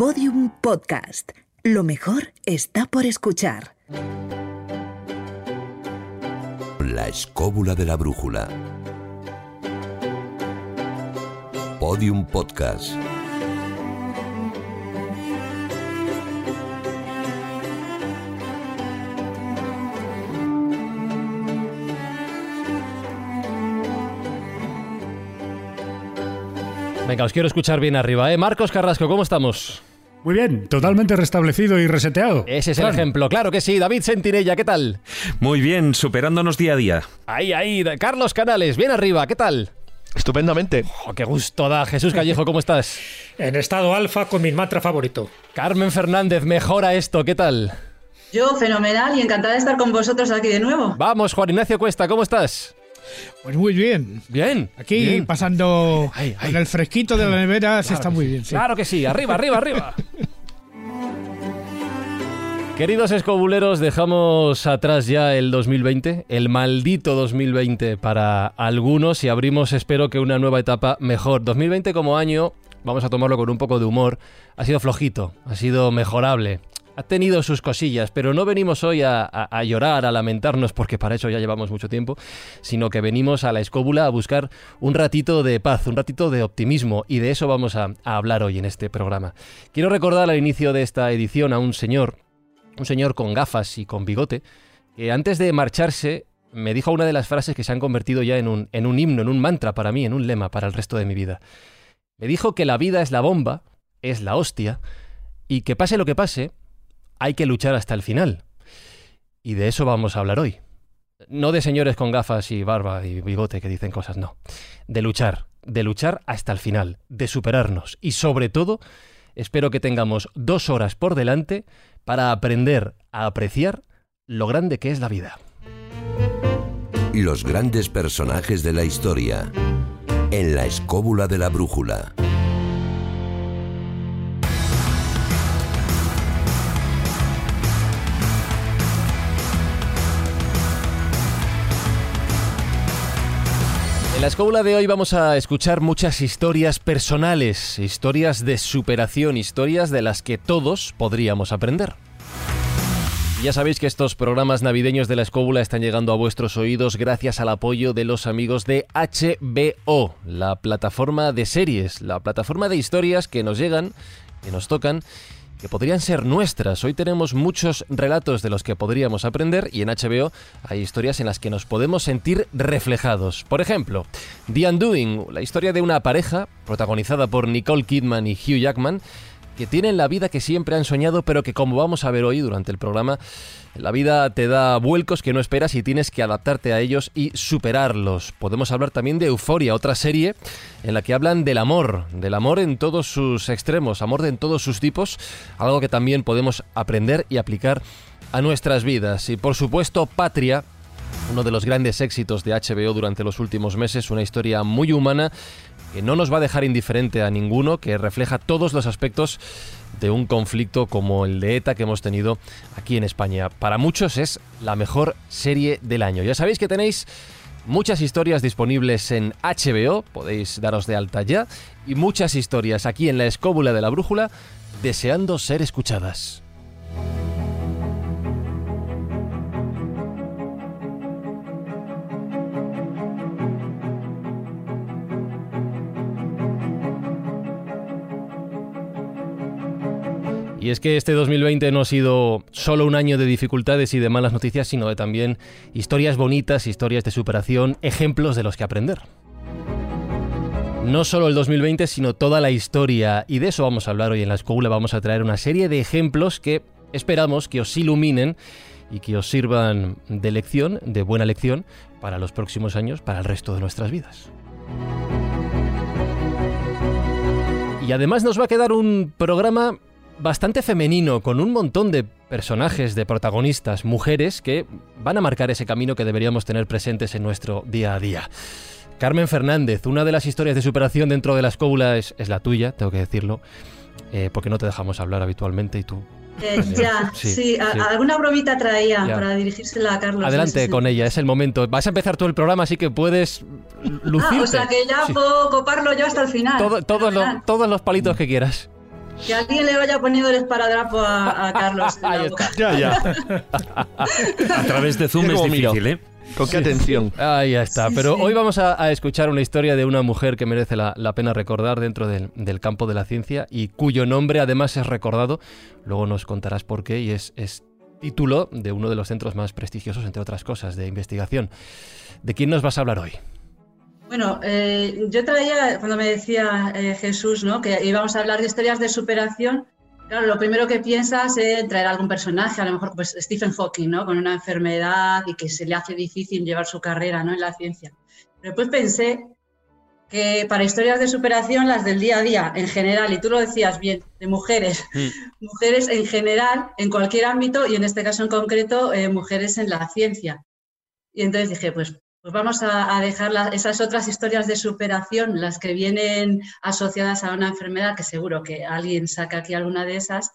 Podium Podcast. Lo mejor está por escuchar. La escóbula de la brújula. Podium Podcast. Venga, os quiero escuchar bien arriba, ¿eh? Marcos Carrasco, ¿cómo estamos? Muy bien, totalmente restablecido y reseteado. Ese es el Claro. ejemplo, claro que sí. David Sentinella, ¿qué tal? Muy bien, superándonos día a día. Ahí, ahí. Carlos Canales, bien arriba, ¿qué tal? Estupendamente. Oh, qué gusto da. Jesús Callejo, ¿cómo estás? En estado alfa con mi mantra favorito. Carmen Fernández, mejora esto, ¿qué tal? Yo, fenomenal y encantada de estar con vosotros aquí de nuevo. Vamos, Juan Ignacio Cuesta, ¿cómo estás? Pues muy bien. Bien. Aquí bien. pasando Ay, ay. en el fresquito de la nevera se está muy bien. sí. Claro que sí, arriba, arriba, arriba. Queridos escobuleros, dejamos atrás ya el 2020, el maldito 2020 para algunos y abrimos, espero que una nueva etapa mejor. 2020 como año, vamos a tomarlo con un poco de humor, ha sido flojito, ha sido mejorable. Ha tenido sus cosillas, pero no venimos hoy a, llorar, a lamentarnos, porque para eso ya llevamos mucho tiempo, sino que venimos a la escóbula a buscar un ratito de paz, un ratito de optimismo, y de eso vamos a, hablar hoy en este programa. Quiero recordar al inicio de esta edición a un señor, un señor con gafas y con bigote, que antes de marcharse me dijo una de las frases que se han convertido ya en un himno, en un mantra para mí, en un lema para el resto de mi vida. Me dijo que la vida es la bomba, es la hostia, y que pase lo que pase, hay que luchar hasta el final. Y de eso vamos a hablar hoy. No de señores con gafas y barba y bigote que dicen cosas, no. De luchar, de luchar hasta el final, de superarnos. Y sobre todo, espero que tengamos dos horas por delante para aprender a apreciar lo grande que es la vida. Los grandes personajes de la historia. En la escóbula de la brújula. En la escóbula de hoy vamos a escuchar muchas historias personales, historias de superación, historias de las que todos podríamos aprender. Ya sabéis que estos programas navideños de la escóbula están llegando a vuestros oídos gracias al apoyo de los amigos de HBO, la plataforma de series, la plataforma de historias que nos llegan, que nos tocan, que podrían ser nuestras. Hoy tenemos muchos relatos de los que podríamos aprender y en HBO hay historias en las que nos podemos sentir reflejados. Por ejemplo, The Undoing, la historia de una pareja protagonizada por Nicole Kidman y Hugh Jackman que tienen la vida que siempre han soñado, pero que como vamos a ver hoy durante el programa, la vida te da vuelcos que no esperas y tienes que adaptarte a ellos y superarlos. Podemos hablar también de Euforia, otra serie en la que hablan del amor, del amor en todos sus extremos, amor en todos sus tipos, algo que también podemos aprender y aplicar a nuestras vidas. Y por supuesto, Patria, uno de los grandes éxitos de HBO durante los últimos meses, una historia muy humana que no nos va a dejar indiferente a ninguno, que refleja todos los aspectos de un conflicto como el de ETA que hemos tenido aquí en España. Para muchos es la mejor serie del año. Ya sabéis que tenéis muchas historias disponibles en HBO, podéis daros de alta ya, y muchas historias aquí en la escóbula de la brújula deseando ser escuchadas. Y es que este 2020 no ha sido solo un año de dificultades y de malas noticias, sino de también historias bonitas, historias de superación, ejemplos de los que aprender. No solo el 2020, sino toda la historia. Y de eso vamos a hablar hoy en la escuela. Vamos a traer una serie de ejemplos que esperamos que os iluminen y que os sirvan de lección, de buena lección, para los próximos años, para el resto de nuestras vidas. Y además nos va a quedar un programa bastante femenino, con un montón de personajes, de protagonistas, mujeres que van a marcar ese camino que deberíamos tener presentes en nuestro día a día. Carmen Fernández, una de las historias de superación dentro de la escóbula es, es la tuya, tengo que decirlo, eh, porque no te dejamos hablar habitualmente y tú... Eh, ya, Sí, sí, a- sí. alguna bromita traía Ya. para dirigírsela a Carlos. Adelante Sí, con ella, es el momento. Vas a empezar todo el programa, así que puedes lucirte. Ah, o sea que ya puedo coparlo yo hasta el final. Todo- todos, los, todos los palitos que quieras. Que alguien le vaya poniendo el esparadrapo a, a Carlos. en la Ahí boca. está. Ya, ya. A través de Zoom es difícil, ¿eh? Con qué atención. Ahí está. Sí, Pero sí. hoy vamos a, a escuchar una historia de una mujer que merece la, la pena recordar dentro del, del campo de la ciencia y cuyo nombre además es recordado. Luego nos contarás por qué y es, es título de uno de los centros más prestigiosos, entre otras cosas, de investigación. ¿De quién nos vas a hablar hoy? Bueno, eh, yo traía, cuando me decía eh, Jesús, ¿no? que íbamos a hablar de historias de superación, claro, lo primero que piensas es traer algún personaje, a lo mejor pues Stephen Hawking, ¿no? Con una enfermedad y que se le hace difícil llevar su carrera, ¿no? En la ciencia. Pero después pensé que para historias de superación, las del día a día, en general, y tú lo decías bien, de mujeres, mujeres en general, en cualquier ámbito, y en este caso en concreto, eh, mujeres en la ciencia. Y entonces dije, pues, pues vamos a, dejar esas otras historias de superación, las que vienen asociadas a una enfermedad, que seguro que alguien saca aquí alguna de esas,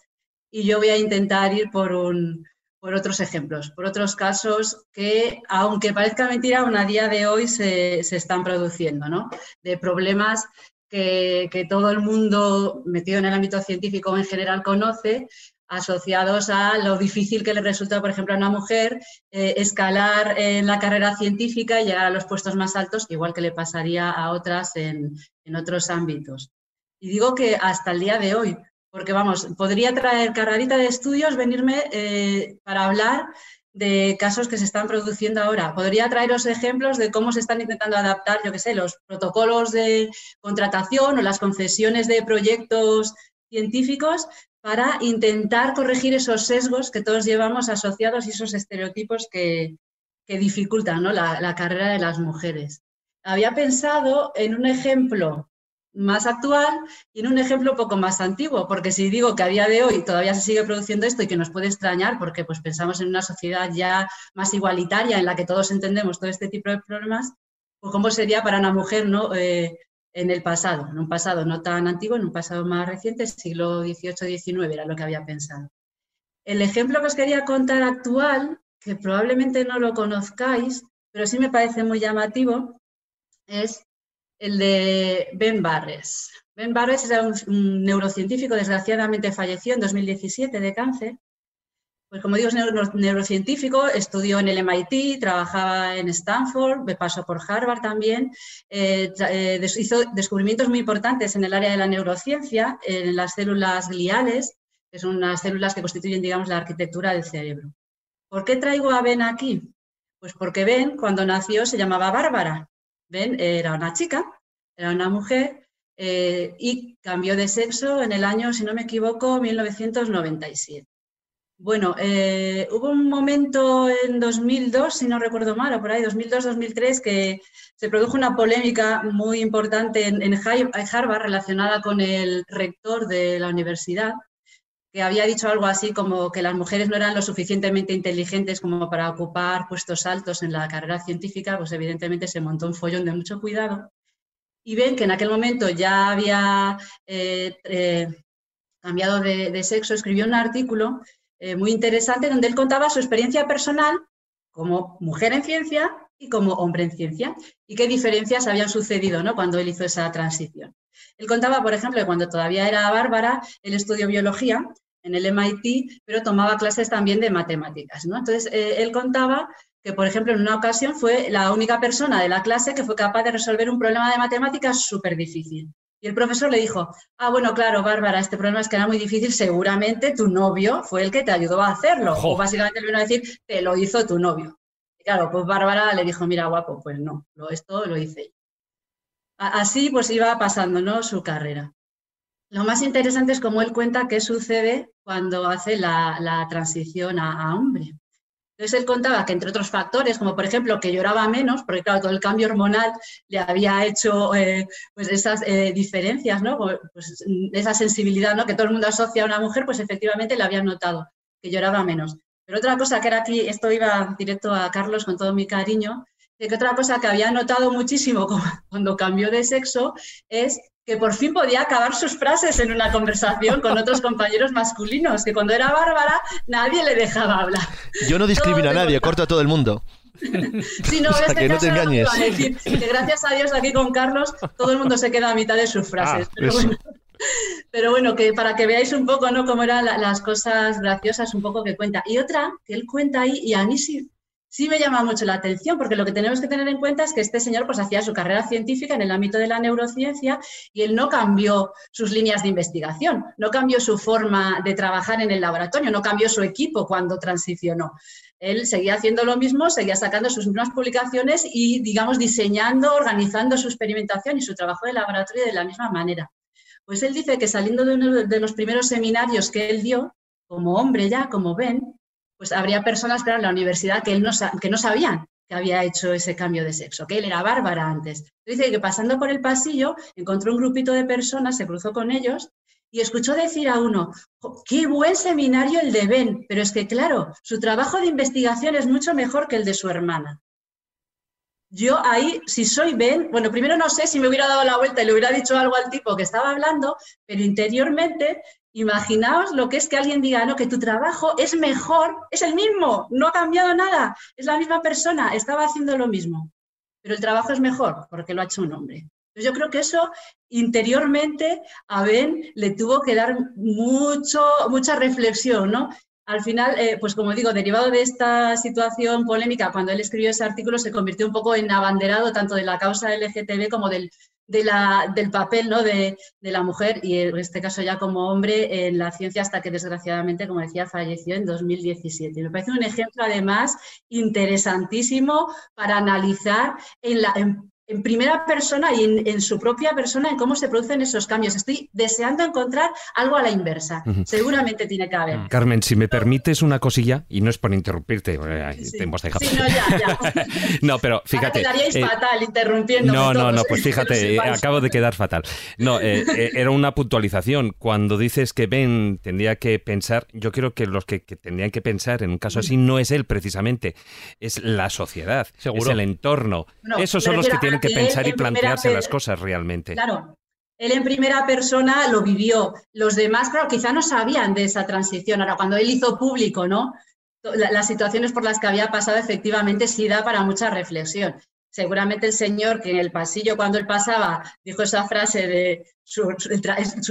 y yo voy a intentar ir por, un, por otros ejemplos, por otros casos que, aunque parezca mentira, aún a día de hoy se, se están produciendo, ¿no? De problemas que, que todo el mundo metido en el ámbito científico en general conoce, asociados a lo difícil que le resulta, por ejemplo, a una mujer eh, escalar en la carrera científica y llegar a los puestos más altos, igual que le pasaría a otras en, en otros ámbitos. Y digo que hasta el día de hoy, porque vamos, podría traer carrerita de estudios, venirme eh, para hablar de casos que se están produciendo ahora. Podría traeros ejemplos de cómo se están intentando adaptar, yo qué sé, los protocolos de contratación o las concesiones de proyectos científicos para intentar corregir esos sesgos que todos llevamos asociados y esos estereotipos que, dificultan la, carrera de las mujeres. Había pensado en un ejemplo más actual y en un ejemplo poco más antiguo, porque si digo que a día de hoy todavía se sigue produciendo esto y que nos puede extrañar, porque pues pensamos en una sociedad ya más igualitaria en la que todos entendemos todo este tipo de problemas, pues cómo sería para una mujer ¿no? Eh, en el pasado, en un pasado no tan antiguo, en un pasado más reciente, siglo XVIII-XIX era lo que había pensado. El ejemplo que os quería contar actual, que probablemente no lo conozcáis, pero sí me parece muy llamativo, es el de Ben Barres. Ben Barres era un, neurocientífico, desgraciadamente falleció en 2017 de cáncer. Pues como digo, es neuro, neurocientífico, estudió en el MIT, trabajaba en Stanford, me pasó por Harvard también, eh, eh, hizo descubrimientos muy importantes en el área de la neurociencia, en las células gliales, que son unas células que constituyen, digamos, la arquitectura del cerebro. ¿Por qué traigo a Ben aquí? Pues porque Ben, cuando nació, se llamaba Bárbara. Ben era una chica, era una mujer, eh, y cambió de sexo en el año, si no me equivoco, 1997. Bueno, eh, hubo un momento en 2002, si no recuerdo mal, o por ahí, 2002-2003, que se produjo una polémica muy importante en, Harvard relacionada con el rector de la universidad, que había dicho algo así como que las mujeres no eran lo suficientemente inteligentes como para ocupar puestos altos en la carrera científica, pues evidentemente se montó un follón de mucho cuidado. Y ven que en aquel momento ya había eh, eh, cambiado de sexo, escribió un artículo eh, muy interesante donde él contaba su experiencia personal como mujer en ciencia y como hombre en ciencia y qué diferencias habían sucedido ¿no? cuando él hizo esa transición. Él contaba, por ejemplo, que cuando todavía era Bárbara, él estudió biología en el MIT, pero tomaba clases también de matemáticas. ¿no? Entonces, eh, él contaba que, por ejemplo, en una ocasión fue la única persona de la clase que fue capaz de resolver un problema de matemáticas súper difícil. Y el profesor le dijo, ah, bueno, claro, Bárbara, este problema es que era muy difícil, seguramente tu novio fue el que te ayudó a hacerlo. Jo. O básicamente le vino a decir, te lo hizo tu novio. Y claro, pues Bárbara le dijo, mira, guapo, pues no, lo, esto lo hice yo. Así pues iba pasando ¿no? su carrera. Lo más interesante es cómo él cuenta qué sucede cuando hace la, la transición a, a hombre. Entonces él contaba que entre otros factores, como por ejemplo que lloraba menos, porque claro, todo el cambio hormonal le había hecho eh, pues esas eh, diferencias, ¿no? Pues esa sensibilidad ¿no? que todo el mundo asocia a una mujer, pues efectivamente le había notado, que lloraba menos. Pero otra cosa que era aquí, esto iba directo a Carlos con todo mi cariño, que otra cosa que había notado muchísimo cuando cambió de sexo es que por fin podía acabar sus frases en una conversación con otros compañeros masculinos, que cuando era Bárbara nadie le dejaba hablar. Yo no discrimino a nadie, corto a todo el mundo. Sí, no, o sea, este que no te engañes. Decir, que gracias a Dios aquí con Carlos todo el mundo se queda a mitad de sus frases. Ah, pero, bueno, Pero bueno, que para que veáis un poco, ¿no? Cómo eran las cosas graciosas, un poco que cuenta. Y otra que él cuenta ahí, y a mí sí, sí me llama mucho la atención, porque lo que tenemos que tener en cuenta es que este señor pues hacía su carrera científica en el ámbito de la neurociencia y él no cambió sus líneas de investigación, no cambió su forma de trabajar en el laboratorio, no cambió su equipo cuando transicionó. Él seguía haciendo lo mismo, seguía sacando sus mismas publicaciones y, digamos, diseñando, organizando su experimentación y su trabajo de laboratorio de la misma manera. Pues él dice que saliendo de uno de los primeros seminarios que él dio, como hombre ya, como ven, pues habría personas en la universidad que, él no, que no sabían que había hecho ese cambio de sexo, que él era bárbara antes. Dice que pasando por el pasillo encontró un grupito de personas, se cruzó con ellos y escuchó decir a uno, qué buen seminario el de Ben, pero es que claro, su trabajo de investigación es mucho mejor que el de su hermana. Yo ahí, si soy Ben, bueno, primero no sé si me hubiera dado la vuelta y le hubiera dicho algo al tipo que estaba hablando, pero interiormente Imaginaos lo que es que alguien diga, no, que tu trabajo es mejor, es el mismo, no ha cambiado nada, es la misma persona, estaba haciendo lo mismo, pero el trabajo es mejor porque lo ha hecho un hombre. yo creo que eso interiormente a Ben le tuvo que dar mucho, mucha reflexión, ¿no? Al final, eh, pues como digo, derivado de esta situación polémica, cuando él escribió ese artículo se convirtió un poco en abanderado tanto de la causa LGTB como del de la, del papel ¿no? de, de, la mujer y en este caso ya como hombre en la ciencia hasta que desgraciadamente, como decía, falleció en 2017. Me parece un ejemplo además interesantísimo para analizar en, la, primera persona y en, su propia persona en cómo se producen esos cambios. Estoy deseando encontrar algo a la inversa. Seguramente tiene que haber. Carmen, si me permites una cosilla, y no es por interrumpirte, te hemos dejado. Sí, no, ya, ya. no, pero fíjate. Ahora quedaríais eh, fatal interrumpiendo. No, no, no, pues fíjate, acabo de quedar fatal. No, eh, eh, era una puntualización. Cuando dices que Ben tendría que pensar, yo creo que los que, tendrían que pensar en un caso así no es él precisamente, es la sociedad, es el entorno. Esos son los que tienen que pensar y plantearse las cosas realmente. Claro, él en primera persona lo vivió. Los demás, claro, quizá no sabían de esa transición. Ahora, cuando él hizo público, ¿no? las situaciones por las que había pasado efectivamente sí da para mucha reflexión seguramente el señor que en el pasillo cuando él pasaba dijo esa frase de su,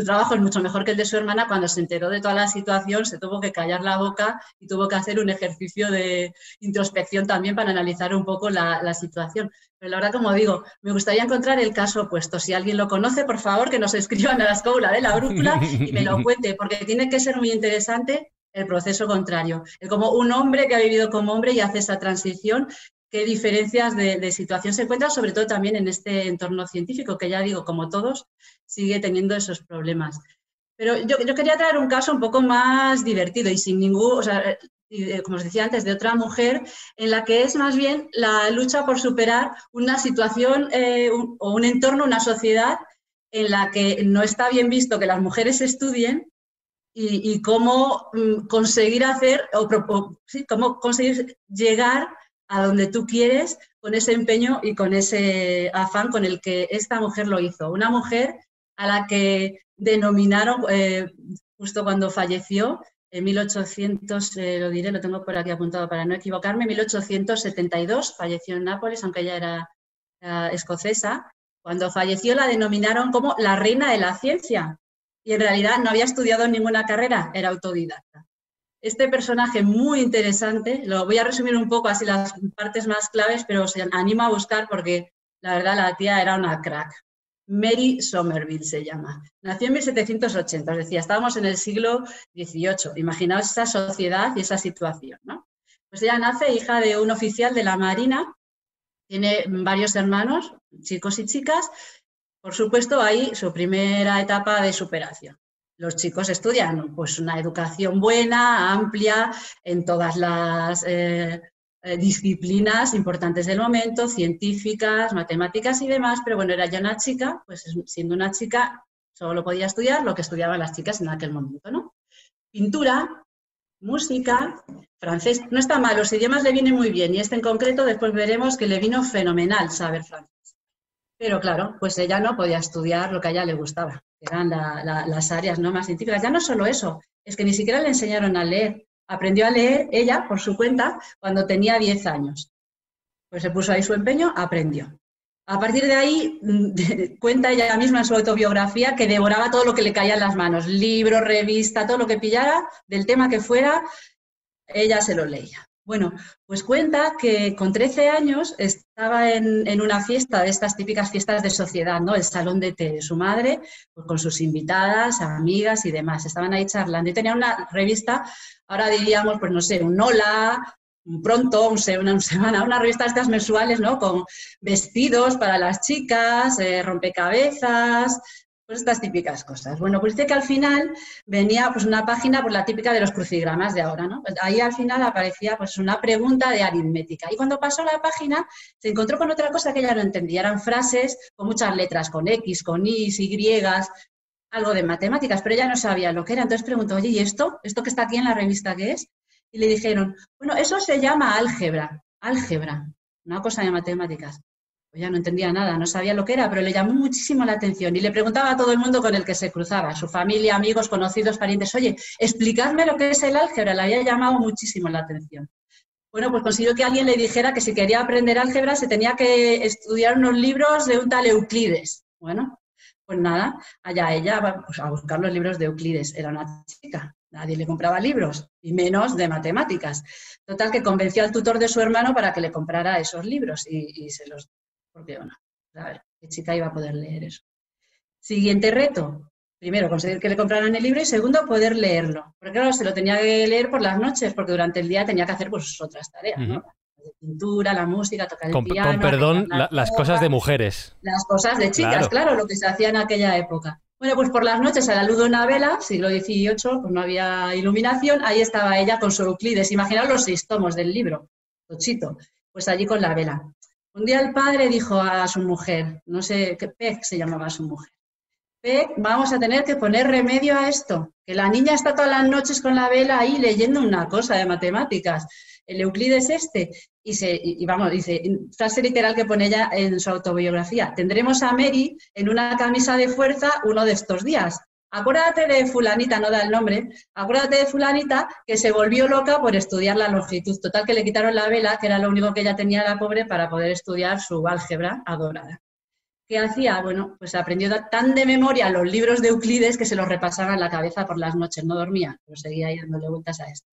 trabajo es mucho mejor que el de su hermana, cuando se enteró de toda la situación se tuvo que callar la boca y tuvo que hacer un ejercicio de introspección también para analizar un poco la, situación. Pero la verdad, como digo, me gustaría encontrar el caso opuesto. Si alguien lo conoce, por favor, que nos escriban a la escóbula de la brújula y me lo cuente, porque tiene que ser muy interesante el proceso contrario. Como un hombre que ha vivido como hombre y hace esa transición qué diferencias de, situación se encuentran, sobre todo también en este entorno científico, que ya digo, como todos, sigue teniendo esos problemas. Pero yo, quería traer un caso un poco más divertido y sin ningún, o sea, eh, como os decía antes, de otra mujer, en la que es más bien la lucha por superar una situación eh, o un entorno, una sociedad en la que no está bien visto que las mujeres estudien y, cómo mm, conseguir hacer, o, sí, cómo conseguir llegar a donde tú quieres con ese empeño y con ese afán con el que esta mujer lo hizo. Una mujer a la que denominaron, eh, justo cuando falleció, en 1800, eh, lo diré, lo tengo por aquí apuntado para no equivocarme, 1872 falleció en Nápoles, aunque ella era, era escocesa. Cuando falleció la denominaron como la reina de la ciencia y en realidad no había estudiado ninguna carrera, era autodidacta este personaje muy interesante, lo voy a resumir un poco así las partes más claves, pero os animo a buscar porque la verdad la tía era una crack. Mary Somerville se llama. Nació en 1780, os decía, estábamos en el siglo XVIII. Imaginaos esa sociedad y esa situación, ¿no? Pues ella nace hija de un oficial de la Marina, tiene varios hermanos, chicos y chicas. Por supuesto, ahí su primera etapa de superación los chicos estudian pues una educación buena, amplia, en todas las eh, eh, disciplinas importantes del momento, científicas, matemáticas y demás, pero bueno, era ya una chica, pues siendo una chica solo podía estudiar lo que estudiaban las chicas en aquel momento, ¿no? Pintura, música, francés, no está mal, los idiomas le vienen muy bien y este en concreto después veremos que le vino fenomenal saber francés. Pero claro, pues ella no podía estudiar lo que a ella le gustaba eran las áreas ¿no? más científicas. Ya no solo eso, es que ni siquiera le enseñaron a leer. Aprendió a leer ella por su cuenta cuando tenía 10 años. Pues se puso ahí su empeño, aprendió. A partir de ahí, cuenta ella misma en su autobiografía que devoraba todo lo que le caía en las manos, libro, revista, todo lo que pillara, del tema que fuera, ella se lo leía. Bueno, pues cuenta que con 13 años estaba en, una fiesta de estas típicas fiestas de sociedad, ¿no? El salón de té de su madre, pues con sus invitadas, amigas y demás. Estaban ahí charlando y tenía una revista, ahora diríamos, pues no sé, un Hola, un Pronto, un, una, semana, una revista estas mensuales, ¿no? Con vestidos para las chicas, eh, rompecabezas, pues estas típicas cosas. Bueno, pues dice que al final venía pues una página, pues la típica de los crucigramas de ahora, ¿no? Pues ahí al final aparecía pues una pregunta de aritmética. Y cuando pasó la página se encontró con otra cosa que ella no entendía. Eran frases con muchas letras, con X, con Y, Y, algo de matemáticas, pero ella no sabía lo que era. Entonces preguntó, oye, ¿y esto? ¿Esto que está aquí en la revista qué es? Y le dijeron, bueno, eso se llama álgebra, álgebra, una cosa de matemáticas. Pues ya no entendía nada, no sabía lo que era, pero le llamó muchísimo la atención y le preguntaba a todo el mundo con el que se cruzaba, su familia, amigos, conocidos, parientes, oye, explicadme lo que es el álgebra, le había llamado muchísimo la atención. Bueno, pues consiguió que alguien le dijera que si quería aprender álgebra se tenía que estudiar unos libros de un tal Euclides. Bueno, pues nada, allá ella pues, a buscar los libros de Euclides. Era una chica, nadie le compraba libros, y menos de matemáticas. Total, que convenció al tutor de su hermano para que le comprara esos libros y, y se los porque bueno, a ver, ¿qué chica iba a poder leer eso? Siguiente reto, primero, conseguir que le compraran el libro y segundo, poder leerlo. Porque claro, se lo tenía que leer por las noches, porque durante el día tenía que hacer pues otras tareas, ¿no? La pintura, la música, tocar el piano. Con perdón, las cosas de mujeres. Las cosas de chicas, claro. lo que se hacía en aquella época. Bueno, pues por las noches a la luz de una vela, siglo XVIII, pues no había iluminación, ahí estaba ella con su Euclides. Imaginaos los seis tomos del libro, Tochito, pues allí con la vela. Un día el padre dijo a su mujer, no sé qué Peck se llamaba su mujer, Peck, vamos a tener que poner remedio a esto, que la niña está todas las noches con la vela ahí leyendo una cosa de matemáticas. El Euclides este, y, se, y vamos, dice, frase literal que pone ella en su autobiografía, tendremos a Mary en una camisa de fuerza uno de estos días acuérdate de fulanita, no da el nombre, acuérdate de fulanita que se volvió loca por estudiar la longitud. Total que le quitaron la vela, que era lo único que ella tenía la pobre para poder estudiar su álgebra adorada. ¿Qué hacía? Bueno, pues aprendió tan de memoria los libros de Euclides que se los repasaba en la cabeza por las noches, no dormía, pero seguía ahí dándole vueltas a esto.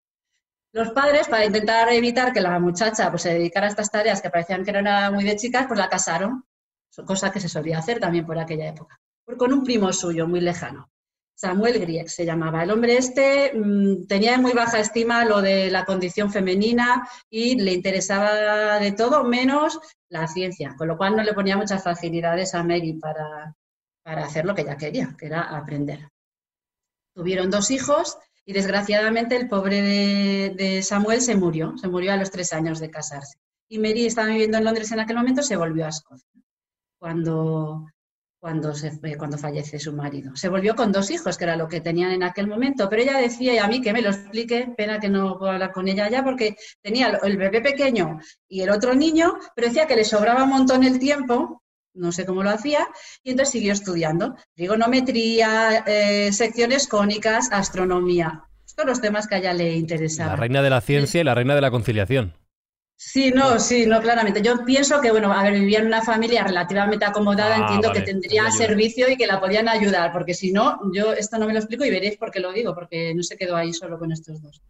Los padres, para intentar evitar que la muchacha pues, se dedicara a estas tareas que parecían que eran muy de chicas, pues la casaron, cosa que se solía hacer también por aquella época, con un primo suyo muy lejano. Samuel Grieg se llamaba. El hombre este mm, tenía en muy baja estima lo de la condición femenina y le interesaba de todo menos la ciencia, con lo cual no le ponía muchas facilidades a Mary para, hacer lo que ella quería, que era aprender. Tuvieron dos hijos y desgraciadamente el pobre de, de, Samuel se murió, se murió a los tres años de casarse. Y Mary estaba viviendo en Londres en aquel momento, se volvió a Escocia. Cuando cuando, se, cuando fallece su marido. Se volvió con dos hijos, que era lo que tenían en aquel momento, pero ella decía, y a mí que me lo explique, pena que no puedo hablar con ella ya, porque tenía el bebé pequeño y el otro niño, pero decía que le sobraba un montón el tiempo, no sé cómo lo hacía, y entonces siguió estudiando trigonometría, eh, secciones cónicas, astronomía, todos los temas que a ella le interesaban. La reina de la ciencia y la reina de la conciliación. Sí, no, sí, no, claramente. Yo pienso que, bueno, a ver, vivía en una familia relativamente acomodada, ah, entiendo que tendría servicio y que la podían ayudar, porque si no, yo esto no me lo explico y veréis por qué lo digo, porque no se quedó ahí solo con estos dos.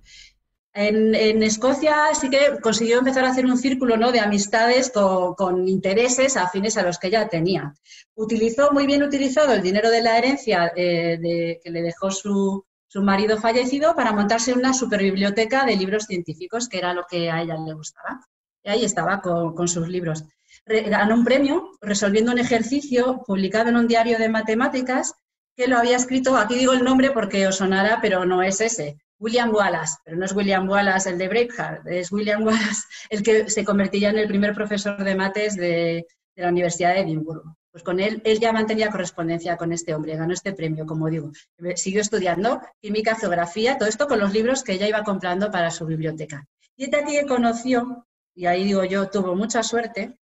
En, Escocia sí que consiguió empezar a hacer un círculo ¿no? de amistades con, intereses afines a los que ella tenía. Utilizó muy bien utilizado el dinero de la herencia eh, que le dejó su, su marido fallecido para montarse una superbiblioteca de libros científicos, que era lo que a ella le gustaba. Y ahí estaba con, sus libros. ganó un premio resolviendo un ejercicio publicado en un diario de matemáticas que lo había escrito, aquí digo el nombre porque os sonará, pero no es ese, William Wallace, pero no es William Wallace el de Braveheart, es William Wallace el que se convertiría en el primer profesor de mates de la Universidad de Edimburgo. Pues con él, él ya mantenía correspondencia con este hombre, ganó este premio, como digo. Siguió estudiando química, geografía, todo esto con los libros que ella iba comprando para su biblioteca. Y este aquí conoció, y ahí digo yo, tuvo mucha suerte,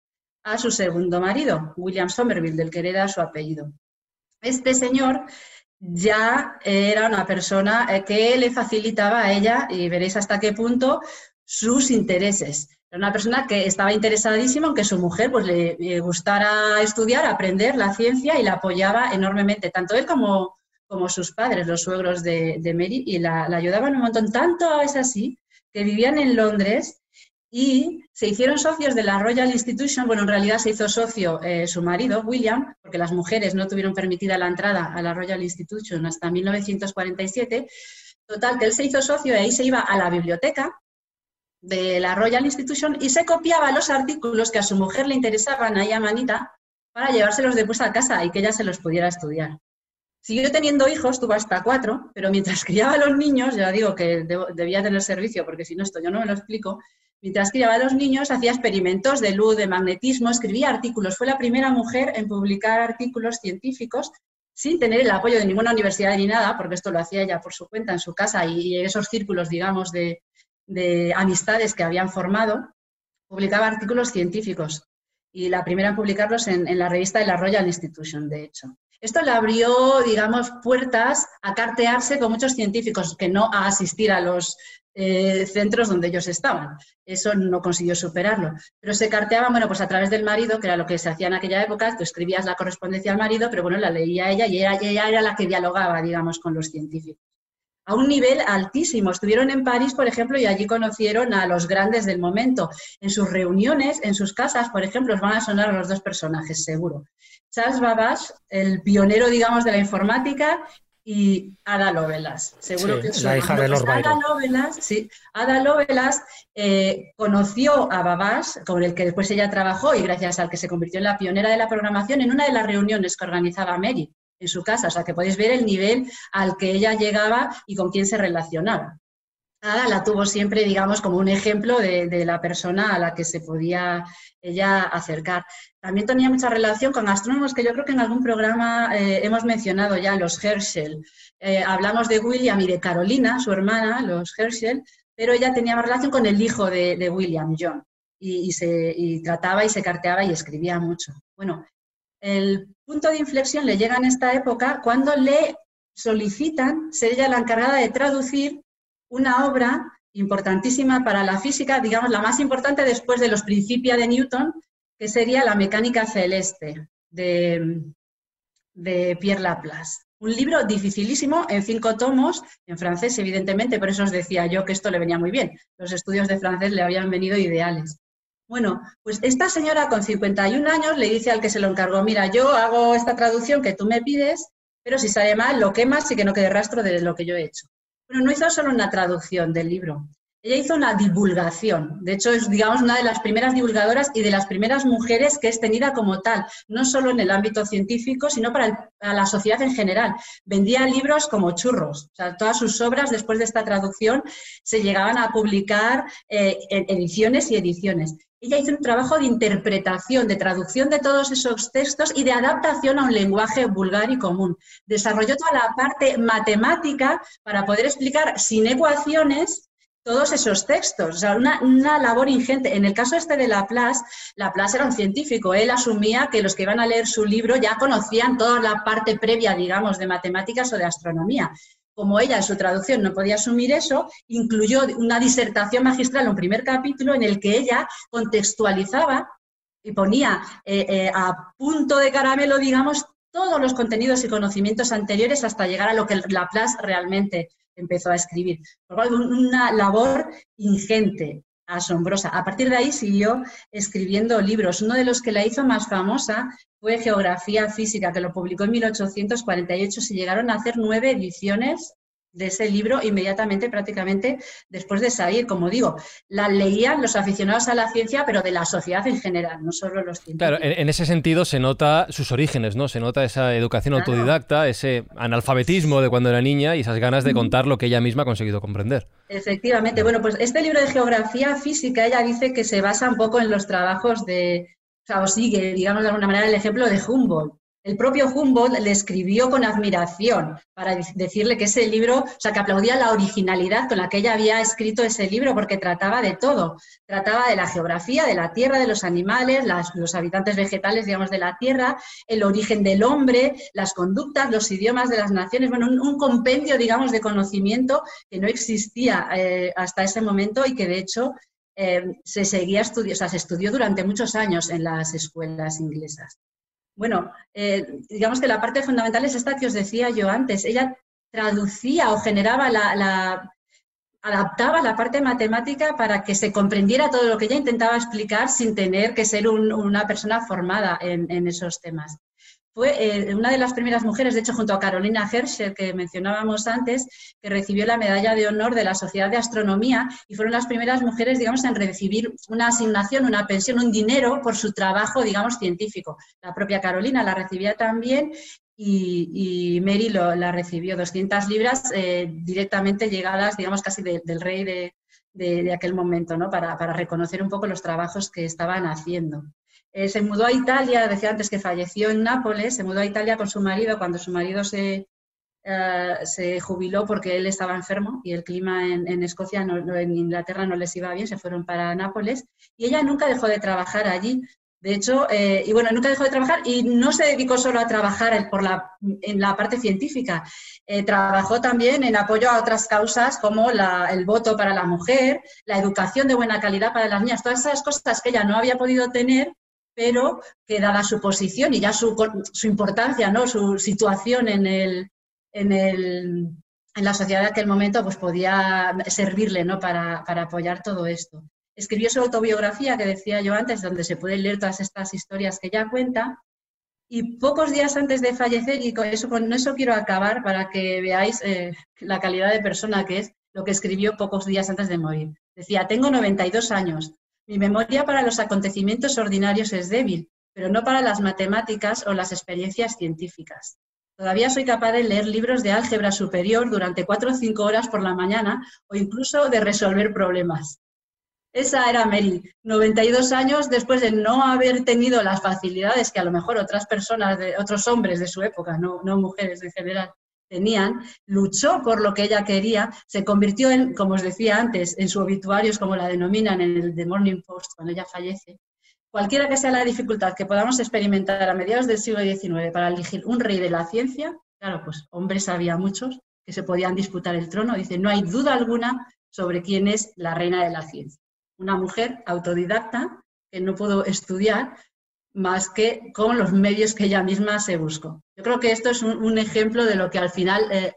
a su segundo marido, William Somerville, del que hereda su apellido. Este señor ya era una persona eh, que le facilitaba a ella, y veréis hasta qué punto, sus intereses. Era una persona que estaba interesadísima en que su mujer pues, le, gustara estudiar, aprender la ciencia y la apoyaba enormemente, tanto él como, como sus padres, los suegros de, Mary, y la, la, ayudaban un montón. Tanto es así que vivían en Londres y se hicieron socios de la Royal Institution. Bueno, en realidad se hizo socio eh, su marido, William, porque las mujeres no tuvieron permitida la entrada a la Royal Institution hasta 1947. Total, que él se hizo socio y ahí se iba a la biblioteca de la Royal Institution y se copiaba los artículos que a su mujer le interesaban ahí a manita para llevárselos después a casa y que ella se los pudiera estudiar. Siguió teniendo hijos, tuvo hasta cuatro, pero mientras criaba a los niños, ya digo que debía tener servicio porque si no esto yo no me lo explico, mientras criaba a los niños hacía experimentos de luz, de magnetismo, escribía artículos. Fue la primera mujer en publicar artículos científicos sin tener el apoyo de ninguna universidad ni nada, porque esto lo hacía ella por su cuenta en su casa y esos círculos, digamos, de, de amistades que habían formado, publicaba artículos científicos y la primera en publicarlos en, la revista de la Royal Institution, de hecho. Esto le abrió, digamos, puertas a cartearse con muchos científicos, que no a asistir a los eh, centros donde ellos estaban. Eso no consiguió superarlo. Pero se carteaba, bueno, pues a través del marido, que era lo que se hacía en aquella época, tú escribías la correspondencia al marido, pero bueno, la leía ella y ella era la que dialogaba, digamos, con los científicos a un nivel altísimo. Estuvieron en París, por ejemplo, y allí conocieron a los grandes del momento. En sus reuniones, en sus casas, por ejemplo, os van a sonar los dos personajes, seguro. Charles Babbage, el pionero, digamos, de la informática, y Ada Lovelace. Seguro que la hija de Lord Ada Lovelace, sí, Ada Lovelace eh, conoció a Babbage, con el que después ella trabajó y gracias al que se convirtió en la pionera de la programación, en una de las reuniones que organizaba Mary en su casa. O sea, que podéis ver el nivel al que ella llegaba y con quién se relacionaba. Ada la tuvo siempre, digamos, como un ejemplo de, la persona a la que se podía ella acercar. También tenía mucha relación con astrónomos que yo creo que en algún programa eh, hemos mencionado ya, los Herschel. Eh, hablamos de William y de Carolina, su hermana, los Herschel, pero ella tenía más relación con el hijo de, William, John, y, se, y trataba y se carteaba y escribía mucho. Bueno, el punto de inflexión le llega en esta época cuando le solicitan ser ella la encargada de traducir una obra importantísima para la física, digamos la más importante después de los Principia de Newton, que sería la mecánica celeste de, de Pierre Laplace. Un libro dificilísimo en cinco tomos, en francés evidentemente, por eso os decía yo que esto le venía muy bien. Los estudios de francés le habían venido ideales. Bueno, pues esta señora con 51 años le dice al que se lo encargó, mira, yo hago esta traducción que tú me pides, pero si sale mal, lo quemas y que no quede rastro de lo que yo he hecho. Bueno, no hizo solo una traducción del libro, ella hizo una divulgación. De hecho, es, digamos, una de las primeras divulgadoras y de las primeras mujeres que es tenida como tal, no solo en el ámbito científico, sino para, la sociedad en general. Vendía libros como churros. O sea, todas sus obras, después de esta traducción, se llegaban a publicar eh, en ediciones y ediciones. Ella hizo un trabajo de interpretación, de traducción de todos esos textos y de adaptación a un lenguaje vulgar y común. Desarrolló toda la parte matemática para poder explicar sin ecuaciones todos esos textos. O sea, una, labor ingente. En el caso este de Laplace, Laplace era un científico. Él asumía que los que iban a leer su libro ya conocían toda la parte previa, digamos, de matemáticas o de astronomía. Como ella en su traducción no podía asumir eso, incluyó una disertación magistral, un primer capítulo en el que ella contextualizaba y ponía eh, eh, a punto de caramelo, digamos, todos los contenidos y conocimientos anteriores hasta llegar a lo que Laplace realmente empezó a escribir. Por lo una labor ingente, asombrosa. A partir de ahí siguió escribiendo libros. Uno de los que la hizo más famosa fue Geografía Física, que lo publicó en 1848. Se llegaron a hacer nueve ediciones de ese libro inmediatamente, prácticamente después de salir. Como digo, la leían los aficionados a la ciencia, pero de la sociedad en general, no solo los científicos. Claro, en, ese sentido se nota sus orígenes, ¿no? Se nota esa educación autodidacta, ese analfabetismo de cuando era niña y esas ganas de contar lo que ella misma ha conseguido comprender. Efectivamente. Bueno, pues este libro de geografía física, ella dice que se basa un poco en los trabajos de, o sea, o sigue, digamos de alguna manera, el ejemplo de Humboldt. El propio Humboldt le escribió con admiración para decirle que ese libro, o sea, que aplaudía la originalidad con la que ella había escrito ese libro, porque trataba de todo. Trataba de la geografía, de la tierra, de los animales, los habitantes vegetales, digamos, de la tierra, el origen del hombre, las conductas, los idiomas de las naciones, bueno, un, compendio, digamos, de conocimiento que no existía eh, hasta ese momento y que, de hecho, eh, se seguía o sea, se estudió durante muchos años en las escuelas inglesas. Bueno, eh, digamos que la parte fundamental es esta que os decía yo antes. Ella traducía o generaba la, adaptaba la parte matemática para que se comprendiera todo lo que ella intentaba explicar sin tener que ser una persona formada en, esos temas fue eh, una de las primeras mujeres, de hecho, junto a Carolina Herschel, que mencionábamos antes, que recibió la medalla de honor de la Sociedad de Astronomía y fueron las primeras mujeres, digamos, en recibir una asignación, una pensión, un dinero por su trabajo, digamos, científico. La propia Carolina la recibía también y, Mary lo, la recibió 200 libras eh, directamente llegadas, digamos, casi del rey de, aquel momento, ¿no? Para, para reconocer un poco los trabajos que estaban haciendo. Eh, se mudó a Italia, decía antes que falleció en Nápoles, se mudó a Italia con su marido cuando su marido se, eh, se jubiló porque él estaba enfermo y el clima en, Escocia, en Inglaterra no les iba bien, se fueron para Nápoles y ella nunca dejó de trabajar allí. De hecho, eh, y bueno, nunca dejó de trabajar y no se dedicó solo a trabajar por la, en la parte científica, trabajó también en apoyo a otras causas como el voto para la mujer, la educación de buena calidad para las niñas, todas esas cosas que ella no había podido tener pero que dada su posición y ya su, importancia, ¿no? su situación en, el, en, el, en, la sociedad de aquel momento, pues podía servirle ¿no? para, para, apoyar todo esto. Escribió su autobiografía, que decía yo antes, donde se pueden leer todas estas historias que ella cuenta, y pocos días antes de fallecer, y con eso, con eso quiero acabar para que veáis eh, la calidad de persona que es, lo que escribió pocos días antes de morir. Decía, tengo 92 años, mi memoria para los acontecimientos ordinarios es débil, pero no para las matemáticas o las experiencias científicas. Todavía soy capaz de leer libros de álgebra superior durante cuatro o cinco horas por la mañana o incluso de resolver problemas. Esa era Mary, 92 años después de no haber tenido las facilidades que a lo mejor otras personas, de, otros hombres de su época, no, mujeres en general, tenían, luchó por lo que ella quería, se convirtió en, como os decía antes, en su obituario, es como la denominan en el The Morning Post cuando ella fallece. Cualquiera que sea la dificultad que podamos experimentar a mediados del siglo XIX para elegir un rey de la ciencia, claro, pues hombres había muchos que se podían disputar el trono, dice, no hay duda alguna sobre quién es la reina de la ciencia. Una mujer autodidacta que no pudo estudiar, más que con los medios que ella misma se buscó. Yo creo que esto es un, ejemplo de lo que al final eh,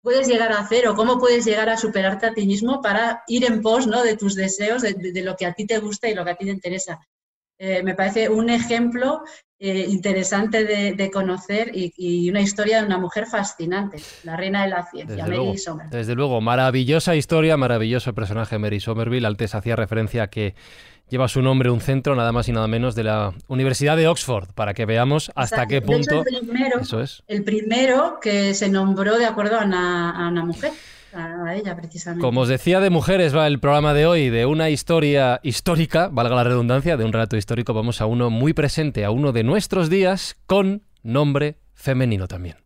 puedes llegar a hacer o cómo puedes llegar a superarte a ti mismo para ir en pos ¿no? de tus deseos, de, lo que a ti te gusta y lo que a ti te interesa. Eh, me parece un ejemplo eh, interesante de, conocer y, una historia de una mujer fascinante, la reina de la ciencia, Mary Somerville. Desde luego, maravillosa historia, maravilloso personaje Mary Somerville. Antes hacía referencia a que lleva su nombre un centro nada más y nada menos de la Universidad de Oxford, para que veamos hasta qué punto... el primero, eso es. El primero que se nombró de acuerdo a una, mujer. A ella, precisamente. Como os decía, de mujeres va el programa de hoy, de una historia histórica, valga la redundancia, de un relato histórico, vamos a uno muy presente, a uno de nuestros días, con nombre femenino también.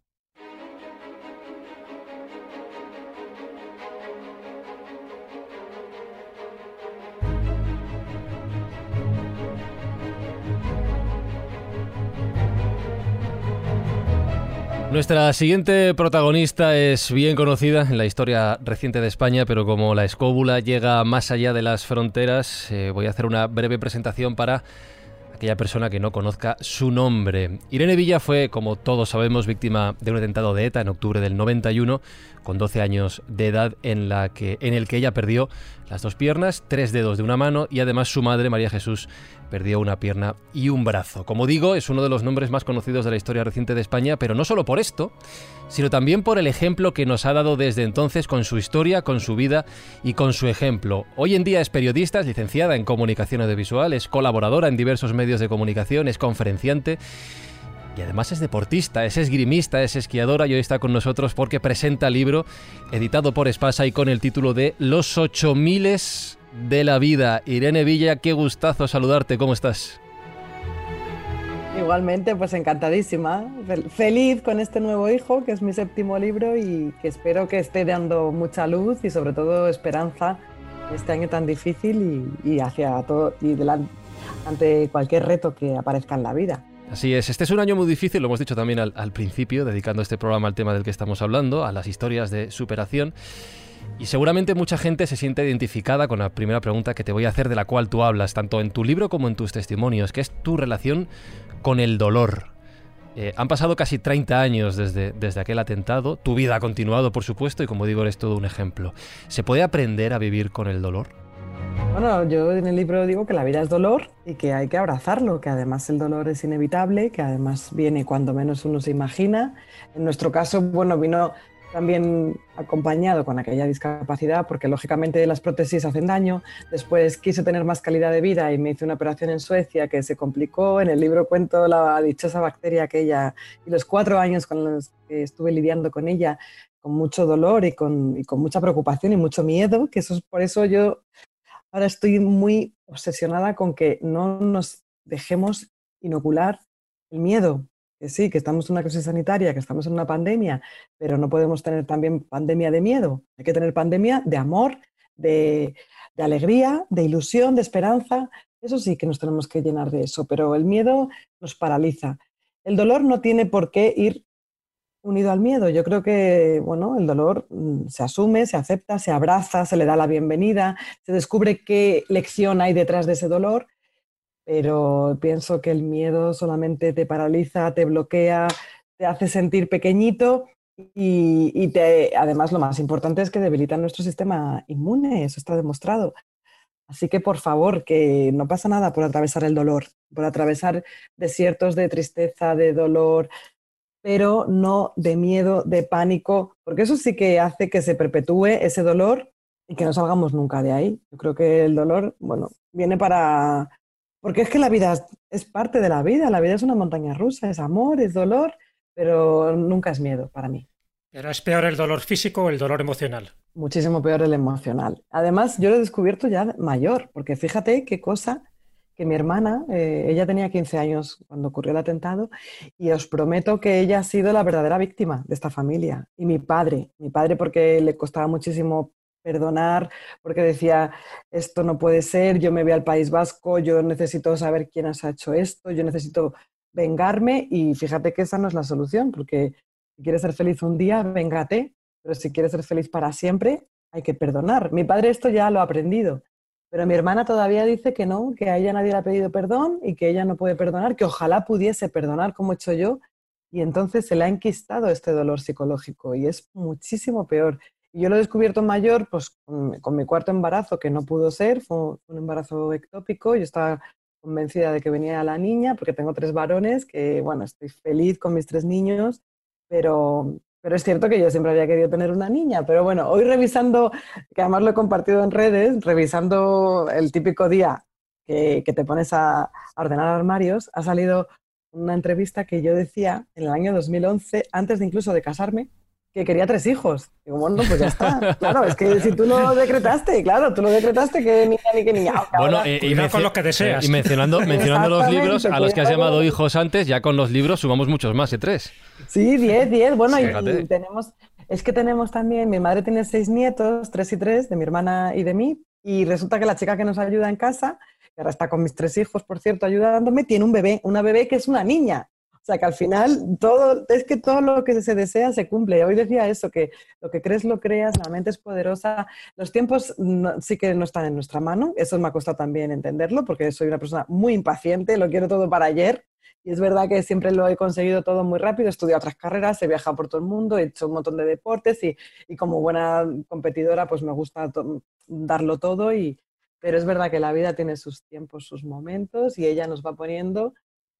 Nuestra siguiente protagonista es bien conocida en la historia reciente de España, pero como la escóbula llega más allá de las fronteras, eh, voy a hacer una breve presentación para aquella persona que no conozca su nombre. Irene Villa fue, como todos sabemos, víctima de un atentado de ETA en octubre del 91, con 12 años de edad, en, la que, en el que ella perdió las dos piernas, tres dedos de una mano y además su madre, María Jesús, perdió una pierna y un brazo. Como digo, es uno de los nombres más conocidos de la historia reciente de España, pero no solo por esto, sino también por el ejemplo que nos ha dado desde entonces con su historia, con su vida y con su ejemplo. Hoy en día es periodista, es licenciada en comunicación audiovisual, es colaboradora en diversos medios de comunicación, es conferenciante. Y además es deportista, es esgrimista, es esquiadora y hoy está con nosotros porque presenta el libro editado por Espasa y con el título de Los ocho miles de la vida. Irene Villa, qué gustazo saludarte, ¿cómo estás? Igualmente, pues encantadísima, feliz con este nuevo hijo, que es mi séptimo libro y que espero que esté dando mucha luz y sobre todo esperanza este año tan difícil y, hacia todo y delante, ante cualquier reto que aparezca en la vida. Así es, este es un año muy difícil, lo hemos dicho también al principio, dedicando este programa al tema del que estamos hablando, a las historias de superación. Y seguramente mucha gente se siente identificada con la primera pregunta que te voy a hacer, de la cual tú hablas, tanto en tu libro como en tus testimonios, que es tu relación con el dolor. Eh, han pasado casi 30 años desde, desde aquel atentado, tu vida ha continuado, por supuesto, y como digo, eres todo un ejemplo. ¿Se puede aprender a vivir con el dolor? Bueno, yo en el libro digo que la vida es dolor y que hay que abrazarlo, que además el dolor es inevitable, que además viene cuando menos uno se imagina. En nuestro caso, bueno, vino también acompañado con aquella discapacidad, porque lógicamente las prótesis hacen daño. Después quise tener más calidad de vida y me hice una operación en Suecia que se complicó. En el libro cuento la dichosa bacteria aquella y los cuatro años con los que estuve lidiando con ella, con mucho dolor y con, y con mucha preocupación y mucho miedo, que eso es por eso yo estoy muy obsesionada con que no nos dejemos inocular el miedo, que sí, que estamos en una crisis sanitaria, que estamos en una pandemia, pero no podemos tener también pandemia de miedo. Hay que tener pandemia de amor, de, alegría, de ilusión, de esperanza. Eso sí que nos tenemos que llenar de eso, pero el miedo nos paraliza. El dolor no tiene por qué ir unido al miedo. Yo creo que, bueno, el dolor mm, se asume, se acepta, se abraza, se le da la bienvenida, se descubre qué lección hay detrás de ese dolor, pero pienso que el miedo solamente te paraliza, te bloquea, te hace sentir pequeñito y, además lo más importante es que debilita nuestro sistema inmune, eso está demostrado. Así que por favor, que no pasa nada por atravesar el dolor, por atravesar desiertos de tristeza, de dolor, pero no de miedo, de pánico, porque eso sí que hace que se perpetúe ese dolor y que no salgamos nunca de ahí. Yo creo que el dolor, bueno, viene para... Porque es que la vida es parte de la vida, la vida es una montaña rusa, es amor, es dolor, pero nunca es miedo para mí. Pero es peor el dolor físico o el dolor emocional. Muchísimo peor el emocional. Además, yo lo he descubierto ya mayor, porque fíjate qué cosa que mi hermana, eh, ella tenía 15 años cuando ocurrió el atentado, y os prometo que ella ha sido la verdadera víctima de esta familia. Y mi padre, mi padre porque le costaba muchísimo perdonar, porque decía, esto no puede ser, yo me voy al País Vasco, yo necesito saber quién has hecho esto, yo necesito vengarme, y fíjate que esa no es la solución, porque si quieres ser feliz un día, véngate, pero si quieres ser feliz para siempre, hay que perdonar. Mi padre esto ya lo ha aprendido pero mi hermana todavía dice que no, que a ella nadie le ha pedido perdón y que ella no puede perdonar, que ojalá pudiese perdonar como he hecho yo. Y entonces se le ha enquistado este dolor psicológico y es muchísimo peor. Yo lo he descubierto mayor pues, con, mi cuarto embarazo, que no pudo ser, fue un embarazo ectópico. Yo estaba convencida de que venía la niña, porque tengo tres varones, que bueno, estoy feliz con mis tres niños, pero, pero es cierto que yo siempre había querido tener una niña, pero bueno, hoy revisando, que además lo he compartido en redes, revisando el típico día que, te pones a, ordenar armarios, ha salido una entrevista que yo decía en el año 2011, antes de incluso de casarme, que quería tres hijos. Digo, bueno, pues ya está. Claro, es que si tú lo decretaste, claro, tú lo decretaste que niña ni que niña. Bueno, eh, y, con los que deseas. y mencionando, mencionando los libros a los que has llamado hijos antes, ya con los libros sumamos muchos más de tres. Sí, diez, diez. Bueno, y, tenemos, es que tenemos también, mi madre tiene seis nietos, tres y tres, de mi hermana y de mí, y resulta que la chica que nos ayuda en casa, que ahora está con mis tres hijos, por cierto, ayudándome, tiene un bebé, una bebé que es una niña. Sea, que al final todo, es que todo lo que se desea se cumple. Hoy decía eso, que lo que crees lo creas, la mente es poderosa. Los tiempos sí que no están en nuestra mano. Eso me ha costado también entenderlo, porque soy una persona muy impaciente, lo quiero todo para ayer. Y es verdad que siempre lo he conseguido todo muy rápido. He estudiado otras carreras, he viajado por todo el mundo, he hecho un montón de deportes y, y como buena competidora, pues me gusta darlo todo. Y, pero es verdad que la vida tiene sus tiempos, sus momentos y ella nos va poniendo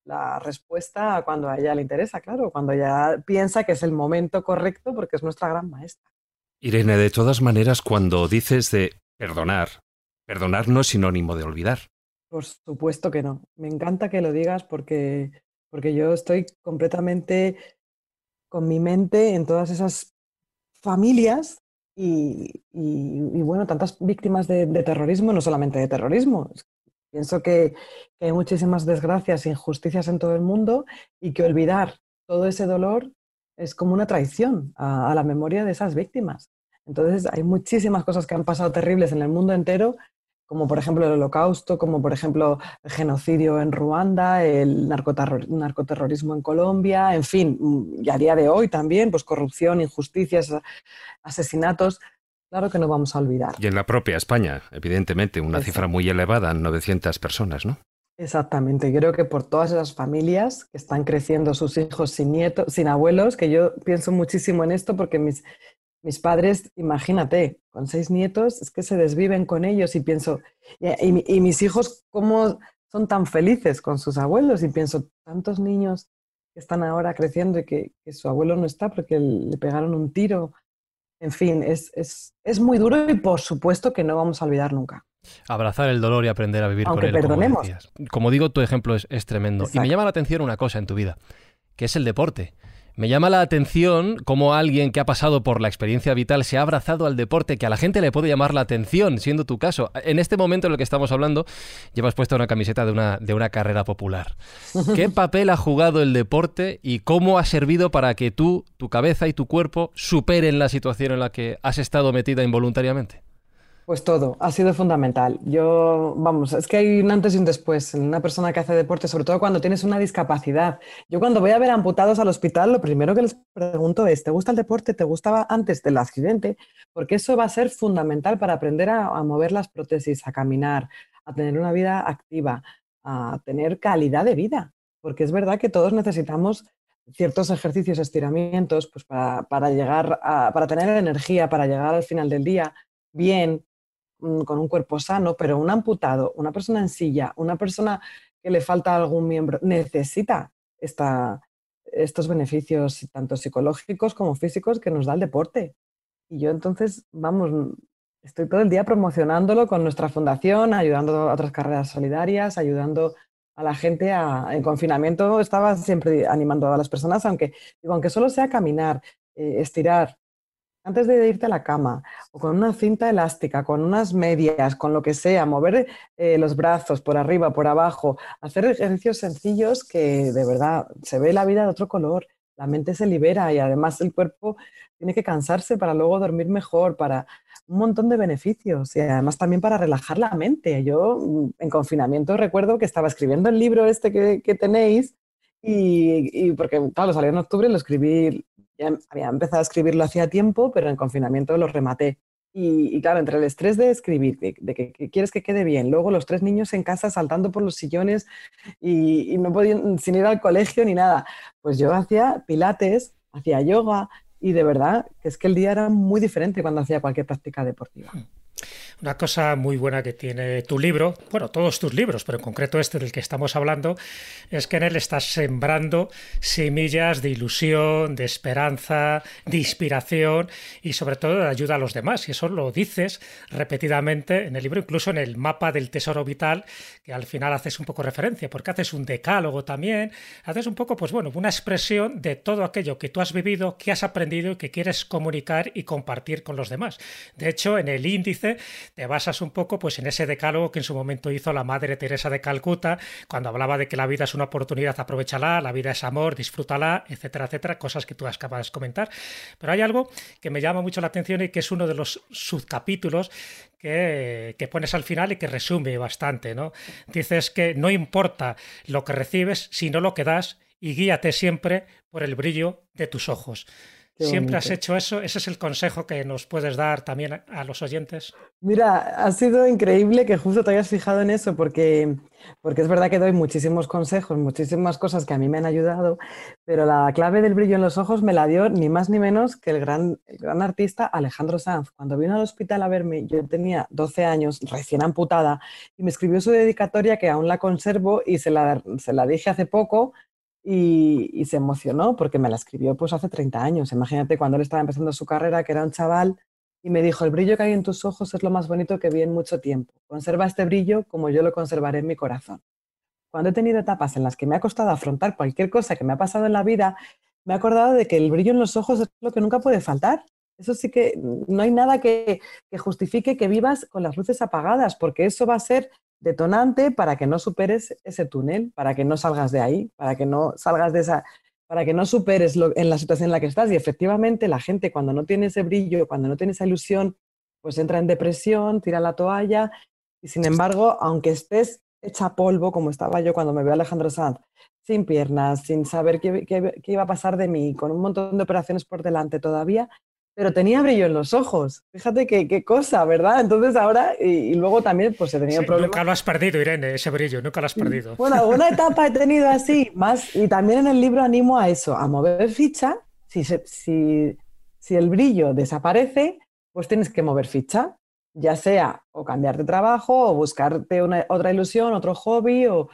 la respuesta cuando a ella le interesa, claro, cuando ella piensa que es el momento correcto porque es nuestra gran maestra. Irene, de todas maneras, cuando dices de perdonar, perdonar no es sinónimo de olvidar. Por supuesto que no. Me encanta que lo digas porque, porque yo estoy completamente con mi mente en todas esas familias y, bueno, tantas víctimas de, de, terrorismo, no solamente de terrorismo, Pienso que, hay muchísimas desgracias e injusticias en todo el mundo y que olvidar todo ese dolor es como una traición a, la memoria de esas víctimas. Entonces, hay muchísimas cosas que han pasado terribles en el mundo entero, como por ejemplo el holocausto, como por ejemplo el genocidio en Ruanda, el narcoterrorismo en Colombia, en fin, y a día de hoy también, pues corrupción, injusticias, asesinatos Claro que no vamos a olvidar. Y en la propia España, evidentemente, una cifra muy elevada, 900 personas, ¿no? Exactamente, creo que por todas esas familias que están creciendo sus hijos sin nietos, sin abuelos, que yo pienso muchísimo en esto porque mis, mis padres, imagínate, con seis nietos, es que se desviven con ellos y pienso, y, mis hijos, ¿cómo son tan felices con sus abuelos? Y pienso, tantos niños que están ahora creciendo y que, su abuelo no está porque le pegaron un tiro. En fin, es, es, es muy duro y por supuesto que no vamos a olvidar nunca. Abrazar el dolor y aprender a vivir con él. Perdonemos. Como, digo, tu ejemplo es, tremendo. Y me llama la atención una cosa en tu vida, que es el deporte. Me llama la atención cómo alguien que ha pasado por la experiencia vital se ha abrazado al deporte, que a la gente le puede llamar la atención, siendo tu caso. En este momento en el que estamos hablando, llevas puesta una camiseta de una, de una carrera popular. ¿Qué papel ha jugado el deporte y cómo ha servido para que tú, tu cabeza y tu cuerpo superen la situación en la que has estado metida involuntariamente? Pues todo, ha sido fundamental. Yo, vamos, es que hay un antes y un después en una persona que hace deporte, sobre todo cuando tienes una discapacidad. Yo cuando voy a ver amputados al hospital, lo primero que les pregunto es, ¿te gusta el deporte? ¿Te gustaba antes del accidente? Porque eso va a ser fundamental para aprender a, mover las prótesis, a caminar, a tener una vida activa, a tener calidad de vida. Porque es verdad que todos necesitamos ciertos ejercicios, estiramientos, pues para, para llegar a, para tener energía, para llegar al final del día bien, con un cuerpo sano, pero un amputado, una persona en silla, una persona que le falta algún miembro, necesita estos beneficios tanto psicológicos como físicos que nos da el deporte. Y yo entonces, vamos, estoy todo el día promocionándolo con nuestra fundación, ayudando a otras carreras solidarias, ayudando a la gente en confinamiento estaba siempre animando a las personas, aunque, aunque solo sea caminar, eh, estirar, antes de irte a la cama, o con una cinta elástica, con unas medias, con lo que sea, mover eh, los brazos por arriba, por abajo, hacer ejercicios sencillos que de verdad se ve la vida de otro color, la mente se libera y además el cuerpo tiene que cansarse para luego dormir mejor, para un montón de beneficios y además también para relajar la mente. Yo mm, en confinamiento recuerdo que estaba escribiendo el libro este que, tenéis y, porque, claro, salió en octubre, lo escribí ya había empezado a escribirlo hacía tiempo, pero en confinamiento lo rematé. Y, claro, entre el estrés de escribir, de, que, quieres que quede bien, luego los tres niños en casa saltando por los sillones y, y no podían, sin ir al colegio ni nada, pues yo hacía pilates, hacía yoga y de verdad es que el día era muy diferente cuando hacía cualquier práctica deportiva. Una cosa muy buena que tiene tu libro, bueno, todos tus libros, pero en concreto este del que estamos hablando, es que en él estás sembrando semillas de ilusión, de esperanza, de inspiración y sobre todo de ayuda a los demás. Y eso lo dices repetidamente en el libro, incluso en el mapa del tesoro vital, que al final haces un poco referencia, porque haces un decálogo también, haces un poco, pues bueno, una expresión de todo aquello que tú has vivido, que has aprendido y que quieres comunicar y compartir con los demás. De hecho, en el índice te basas un poco pues, en ese decálogo que en su momento hizo la Madre Teresa de Calcuta, cuando hablaba de que la vida es una oportunidad, aprovechala, la vida es amor, disfrútala, etcétera, etcétera, cosas que tú acabas de comentar. Pero hay algo que me llama mucho la atención y que es uno de los subcapítulos que, que, pones al final y que resume bastante, ¿no? Dices que no importa lo que recibes, sino lo que das y guíate siempre por el brillo de tus ojos. ¿Siempre has hecho eso? ¿Ese es el consejo que nos puedes dar también a los oyentes? Mira, ha sido increíble que justo te hayas fijado en eso, porque, porque es verdad que doy muchísimos consejos, muchísimas cosas que a mí me han ayudado, pero la clave del brillo en los ojos me la dio ni más ni menos que el gran, gran artista Alejandro Sanz. Cuando vino al hospital a verme, yo tenía 12 años, recién amputada, y me escribió su dedicatoria que aún la conservo y se la, se la dije hace poco y, se emocionó porque me la escribió pues hace 30 años. Imagínate cuando él estaba empezando su carrera, que era un chaval, y me dijo, el brillo que hay en tus ojos es lo más bonito que vi en mucho tiempo. Conserva este brillo como yo lo conservaré en mi corazón. Cuando he tenido etapas en las que me ha costado afrontar cualquier cosa que me ha pasado en la vida, me he acordado de que el brillo en los ojos es lo que nunca puede faltar. Eso sí que no hay nada que, que justifique que vivas con las luces apagadas, porque eso va a ser detonante para que no superes ese túnel, para que no salgas de ahí, para que no salgas de esa, para que no superes en la situación en la que estás. Y efectivamente la gente cuando no tiene ese brillo, cuando no tiene esa ilusión, pues entra en depresión, tira la toalla. Y sin embargo, aunque estés hecha polvo, como estaba yo cuando me veo a Alejandro Sanz, sin piernas, sin saber qué, qué iba a pasar de mí, con un montón de operaciones por delante todavía, pero tenía brillo en los ojos. Fíjate qué, cosa, ¿verdad? Entonces ahora, y, luego también, pues he tenido problemas. Nunca lo has perdido, Irene, ese brillo, nunca lo has perdido. Bueno, alguna etapa he tenido así, más, y también en el libro animo a eso, a mover ficha. Si, si, si el brillo desaparece, pues tienes que mover ficha, ya sea o cambiar de trabajo, o buscarte una, otra ilusión, otro hobby, o,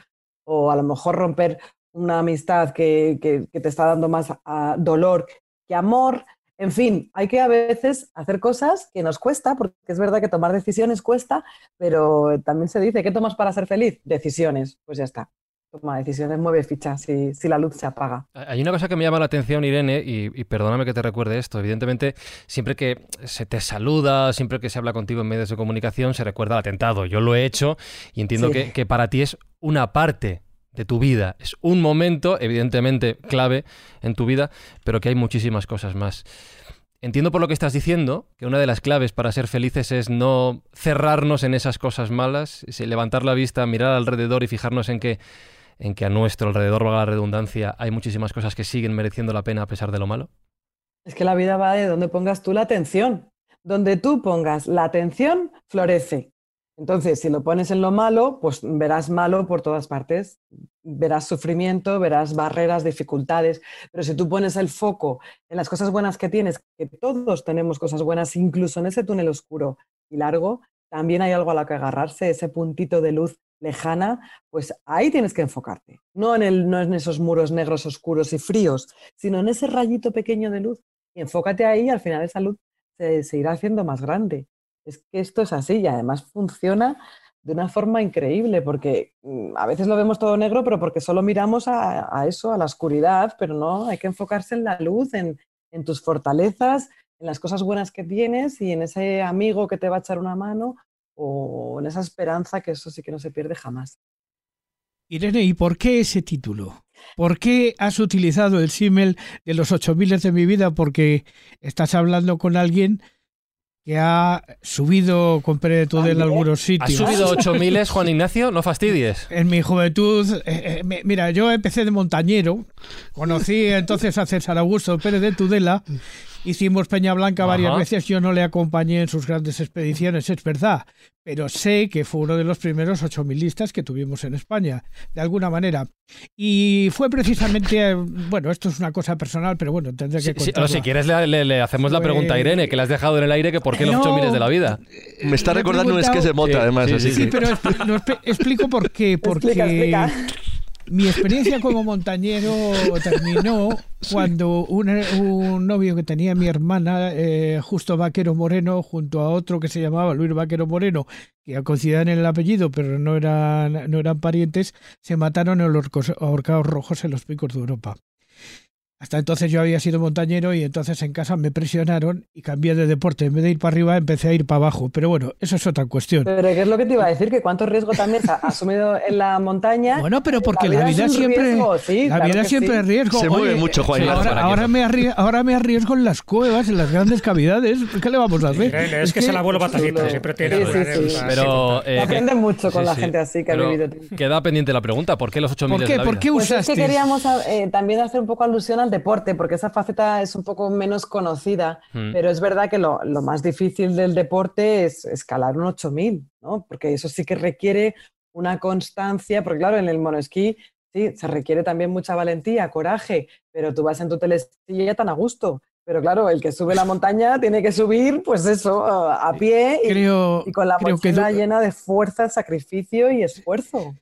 o a lo mejor romper una amistad que, que, te está dando más ah, dolor que amor. En fin, hay que a veces hacer cosas que nos cuesta, porque es verdad que tomar decisiones cuesta, pero también se dice, ¿qué tomas para ser feliz? Decisiones, pues ya está. Toma decisiones, mueve fichas si, si la luz se apaga. Hay una cosa que me llama la atención, Irene, y, perdóname que te recuerde esto. Evidentemente, siempre que se te saluda, siempre que se habla contigo en medios de comunicación, se recuerda al atentado. Yo lo he hecho y entiendo que, que para ti es una parte de tu vida. Es un momento, evidentemente, clave en tu vida, pero que hay muchísimas cosas más. Entiendo por lo que estás diciendo que una de las claves para ser felices es no cerrarnos en esas cosas malas, levantar la vista, mirar alrededor y fijarnos en que, en que a nuestro alrededor, va la redundancia, hay muchísimas cosas que siguen mereciendo la pena a pesar de lo malo. Es que la vida va de donde pongas tú la atención. Donde tú pongas la atención, florece. Entonces, si lo pones en lo malo, pues verás malo por todas partes, verás sufrimiento, verás barreras, dificultades, pero si tú pones el foco en las cosas buenas que tienes, que todos tenemos cosas buenas, incluso en ese túnel oscuro y largo, también hay algo a lo que agarrarse, ese puntito de luz lejana, pues ahí tienes que enfocarte, no en, el, esos muros negros oscuros y fríos, sino en ese rayito pequeño de luz. Enfócate ahí y al final esa luz se irá haciendo más grande. Es que esto es así y además funciona de una forma increíble, porque mm, a veces lo vemos todo negro, pero porque solo miramos a, eso, a la oscuridad, pero no, hay que enfocarse en la luz, en, en, tus fortalezas, en las cosas buenas que tienes y en ese amigo que te va a echar una mano o en esa esperanza que eso sí que no se pierde jamás. Irene, ¿y por qué ese título? ¿Por qué has utilizado el símil de los ocho miles de mi vida? Porque estás hablando con alguien que ha subido con Pérez Tudela a algunos sitios. ¿Ha subido 8000 Juan Ignacio? No fastidies. En mi juventud, eh, eh, mira, yo empecé de montañero, conocí entonces a César Augusto Pérez de Tudela, hicimos Peña Blanca varias veces, yo no le acompañé en sus grandes expediciones, es verdad, pero sé que fue uno de los primeros ocho milistas que tuvimos en España, de alguna manera. Y fue precisamente, bueno, esto es una cosa personal, pero bueno, tendré que sí, si quieres le, hacemos la pregunta a Irene, que le has dejado en el aire, que por qué los ocho miles de la vida. Me está recordando un esquí de mota, además. Sí, sí, pero explico por qué. Porque mi experiencia como montañero terminó cuando un, novio que tenía mi hermana, eh, Justo Vaquero Moreno, junto a otro que se llamaba Luis Vaquero Moreno, que coincidían en el apellido, pero no eran, no eran parientes, se mataron en los ahorcados rojos en los picos de Europa. Hasta entonces yo había sido montañero y entonces en casa me presionaron y cambié de deporte. En vez de ir para arriba, empecé a ir para abajo. Pero bueno, eso es otra cuestión. Pero ¿qué es lo que te iba a decir? Que cuánto riesgo también se ha asumido en la montaña. Bueno, pero porque la vida, siempre, la vida siempre es riesgo. Se mueve mucho, Juan. ahora, me arriesgo, ahora me arriesgo en las cuevas, en las grandes cavidades. ¿Qué le vamos a hacer? Es, que, es el abuelo batallito, siempre tiene. Pero eh, aprende mucho con la gente así que ha vivido. Queda pendiente la pregunta: ¿por qué los 8.000 ¿Por qué, ¿Por qué usaste? Pues es que queríamos eh, también hacer un poco alusión al deporte, porque esa faceta es un poco menos conocida, hmm. pero es verdad que lo, más difícil del deporte es escalar un 8000, ¿no? Porque eso sí que requiere una constancia, porque claro, en el monoesquí sí, se requiere también mucha valentía, coraje, pero tú vas en tu telesilla tan a gusto. Pero claro, el que sube la montaña tiene que subir, pues eso, a pie y, con la mochila llena de fuerza, sacrificio y esfuerzo.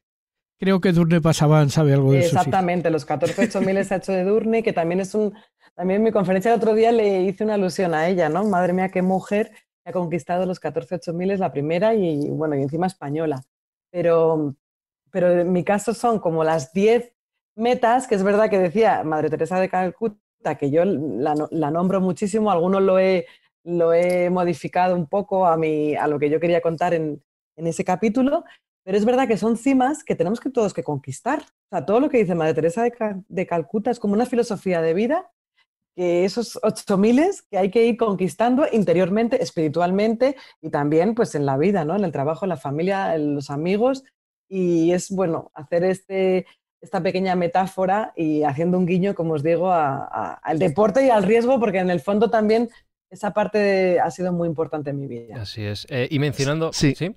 Creo que Durne Pasaban sabe algo de eso. Exactamente, los 14 8000 se ha hecho de Durne, que también es un. También en mi conferencia el otro día le hice una alusión a ella, ¿no? Madre mía, qué mujer ha conquistado los 14 8000 la primera y, bueno, y encima española. Pero, pero en mi caso son como las 10 metas, que es verdad que decía Madre Teresa de Calcuta, que yo la, la nombro muchísimo, algunos lo he, lo he modificado un poco a, mi, a lo que yo quería contar en, en ese capítulo, pero es verdad que son cimas que tenemos que todos que conquistar. O sea, todo lo que dice Madre Teresa de, Calcuta es como una filosofía de vida, que esos ocho miles que hay que ir conquistando interiormente, espiritualmente y también pues en la vida, ¿no? En el trabajo, en la familia, en los amigos. Y es bueno hacer este, esta pequeña metáfora y haciendo un guiño, como os digo, al deporte y al riesgo, porque en el fondo también esa parte ha sido muy importante en mi vida. Así es. Eh, y mencionando... Sí. ¿sí?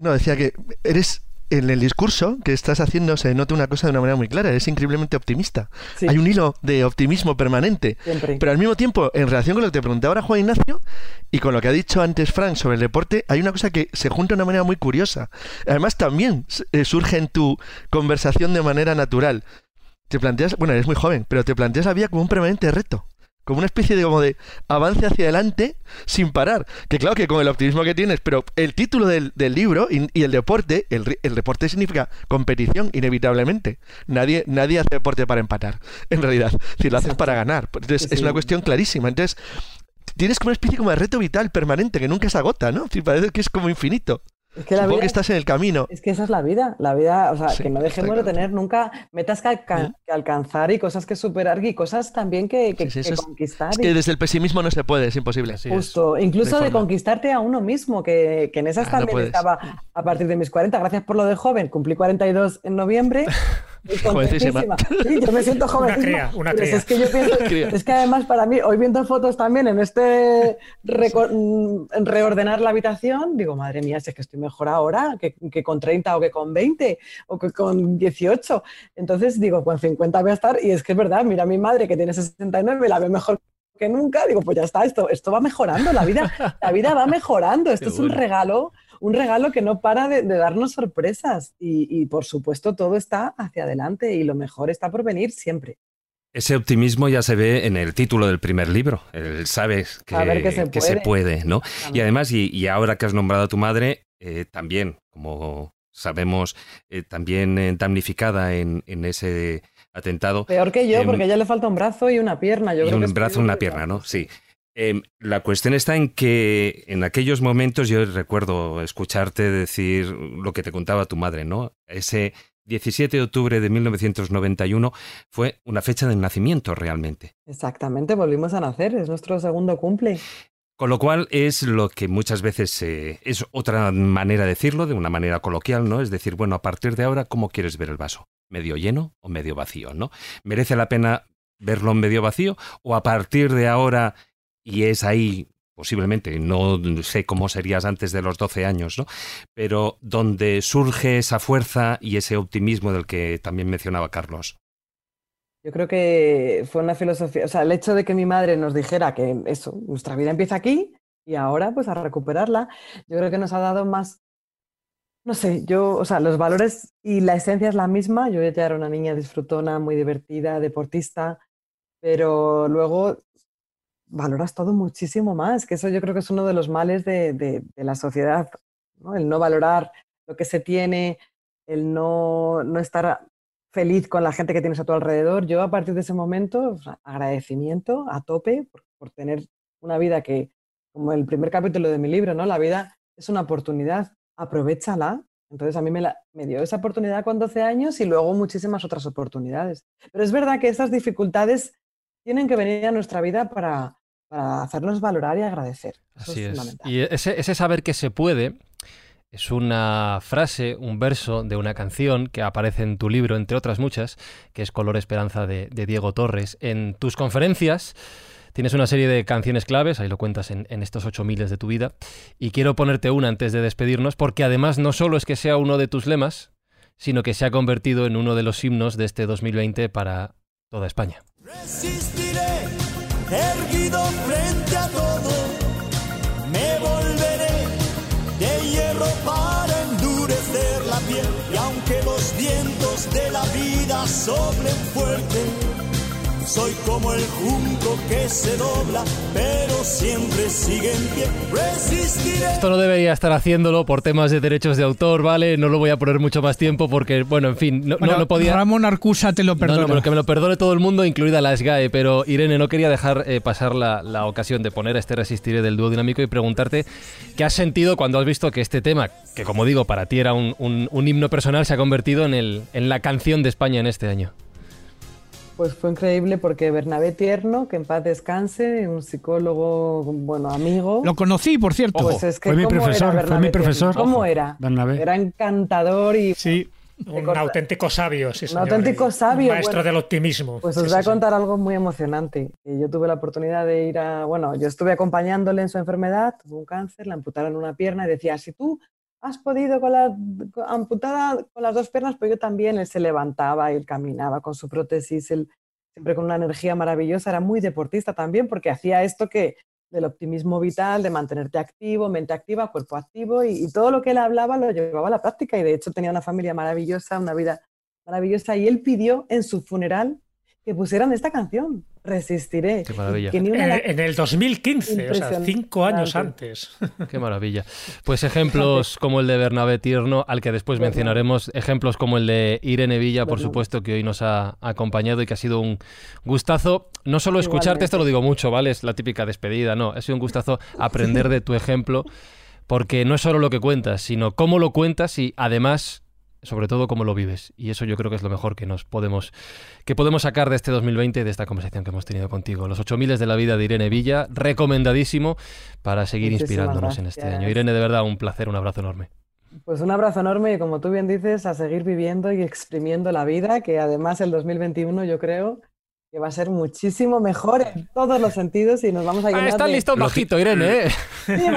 No, decía que eres en el discurso que estás haciendo se nota una cosa de una manera muy clara, eres increíblemente optimista. Hay un hilo de optimismo permanente. Pero al mismo tiempo, en relación con lo que te preguntaba ahora Juan Ignacio y con lo que ha dicho antes Frank sobre el deporte, hay una cosa que se junta de una manera muy curiosa. Además, también eh, surge en tu conversación de manera natural. Te planteas, bueno, eres muy joven, pero te planteas la vida como un permanente reto como una especie de, como de avance hacia adelante sin parar. Que claro que con el optimismo que tienes, pero el título del, libro y, el deporte, el, el, deporte significa competición, inevitablemente. Nadie, nadie hace deporte para empatar, en realidad. Si lo haces para ganar. Entonces, es una cuestión clarísima. Entonces, tienes como una especie como de reto vital permanente que nunca se agota, ¿no? Si parece que es como infinito. Es que la vida, que estás en el camino. Es que esa es la vida, la vida, o sea, que no dejemos de tener nunca metas que, alcanzar y cosas que superar y cosas también que, conquistar. Es que desde el pesimismo no se puede, es imposible. Justo, incluso de, conquistarte a uno mismo, que, en esas ah, también estaba a partir de mis 40. Gracias por lo de joven, cumplí 42 en noviembre. Sí, yo me siento joven. Una Es que yo pienso, es que además para mí, hoy viendo fotos también en este reordenar la habitación, digo, madre mía, si es que estoy mejor ahora que, que, con 30 o que con 20 o que con 18. Entonces digo, con 50 voy a estar, y es que es verdad, mira a mi madre que tiene 69, la ve mejor que nunca, digo, pues ya está, esto, esto va mejorando, la vida, la vida va mejorando, esto es un regalo un regalo que no para de, darnos sorpresas y, por supuesto todo está hacia adelante y lo mejor está por venir siempre. Ese optimismo ya se ve en el título del primer libro. El sabes que, se, puede. ¿no? Y además, y, ahora que has nombrado a tu madre, eh, también, como sabemos, eh, también damnificada en, en, ese atentado. Peor que yo, em, porque a ella le falta un brazo y una pierna. Yo y un brazo y una pierna, ¿no? Sí. Em, la cuestión está en que en aquellos momentos yo recuerdo escucharte decir lo que te contaba tu madre, ¿no? Ese 17 de octubre de 1991 fue una fecha de nacimiento realmente. Exactamente, volvimos a nacer, es nuestro segundo cumple. Con lo cual es lo que muchas veces eh, es otra manera de decirlo, de una manera coloquial, ¿no? Es decir, bueno, a partir de ahora, ¿cómo quieres ver el vaso? ¿Medio lleno o medio vacío, ¿no? ¿Merece la pena verlo en medio vacío o a partir de ahora y es ahí posiblemente, no sé cómo serías antes de los 12 años, ¿no? Pero donde surge esa fuerza y ese optimismo del que también mencionaba Carlos. Yo creo que fue una filosofía, o sea, el hecho de que mi madre nos dijera que eso, nuestra vida empieza aquí y ahora pues a recuperarla, yo creo que nos ha dado más, no sé, yo, o sea, los valores y la esencia es la misma, yo ya era una niña disfrutona, muy divertida, deportista, pero luego valoras todo muchísimo más, que eso yo creo que es uno de los males de, la sociedad, el no valorar lo que se tiene, el no, estar feliz con la gente que tienes a tu alrededor. Yo a partir de ese momento, agradecimiento a tope por, tener una vida que, como el primer capítulo de mi libro, ¿no? la vida es una oportunidad, aprovechala. Entonces a mí me, me dio esa oportunidad con 12 años y luego muchísimas otras oportunidades. Pero es verdad que esas dificultades tienen que venir a nuestra vida para, para hacernos valorar y agradecer. Así es. Y ese, saber que se puede es una frase, un verso de una canción que aparece en tu libro, entre otras muchas, que es Color Esperanza de, Diego Torres. En tus conferencias tienes una serie de canciones claves, ahí lo cuentas en, en, estos ocho miles de tu vida, y quiero ponerte una antes de despedirnos, porque además no solo es que sea uno de tus lemas, sino que se ha convertido en uno de los himnos de este 2020 para toda España erguido frente a todo, me volveré de hierro para endurecer la piel. Y aunque los vientos de la vida soplen fuerte, soy como el junco que se dobla, pero siempre sigue en pie. Resistiré. Esto no debería estar haciéndolo por temas de derechos de autor, ¿vale? No lo voy a poner mucho más tiempo porque, bueno, en fin, no, no, podía. Ramón Arcusa te lo perdona. No, no, pero que me lo perdone todo el mundo, incluida la SGAE. Pero Irene, no quería dejar eh, pasar la, la, ocasión de poner este Resistiré del dúo dinámico y preguntarte qué has sentido cuando has visto que este tema, que como digo, para ti era un, un, un himno personal, se ha convertido en, el, en la canción de España en este año. Pues fue increíble porque Bernabé Tierno, que en paz descanse, un psicólogo, bueno, amigo. Lo conocí, por cierto. Pues es que, fue mi profesor, fue mi profesor. ¿Cómo era? Bernabé. Era encantador y... Sí. Un auténtico sabio, sí, señor. Un auténtico sabio. maestro del optimismo. Pues os voy a contar algo muy emocionante. Yo tuve la oportunidad de ir a. Bueno, yo estuve acompañándole en su enfermedad, tuvo un cáncer, le amputaron una pierna y decía: si tú has podido con la amputada con las dos piernas, pues yo también. Él se levantaba, él caminaba con su prótesis, él siempre con una energía maravillosa. Era muy deportista también porque hacía esto que del optimismo vital, de mantenerte activo, mente activa, cuerpo activo y, todo lo que él hablaba lo llevaba a la práctica y de hecho tenía una familia maravillosa, una vida maravillosa y él pidió en su funeral que pusieran esta canción, Resistiré. Qué maravilla. en el 2015, o sea, cinco años antes. Qué maravilla. Pues ejemplos como el de Bernabé Tierno, al que después mencionaremos, ejemplos como el de Irene Villa, por supuesto, que hoy nos ha acompañado y que ha sido un gustazo, no solo escucharte, esto lo digo mucho, ¿vale? Es la típica despedida, no, ha sido un gustazo aprender de tu ejemplo, porque no es solo lo que cuentas, sino cómo lo cuentas y además sobre todo cómo lo vives. Y eso yo creo que es lo mejor que nos podemos, que podemos sacar de este 2020, de esta conversación que hemos tenido contigo. Los 8000 de la vida de Irene Villa, recomendadísimo para seguir inspirándonos en este año. Irene, de verdad, un placer, un abrazo enorme. Pues un abrazo enorme y como tú bien dices, a seguir viviendo y exprimiendo la vida, que además el 2021 yo creo que va a ser muchísimo mejor en todos los sentidos y nos vamos a ah, llenar ah, está listo bajito, Irene. ¿eh?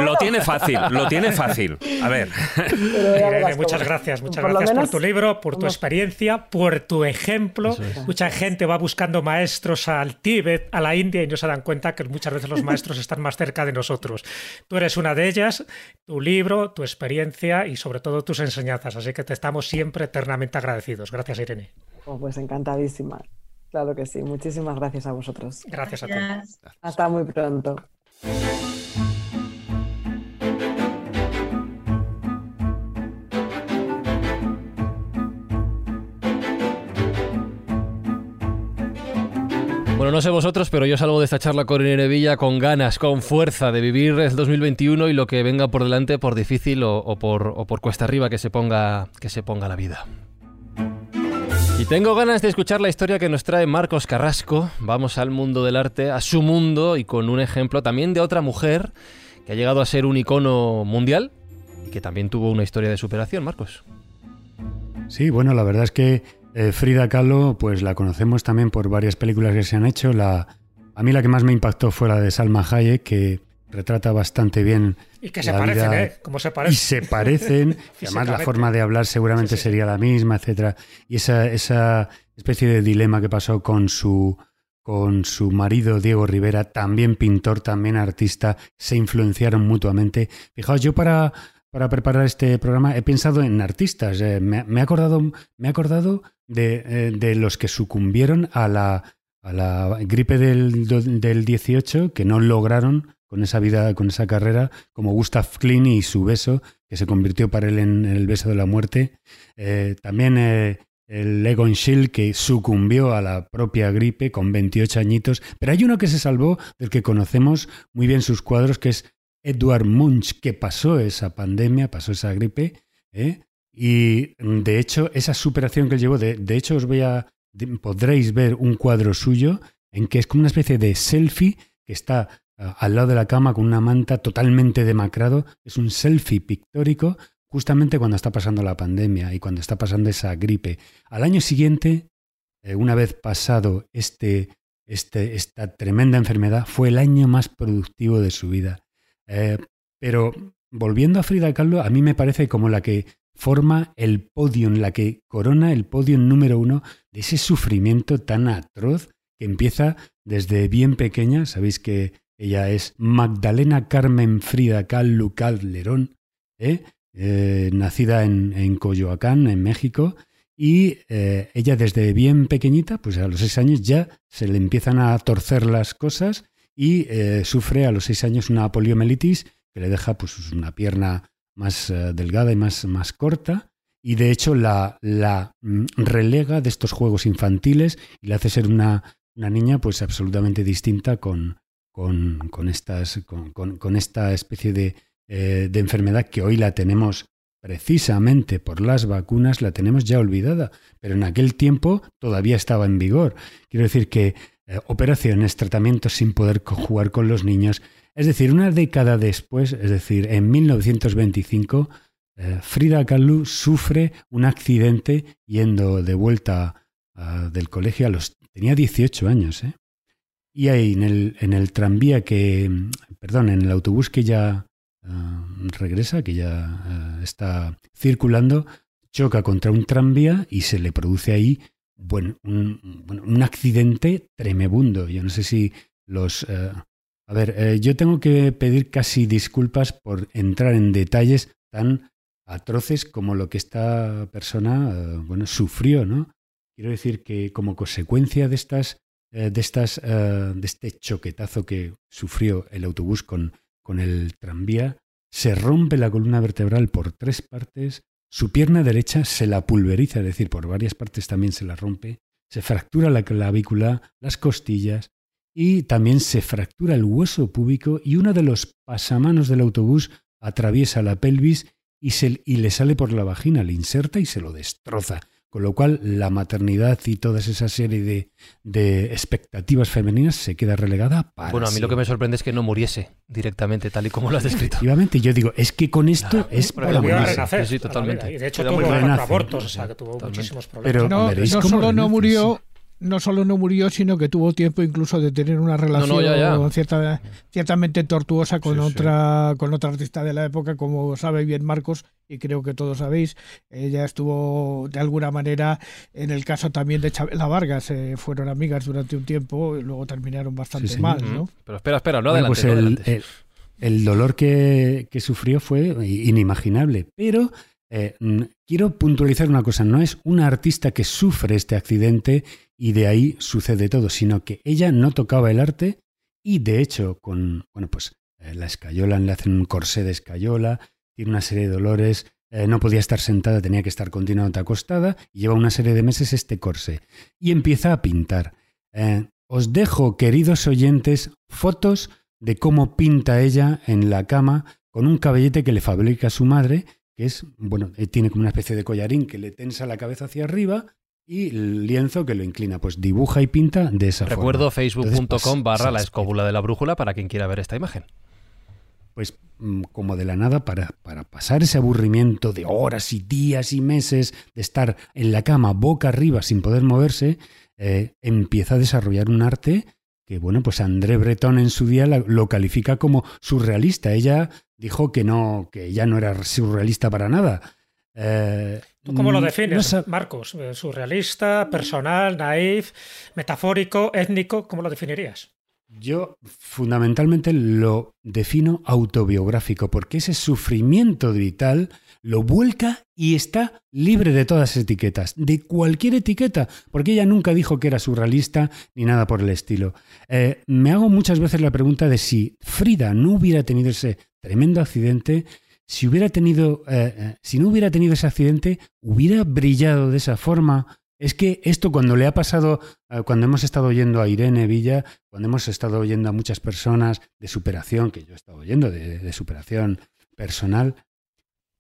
Lo tiene fácil, lo tiene fácil. A ver. Irene, muchas gracias, muchas gracias por tu libro, por tu experiencia, por tu ejemplo. Mucha gente va buscando maestros al Tíbet, a la India y no se dan cuenta que muchas veces los maestros están más cerca de nosotros. Tú eres una de ellas, tu libro, tu experiencia y sobre todo tus enseñanzas. Así que te estamos siempre eternamente agradecidos. Gracias, Irene. Oh, pues encantadísima. Claro que sí. Muchísimas gracias a vosotros. Gracias a ti. Hasta muy pronto. Bueno, no sé vosotros, pero yo salgo de esta charla con Irene Villa con ganas, con fuerza de vivir el 2021 y lo que venga por delante, por difícil o, por, o por cuesta arriba que se ponga, que se ponga la vida. Y tengo ganas de escuchar la historia que nos trae Marcos Carrasco. Vamos al mundo del arte, a su mundo y con un ejemplo también de otra mujer que ha llegado a ser un icono mundial y que también tuvo una historia de superación, Marcos. Sí, bueno, la verdad es que eh, Frida Kahlo, pues la conocemos también por varias películas que se han hecho. La, a mí la que más me impactó fue la de Salma Hayek, que retrata bastante bien. Y que se parecen, ¿eh? Como se parecen. Y se parecen. además, la forma de hablar seguramente sería la misma, etcétera. Y esa, esa especie de dilema que pasó con su, con su marido Diego Rivera, también pintor, también artista, se influenciaron mutuamente. Fijaos, yo para, para preparar este programa he pensado en artistas. Eh, me, he acordado, me he acordado de, eh, de los que sucumbieron a la, a la gripe del, del 18, que no lograron con esa vida, con esa carrera, como Gustav Klein y su beso, que se convirtió para él en el beso de la muerte. Eh, también eh, el Egon Schill, que sucumbió a la propia gripe con 28 añitos. Pero hay uno que se salvó, del que conocemos muy bien sus cuadros, que es Edward Munch, que pasó esa pandemia, pasó esa gripe. ¿eh? Y de hecho, esa superación que él llevó, de, de hecho, os voy a. podréis ver un cuadro suyo en que es como una especie de selfie que está al lado de la cama con una manta totalmente demacrado. Es un selfie pictórico justamente cuando está pasando la pandemia y cuando está pasando esa gripe. Al año siguiente, eh, una vez pasado este, este, esta tremenda enfermedad, fue el año más productivo de su vida. Eh, pero volviendo a Frida Kahlo, a mí me parece como la que forma el podio, la que corona el podio número uno de ese sufrimiento tan atroz que empieza desde bien pequeña. Sabéis que ella es Magdalena Carmen Frida Kahlo Calderón, ¿eh? Eh, nacida en, Coyoacán, en México, y eh, ella desde bien pequeñita, pues a los seis años ya se le empiezan a torcer las cosas y sufre a los seis años una poliomielitis que le deja pues, una pierna más delgada y más, más corta. Y de hecho la, la mm, relega de estos juegos infantiles y le hace ser una, una niña pues absolutamente distinta con, con, con, estas, con, con esta especie de, eh, de enfermedad que hoy la tenemos precisamente por las vacunas, la tenemos ya olvidada, pero en aquel tiempo todavía estaba en vigor. Quiero decir que eh, operaciones, tratamientos sin poder jugar con los niños, es decir, una década después, es decir, en 1925, Eh, Frida Kahlo sufre un accidente yendo de vuelta del colegio a los... tenía 18 años, ¿eh? Y ahí en el, en el tranvía que, perdón, en el autobús que ya regresa, que ya está circulando, choca contra un tranvía y se le produce ahí bueno, un, un accidente tremebundo. Yo no sé si los... Eh, a ver, eh, yo tengo que pedir casi disculpas por entrar en detalles tan atroces como lo que esta persona, eh, bueno, sufrió, ¿no? Quiero decir que como consecuencia de estas, de estas, de este choquetazo que sufrió el autobús con, con el tranvía, se rompe la columna vertebral por tres partes, su pierna derecha se la pulveriza, es decir, por varias partes también se la rompe, se fractura la clavícula, las costillas y también se fractura el hueso púbico y uno de los pasamanos del autobús atraviesa la pelvis y, se, y le sale por la vagina, le inserta y se lo destroza. Con lo cual la maternidad y toda esa serie de, expectativas femeninas se queda relegada para. Bueno, a mí lo que me sorprende es que no muriese directamente, tal y como lo has descrito. Efectivamente, yo digo, es que con esto es para morirse. Sí, totalmente. Y de hecho tuvo abortos, o sea, que tuvo muchísimos problemas. Pero no, no solo no murió, no solo no murió, sino que tuvo tiempo incluso de tener una relación Cierta, ciertamente tortuosa con otra con otra artista de la época, como sabe bien Marcos, y creo que todos sabéis. Ella estuvo de alguna manera en el caso también de Chabela Vargas, eh, fueron amigas durante un tiempo y luego terminaron bastante mal, ¿no? Pero espera, espera, no adelante. Pues el, el, dolor que, que sufrió fue inimaginable, pero eh, quiero puntualizar una cosa, no es una artista que sufre este accidente y de ahí sucede todo, sino que ella no tocaba el arte y de hecho con, bueno, pues eh, la escayola, le hacen un corsé de escayola, tiene una serie de dolores, eh, no podía estar sentada, tenía que estar continuamente acostada y lleva una serie de meses este corsé y empieza a pintar. os dejo, queridos oyentes, fotos de cómo pinta ella en la cama con un cabellete que le fabrica su madre que es, bueno, eh, tiene como una especie de collarín que le tensa la cabeza hacia arriba y el lienzo que lo inclina, pues dibuja y pinta de esa forma. Recuerdo facebook.com pues, barra la escóbula de la brújula para quien quiera ver esta imagen. Pues mm, como de la nada, para, para pasar ese aburrimiento de horas y días y meses de estar en la cama boca arriba sin poder moverse, eh, empieza a desarrollar un arte que, bueno, pues André Breton en su día lo califica como surrealista. Ella dijo que no, que ya no era surrealista para nada. Eh, ¿Tú cómo lo mm, defines, Marcos? Eh, ¿Surrealista, personal, naif, metafórico, étnico? ¿Cómo lo definirías? Yo fundamentalmente lo defino autobiográfico, porque ese sufrimiento vital lo vuelca y está libre de todas las etiquetas, de cualquier etiqueta, porque ella nunca dijo que era surrealista ni nada por el estilo. Eh, me hago muchas veces la pregunta de si Frida no hubiera tenido ese tremendo accidente, si hubiera tenido, eh, eh, si no hubiera tenido ese accidente, hubiera brillado de esa forma. Es que esto cuando le ha pasado, cuando hemos estado oyendo a Irene Villa, cuando hemos estado oyendo a muchas personas de superación, que yo he estado oyendo de superación personal,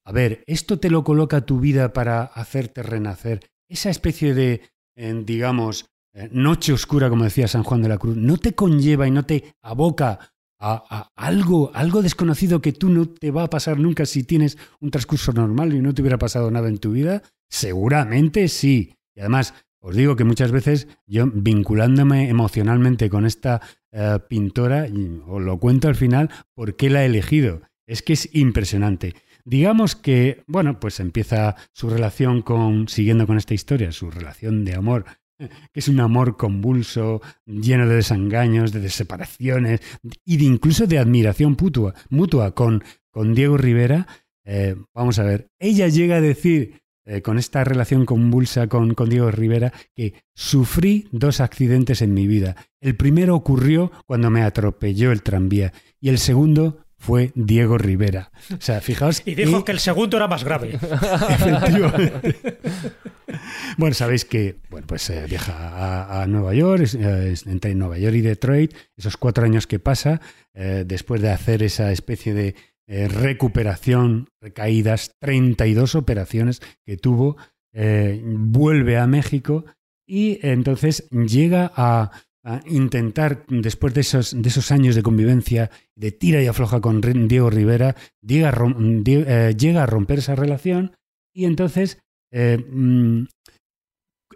a ver, esto te lo coloca tu vida para hacerte renacer. Esa especie de, digamos, eh, noche oscura, como decía San Juan de la Cruz, no te conlleva y no te aboca algo, algo desconocido que tú no te va a pasar nunca si tienes un transcurso normal y no te hubiera pasado nada en tu vida. Seguramente sí. Y además, os digo que muchas veces yo vinculándome emocionalmente con esta eh, pintora, os lo cuento al final, ¿por qué la he elegido? Es que es impresionante. Digamos que, bueno, pues empieza su relación con, siguiendo con esta historia, su relación de amor, que es un amor convulso, lleno de desengaños, de separaciones y de incluso de admiración mutua, con, con Diego Rivera. Eh, vamos a ver, ella llega a decir eh, con esta relación convulsa con, con, Diego Rivera que sufrí dos accidentes en mi vida. El primero ocurrió cuando me atropelló el tranvía y el segundo fue Diego Rivera. O sea, fijaos. Y dijo que, el segundo era más grave. Efectivamente. bueno, sabéis que bueno, pues, eh, viaja a, Nueva York, eh, entre Nueva York y Detroit, esos cuatro años que pasa, eh, después de hacer esa especie de recuperación, recaídas, 32 operaciones que tuvo, vuelve a México y entonces llega a a intentar, después de esos, de esos años de convivencia, de tira y afloja con Diego Rivera, llega a, eh, llega a romper esa relación y entonces eh, mm,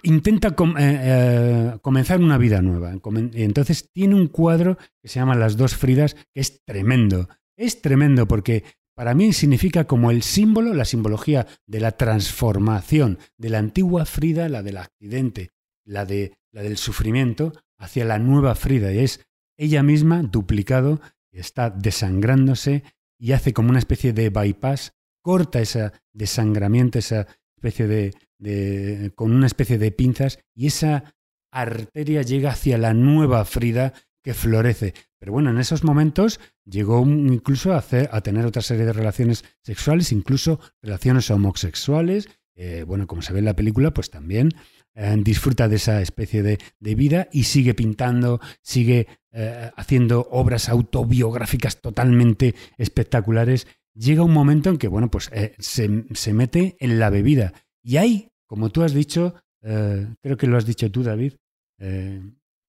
intenta eh, comenzar una vida nueva. Y entonces tiene un cuadro que se llama Las dos Fridas, que es tremendo. Es tremendo porque para mí significa como el símbolo, la simbología de la transformación de la antigua Frida, la del accidente, la, de, la del sufrimiento, hacia la nueva Frida. Y es ella misma duplicado, está desangrándose y hace como una especie de bypass, corta ese desangramiento, esa especie de, con una especie de pinzas y esa arteria llega hacia la nueva Frida que florece. Pero bueno, en esos momentos llegó incluso a, hacer, a tener otra serie de relaciones sexuales, incluso relaciones homosexuales. Eh, bueno, como se ve en la película, pues también eh, disfruta de esa especie de, vida y sigue pintando, sigue eh, haciendo obras autobiográficas totalmente espectaculares. Llega un momento en que, bueno, pues eh, se, mete en la bebida. Y hay, como tú has dicho, creo que lo has dicho tú, David,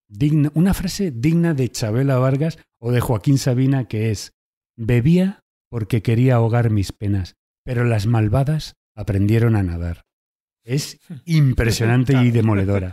digna, una frase digna de Chabela Vargas o de Joaquín Sabina que es, bebía porque quería ahogar mis penas, pero las malvadas aprendieron a nadar. Es impresionante y demoledora.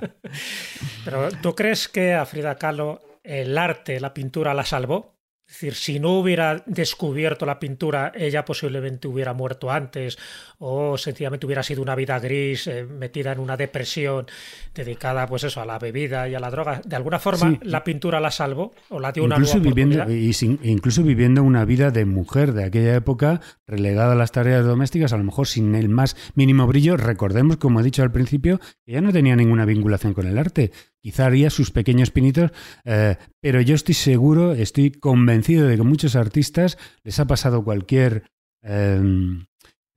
Pero ¿tú crees que a Frida Kahlo el arte, la pintura la salvó? Es decir, si no hubiera descubierto la pintura, ella posiblemente hubiera muerto antes o sencillamente hubiera sido una vida gris, eh, metida en una depresión, dedicada pues eso, a la bebida y a la droga. De alguna forma, la pintura la salvó o la dio una nueva viviendo, y Incluso viviendo una vida de mujer de aquella época, relegada a las tareas domésticas, a lo mejor sin el más mínimo brillo. Recordemos, como he dicho al principio, que ella no tenía ninguna vinculación con el arte quizá haría sus pequeños pinitos, eh, pero yo estoy seguro, estoy convencido de que muchos artistas les ha pasado cualquier em,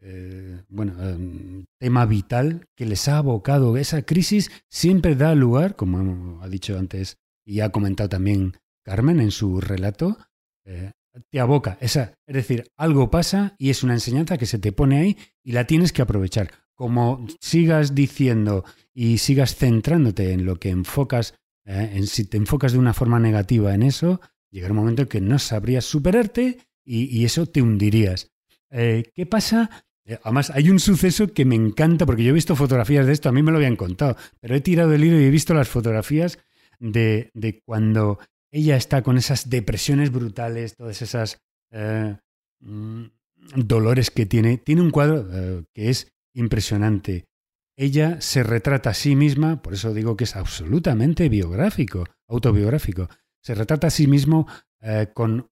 eh, bueno, em, tema vital que les ha abocado. Esa crisis siempre da lugar, como ha dicho antes y ha comentado también Carmen en su relato, eh, te aboca. Esa, es decir, algo pasa y es una enseñanza que se te pone ahí y la tienes que aprovechar. Como sigas diciendo y sigas centrándote en lo que enfocas, eh, en si te enfocas de una forma negativa en eso, llegará un momento en que no sabrías superarte y, eso te hundirías. Eh, ¿Qué pasa? Eh, además, hay un suceso que me encanta, porque yo he visto fotografías de esto, a mí me lo habían contado, pero he tirado el hilo y he visto las fotografías de, cuando ella está con esas depresiones brutales, todas esas mm, dolores que tiene. Tiene un cuadro que es impresionante ella se retrata a sí misma, por eso digo que es absolutamente biográfico, autobiográfico. Se retrata a sí mismo eh, con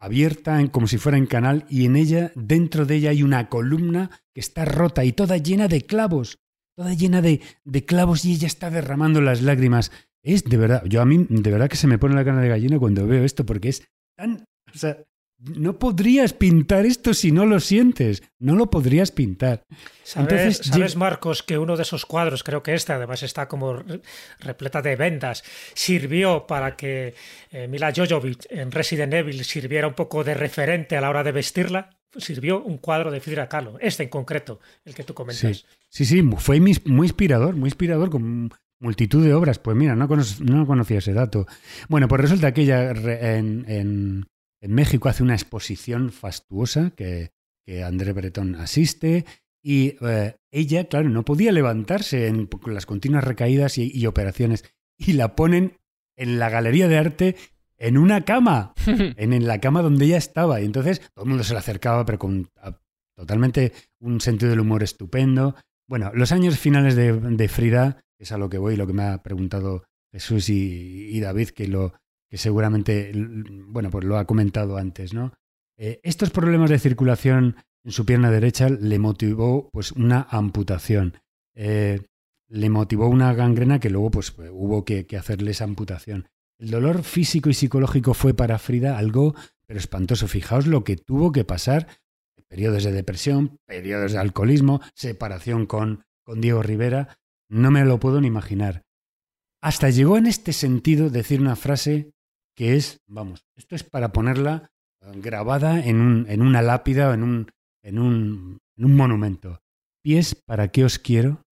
abierta, como si fuera en canal, y en ella, dentro de ella hay una columna que está rota y toda llena de clavos, toda llena de clavos y ella está derramando las lágrimas. Es de verdad, yo a mí de verdad que se me pone la cara de gallina cuando veo esto porque es tan, o sea, no podrías pintar esto si no lo sientes. No lo podrías pintar. ¿Sabes, ¿sabes Marcos, que uno de esos cuadros, creo que este además está como repleta de vendas, sirvió para que eh, Mila Jojovic en Resident Evil sirviera un poco de referente a la hora de vestirla? Sirvió un cuadro de Frida Kahlo, este en concreto, el que tú comentas. Sí, sí, fue muy inspirador, muy inspirador con multitud de obras. Pues mira, no, no conocía ese dato. Bueno, pues resulta que ella en en México hace una exposición fastuosa que, André Breton asiste y eh, ella, claro, no podía levantarse en, con las continuas recaídas y, operaciones y la ponen en la galería de arte en una cama, en, la cama donde ella estaba. Y entonces todo el mundo se le acercaba, pero con totalmente un sentido del humor estupendo. Bueno, los años finales de, Frida, es a lo que voy, lo que me ha preguntado Jesús y David, que lo, que seguramente, bueno, pues lo ha comentado antes, ¿no? Eh, estos problemas de circulación en su pierna derecha le motivó pues una amputación. Eh, le motivó una gangrena que luego pues hubo que, hacerle esa amputación. El dolor físico y psicológico fue para Frida algo pero espantoso. Fijaos lo que tuvo que pasar. Periodos de depresión, periodos de alcoholismo, separación con, con Diego Rivera. No me lo puedo ni imaginar. Hasta llegó en este sentido decir una frase que es, vamos, esto es para ponerla eh, grabada en, un, en una lápida o en un, en, un, en un monumento. Pies, ¿para qué os quiero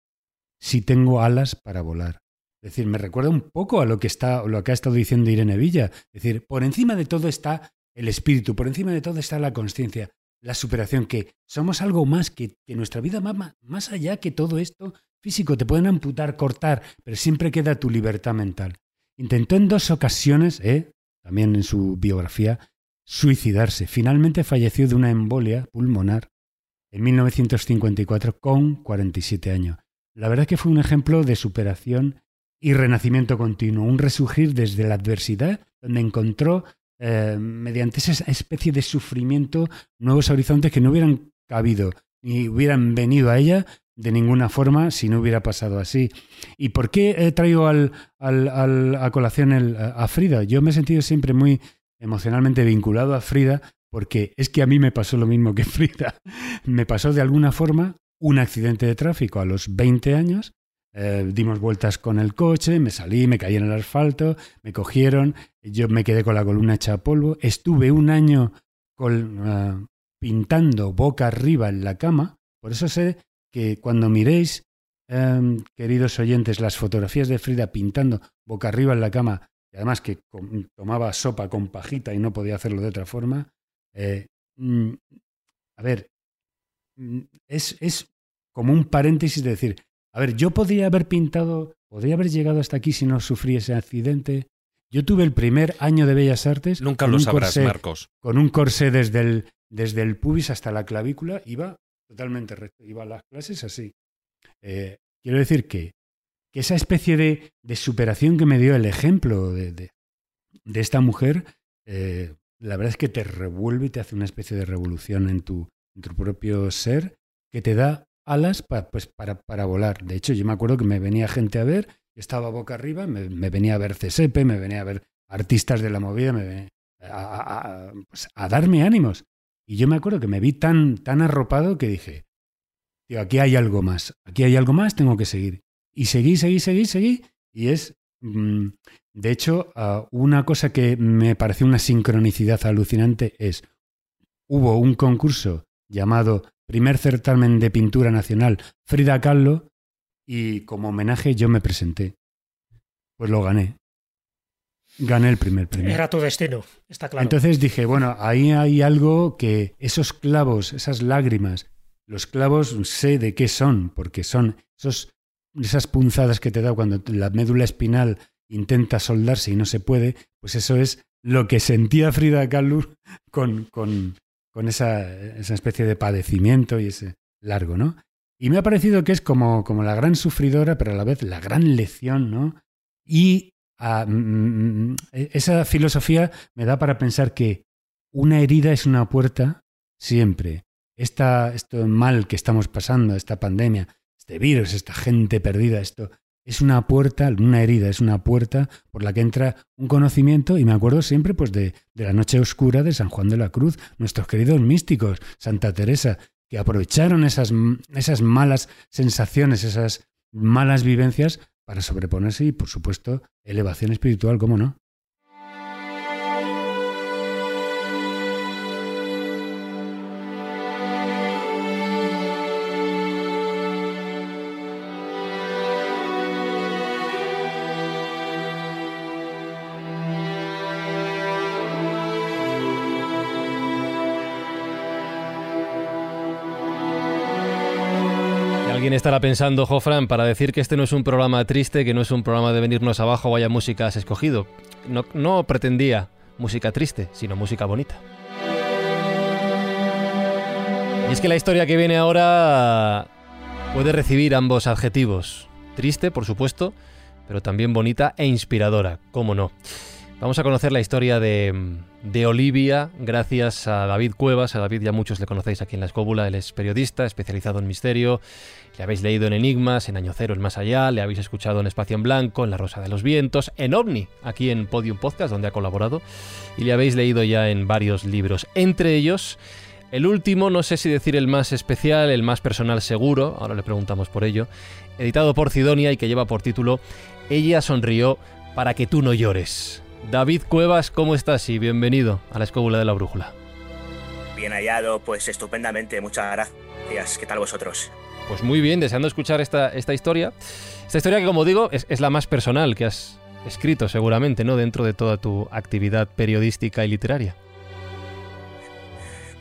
si tengo alas para volar? Es decir, me recuerda un poco a lo que, está, lo que ha estado diciendo Irene Villa. Es decir, por encima de todo está el espíritu, por encima de todo está la conciencia, la superación, que somos algo más, que, que nuestra vida va más, más allá que todo esto físico. Te pueden amputar, cortar, pero siempre queda tu libertad mental. Intentó en dos ocasiones, ¿eh? también en su biografía, suicidarse. Finalmente falleció de una embolia pulmonar en 1954 con 47 años. La verdad que fue un ejemplo de superación y renacimiento continuo, un resurgir desde la adversidad, donde encontró, eh, mediante esa especie de sufrimiento, nuevos horizontes que no hubieran cabido ni hubieran venido a ella de ninguna forma si no hubiera pasado así. ¿Y por qué he traído al, a colación a Frida? Yo me he sentido siempre muy emocionalmente vinculado a Frida porque es que a mí me pasó lo mismo que Frida. Me pasó de alguna forma un accidente de tráfico a los 20 años eh, dimos vueltas con el coche, me salí, me caí en el asfalto, me cogieron, yo me quedé con la columna hecha a polvo. Estuve un año eh, pintando boca arriba en la cama. Por eso sé que cuando miréis, em, queridos oyentes, las fotografías de Frida pintando boca arriba en la cama, y además que tomaba sopa con pajita y no podía hacerlo de otra forma, eh, mm, a ver, mm, es, es como un paréntesis de decir, a ver, yo podría haber pintado, podría haber llegado hasta aquí si no sufrí ese accidente. Yo tuve el primer año de Bellas Artes. Nunca lo sabrás, Marcos. Con un corsé desde el, desde el pubis hasta la clavícula, iba totalmente recto, iba a las clases así. Eh, quiero decir que, esa especie de, superación que me dio el ejemplo de, de, esta mujer, eh, la verdad es que te revuelve y te hace una especie de revolución en tu, en tu propio ser que te da alas pues para, para, volar. De hecho, yo me acuerdo que me venía gente a ver, estaba boca arriba, me, venía a ver CSP, me venía a ver artistas de la movida, me a, pues, a, darme ánimos. Y yo me acuerdo que me vi tan, tan arropado que dije, tío, aquí hay algo más, aquí hay algo más, tengo que seguir. Y seguí, seguí, seguí, seguí. Y es, mm, de hecho, ah, una cosa que me pareció una sincronicidad alucinante es, hubo un concurso llamado primer certamen de pintura nacional Frida Kahlo y como homenaje yo me presenté. Pues lo gané. Gané el primer premio. Era tu destino, está claro. Entonces dije, bueno, ahí hay algo que esos clavos, esas lágrimas, los clavos sé de qué son, porque son esos, esas punzadas que te da cuando la médula espinal intenta soldarse y no se puede, pues eso es lo que sentía Frida Kahlo con, con, con esa, esa, especie de padecimiento y ese largo, ¿no? Y me ha parecido que es como, como la gran sufridora, pero a la vez la gran lección, ¿no? Y mm, mm, mm, esa filosofía me da para pensar que una herida es una puerta siempre. Esta, esto mal que estamos pasando, esta pandemia, este virus, esta gente perdida, esto es una puerta, una herida, es una puerta por la que entra un conocimiento y me acuerdo siempre pues de, de, la noche oscura de San Juan de la Cruz, nuestros queridos místicos, Santa Teresa, que aprovecharon esas, esas malas sensaciones, esas malas vivencias para sobreponerse y por supuesto elevación espiritual, ¿cómo no? Alguien estará pensando, Jofran, para decir que este no es un programa triste, que no es un programa de venirnos abajo, vaya música has escogido. No, no pretendía música triste, sino música bonita. Y es que la historia que viene ahora puede recibir ambos adjetivos. Triste, por supuesto, pero también bonita e inspiradora, cómo no. Vamos a conocer la historia de, de, Olivia gracias a David Cuevas. A David ya muchos le conocéis aquí en La Escóbula. Él es periodista especializado en misterio. Le habéis leído en Enigmas, en Año Cero, en Más Allá. Le habéis escuchado en Espacio en Blanco, en La Rosa de los Vientos, en OVNI, aquí en Podium Podcast, donde ha colaborado. Y le habéis leído ya en varios libros. Entre ellos, el último, no sé si decir el más especial, el más personal seguro, ahora le preguntamos por ello, editado por Sidonia y que lleva por título Ella sonrió para que tú no llores. David Cuevas, ¿cómo estás? Y bienvenido a la escóbula de la brújula. Bien hallado, pues estupendamente, muchas gracias. ¿qué tal vosotros? Pues muy bien, deseando escuchar esta, esta historia. Esta historia que, como digo, es, es la más personal que has escrito seguramente, ¿no? Dentro de toda tu actividad periodística y literaria.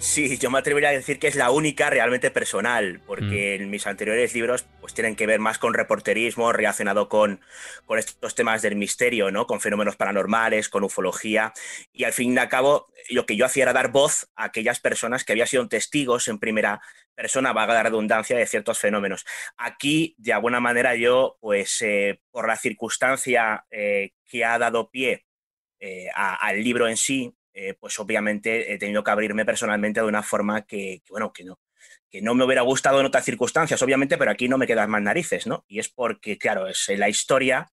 Sí, yo me atrevería a decir que es la única realmente personal, porque mm. en mis anteriores libros pues tienen que ver más con reporterismo relacionado con, con estos temas del misterio, ¿no? Con fenómenos paranormales, con ufología, y al fin y al cabo lo que yo hacía era dar voz a aquellas personas que habían sido testigos en primera persona, vaga la redundancia, de ciertos fenómenos. Aquí, de alguna manera, yo, pues eh, por la circunstancia eh, que ha dado pie eh, al libro en sí, eh, pues obviamente he tenido que abrirme personalmente de una forma que, bueno, que no, que no me hubiera gustado en otras circunstancias, obviamente, pero aquí no me quedan más narices, ¿no? Y es porque, claro, es la historia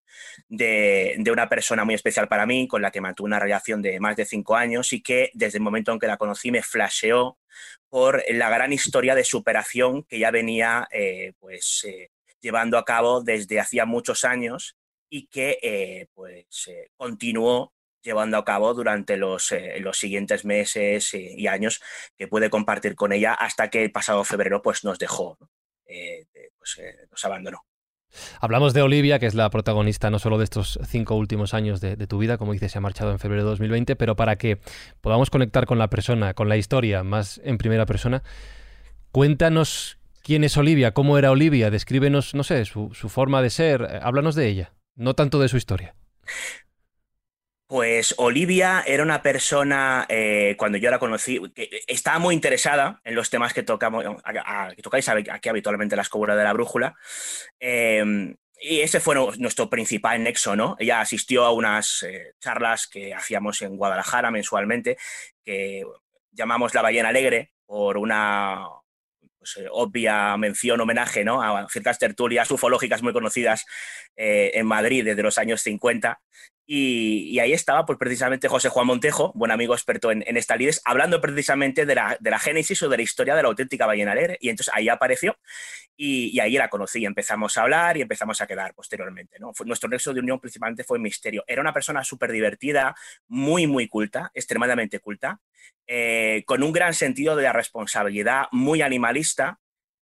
de, una persona muy especial para mí, con la que mantuve una relación de más de cinco años y que desde el momento en que la conocí me flasheó por la gran historia de superación que ya venía, eh, pues, eh, llevando a cabo desde hacía muchos años y que, pues, continuó llevando a cabo durante los, eh, los siguientes meses y, años que pude compartir con ella hasta que el pasado febrero pues, nos dejó, eh, pues, eh, nos abandonó. Hablamos de Olivia, que es la protagonista no solo de estos cinco últimos años de, tu vida, como dices, se ha marchado en febrero de 2020, pero para que podamos conectar con la persona, con la historia más en primera persona, cuéntanos quién es Olivia, cómo era Olivia, descríbenos, no sé, su, su forma de ser, háblanos de ella, no tanto de su historia. Pues Olivia era una persona, eh, cuando yo la conocí, que estaba muy interesada en los temas que, tocamos, que tocáis aquí habitualmente la escobura de la brújula. Em, y ese fue nuestro principal nexo, ¿no? Ella asistió a unas eh, charlas que hacíamos en Guadalajara mensualmente, que llamamos La Ballena Alegre, por una pues, eh, obvia mención, homenaje ¿no? a ciertas tertulias ufológicas muy conocidas en Madrid desde los años 50 y, ahí estaba pues, precisamente José Juan Montejo, buen amigo experto en, en estalides, hablando precisamente de la, de la, génesis o de la historia de la auténtica ballena. Y entonces ahí apareció y, ahí la conocí. Empezamos a hablar y empezamos a quedar posteriormente. nuestro nexo de unión principalmente fue misterio. Era una persona súper divertida, muy, muy culta, extremadamente culta, eh, con un gran sentido de la responsabilidad, muy animalista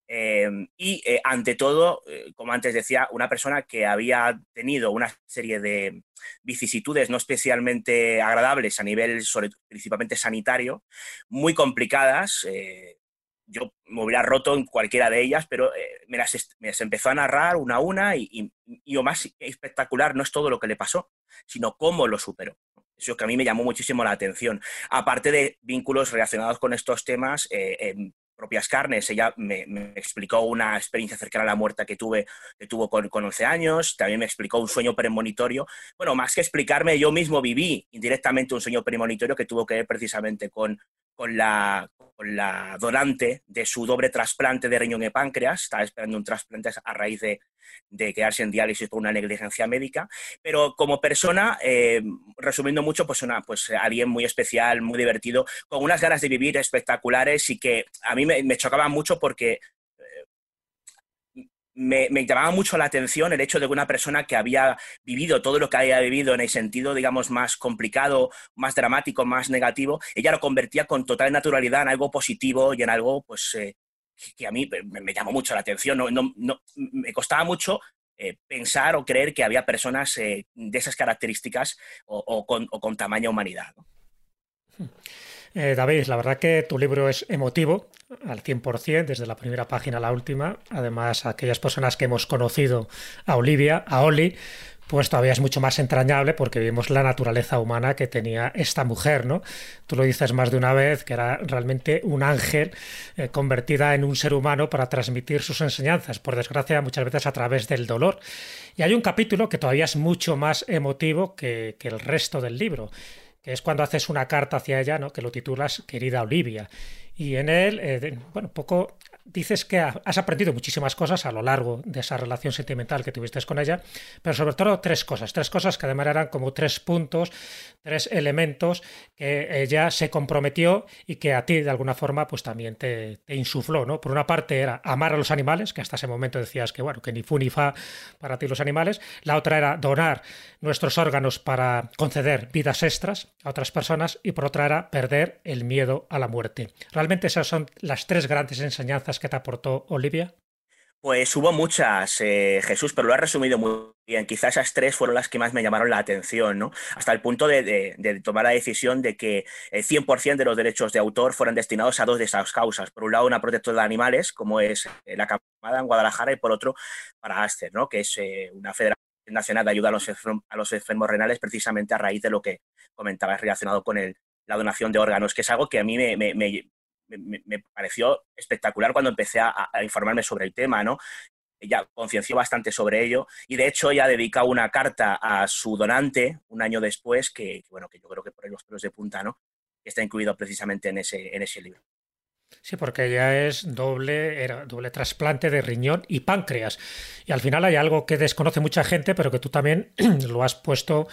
Em, y eh, ante todo, eh, como antes decía, una persona que había tenido una serie de vicisitudes no especialmente agradables a nivel principalmente sanitario, muy complicadas. Eh, yo me hubiera roto en cualquiera de ellas, pero me las, empezó a narrar una a una y, lo más espectacular no es todo lo que le pasó, sino cómo lo superó. Eso que a mí me llamó muchísimo la atención. Aparte de vínculos relacionados con estos temas, propias carnes. Ella me, explicó una experiencia cercana a la muerte que, tuve, que tuvo con, con 11 años, también me explicó un sueño premonitorio. Bueno, más que explicarme, yo mismo viví indirectamente un sueño premonitorio que tuvo que ver precisamente con, con la, la donante de su doble trasplante de riñón y páncreas. Estaba esperando un trasplante a raíz de, de quedarse en diálisis por una negligencia médica. Pero como persona, eh, resumiendo mucho, pues, una, pues alguien muy especial, muy divertido, con unas ganas de vivir espectaculares y que a mí me, me chocaba mucho porque me, llamaba mucho la atención el hecho de que una persona que había vivido todo lo que había vivido en el sentido, digamos, más complicado, más dramático, más negativo, ella lo convertía con total naturalidad en algo positivo y en algo, pues, eh, que a mí me, llamó mucho la atención. No, me costaba mucho eh, pensar o creer que había personas eh, de esas características o, con, tamaño humanidad. Hmm. Eh, David, la verdad que tu libro es emotivo al 100%, desde la primera página a la última. Además, aquellas personas que hemos conocido a Olivia, a Oli, pues todavía es mucho más entrañable porque vimos la naturaleza humana que tenía esta mujer, ¿no? Tú lo dices más de una vez, que era realmente un ángel eh, convertida en un ser humano para transmitir sus enseñanzas, por desgracia muchas veces a través del dolor. Y hay un capítulo que todavía es mucho más emotivo que, que el resto del libro es cuando haces una carta hacia ella, ¿no? que lo titulas Querida Olivia. Y en él, eh, bueno, poco dices que has aprendido muchísimas cosas a lo largo de esa relación sentimental que tuviste con ella, pero sobre todo tres cosas, tres cosas que además eran como tres puntos, tres elementos que ella se comprometió y que a ti de alguna forma pues también te, insufló, ¿no? Por una parte era amar a los animales, que hasta ese momento decías que bueno, que ni fu ni fa para ti los animales, la otra era donar nuestros órganos para conceder vidas extras a otras personas y por otra era perder el miedo a la muerte. Realmente esas son las tres grandes enseñanzas estas que te aportó Olivia? Pues hubo muchas, eh, Jesús, pero lo has resumido muy bien. Quizás esas tres fueron las que más me llamaron la atención, ¿no? Hasta el punto de, tomar la decisión de que el 100% de los derechos de autor fueran destinados a dos de esas causas. Por un lado, una protectora de animales, como es eh, la Camada en Guadalajara, y por otro, para Aster. Que es eh, una federación nacional de ayuda a los, enfermos renales, precisamente a raíz de lo que comentabas relacionado con la donación de órganos, que es algo que a mí me, pareció espectacular cuando empecé a, informarme sobre el tema, ¿no? Ella concienció bastante sobre ello y de hecho ella dedicado una carta a su donante un año después que, bueno, que yo creo que por los pelos de punta, ¿no? Está incluido precisamente en ese, en ese libro. Sí, porque ella es doble, era doble trasplante de riñón y páncreas. Y al final hay algo que desconoce mucha gente, pero que tú también lo has puesto